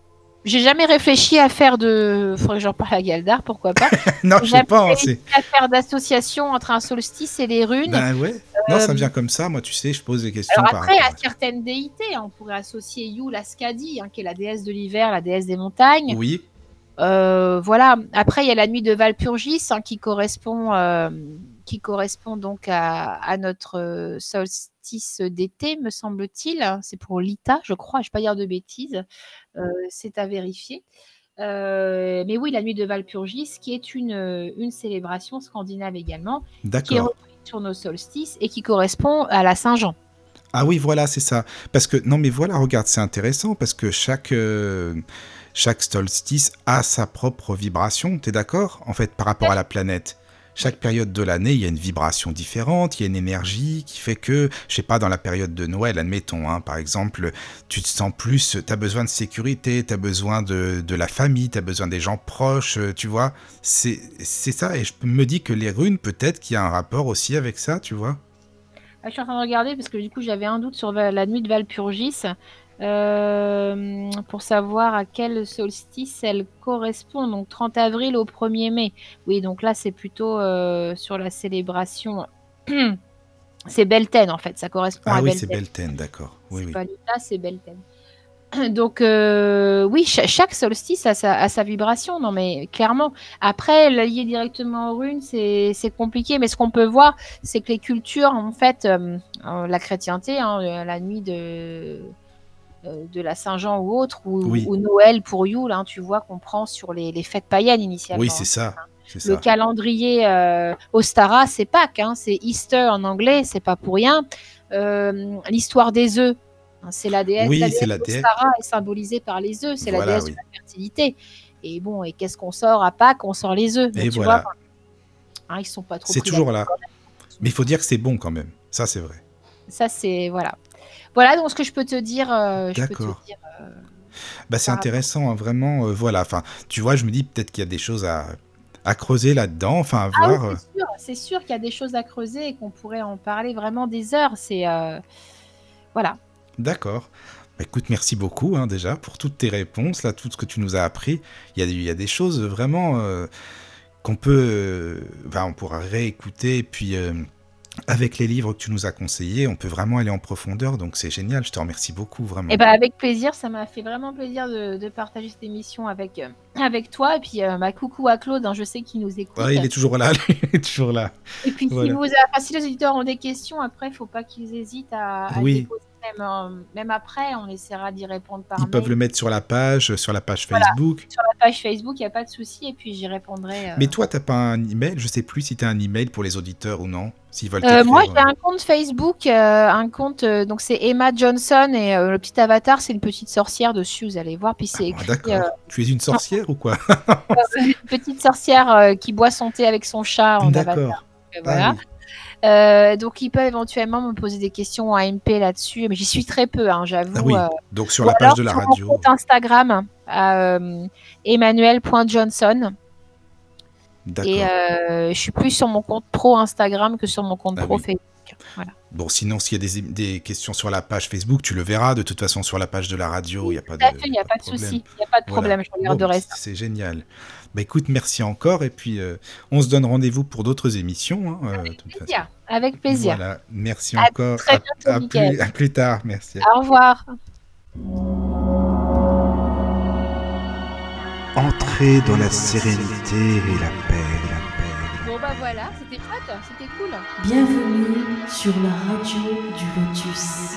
j'ai jamais réfléchi à faire de. Faudrait que j'en parle à Galdar, pourquoi pas. non, je sais pas. C'est à faire d'association entre un solstice et les runes. Ben ouais. Non, ça vient comme ça. Moi, tu sais, je pose des questions. Alors après, à certaines déités, on pourrait associer Yule à Skadi, hein, qui est la déesse de l'hiver, la déesse des montagnes. Oui. Euh, voilà. Après, il y a la nuit de Valpurgis hein, qui correspond, euh, qui correspond donc à, notre euh, solstice d'été, me semble-t-il. C'est pour l'Ita, je crois. Je ne vais pas dire de bêtises. C'est à vérifier. mais oui, la nuit de Valpurgis, qui est une, une célébration scandinave également, qui est reprise sur nos solstices et qui correspond à la Saint-Jean. Ah oui, voilà, c'est ça. Parce que, non, mais voilà, regarde, c'est intéressant parce que chaque chaque solstice a sa propre vibration, t'es d'accord En fait, par rapport à la planète. Chaque période de l'année, il y a une vibration différente, il y a une énergie qui fait que, je sais pas, dans la période de Noël, admettons, hein, par exemple, tu te sens plus, tu as besoin de sécurité, tu as besoin de, de, la famille, tu as besoin des gens proches, euh, tu vois. C'est ça, et je me dis que les runes, peut-être qu'il y a un rapport aussi avec ça, tu vois. Ah, je suis en train de regarder parce que du coup j'avais un doute sur la nuit de Valpurgis. Euh, pour savoir à quel solstice elle correspond. Donc 30 avril au 1er mai. Oui, donc là c'est plutôt euh, sur la célébration. c'est Belten en fait, ça correspond ah à oui, c'est Belten, d'accord. Oui, oui. C'est Belten. Donc euh, oui, chaque solstice a sa, vibration, non mais clairement. Après, lier directement aux runes, c'est compliqué, mais ce qu'on peut voir, c'est que les cultures, en fait, la chrétienté, hein, la nuit de, de la Saint-Jean ou autre, ou, Noël pour Yule, hein, tu vois qu'on prend sur les, fêtes païennes initialement. Oui, c'est ça. Le calendrier euh, Ostara, c'est Pâques, hein, c'est Easter en anglais, c'est pas pour rien. Euh, l'histoire des œufs, hein, c'est la déesse. Oui, c'est la déesse. Ostara est symbolisée par les œufs, c'est la déesse de la fertilité. Et bon, et qu'est-ce qu'on sort à Pâques? On sort les œufs. Et voilà. Hein, ils sont pas trop. C'est toujours là. Mais il faut dire que c'est bon quand même. Ça, c'est vrai. Ça, c'est voilà. Voilà donc ce que je peux te dire. Euh, D'accord. Euh, bah, c'est intéressant, hein, vraiment. Euh, voilà, enfin, tu vois, je me dis peut-être qu'il y a des choses à, à creuser là-dedans, enfin, à ah voir. c'est sûr, qu'il y a des choses à creuser et qu'on pourrait en parler vraiment des heures. C'est voilà. D'accord. Bah, écoute, merci beaucoup hein, déjà pour toutes tes réponses, là, tout ce que tu nous as appris. Il y a, il y a des choses vraiment qu'on peut, enfin, on pourra réécouter et puis avec les livres que tu nous as conseillés, on peut vraiment aller en profondeur, donc c'est génial. Je te remercie beaucoup, vraiment. Et eh ben avec plaisir, ça m'a fait vraiment plaisir de, partager cette émission avec, euh, avec toi. Et puis, euh, ma coucou à Claude, hein, je sais qu'il nous écoute. il est toujours là, il est toujours là. Et puis, si, vous, si les auditeurs ont des questions, après, il ne faut pas qu'ils hésitent à, à oui. poser euh, même, après, on essaiera d'y répondre par Ils peuvent le mettre sur la page, sur la page Facebook. Sur la page Facebook, il n'y a pas de souci, et puis j'y répondrai. Mais toi, tu n'as pas un email? Je sais plus si tu as un email pour les auditeurs ou non. Euh, moi, j'ai un compte Facebook, euh, un compte, euh, donc c'est Emma Johnson et le petit avatar, c'est une petite sorcière dessus, vous allez voir. Puis c'est ah, d'accord. Tu es une sorcière ou quoi? Une petite sorcière qui boit son thé avec son chat en avatar. Voilà. Ah donc, ils peuvent éventuellement me poser des questions en MP là-dessus, mais j'y suis très peu, hein, j'avoue. Ah donc, sur la page de la radio. Mon compte Instagram, emmanuel.johnson. Et euh, je suis plus sur mon compte pro Instagram que sur mon compte ah pro Facebook. Bon, sinon, s'il y a des, questions sur la page Facebook, tu le verras. De toute façon, sur la page de la radio, il n'y a pas de, Il n'y a pas de, souci, il n'y a pas de problème. Je regarderai ça. C'est génial. Bah, écoute, merci encore. Et puis, euh, on se donne rendez-vous pour d'autres émissions. Hein, euh, Avec, plaisir. Avec plaisir. Voilà. Merci encore. Très à, plus, à plus tard. Merci. Au revoir. Entrez dans la sérénité et la paix. Bon bah voilà, c'était chouette, c'était cool. Bienvenue sur la radio du Lotus.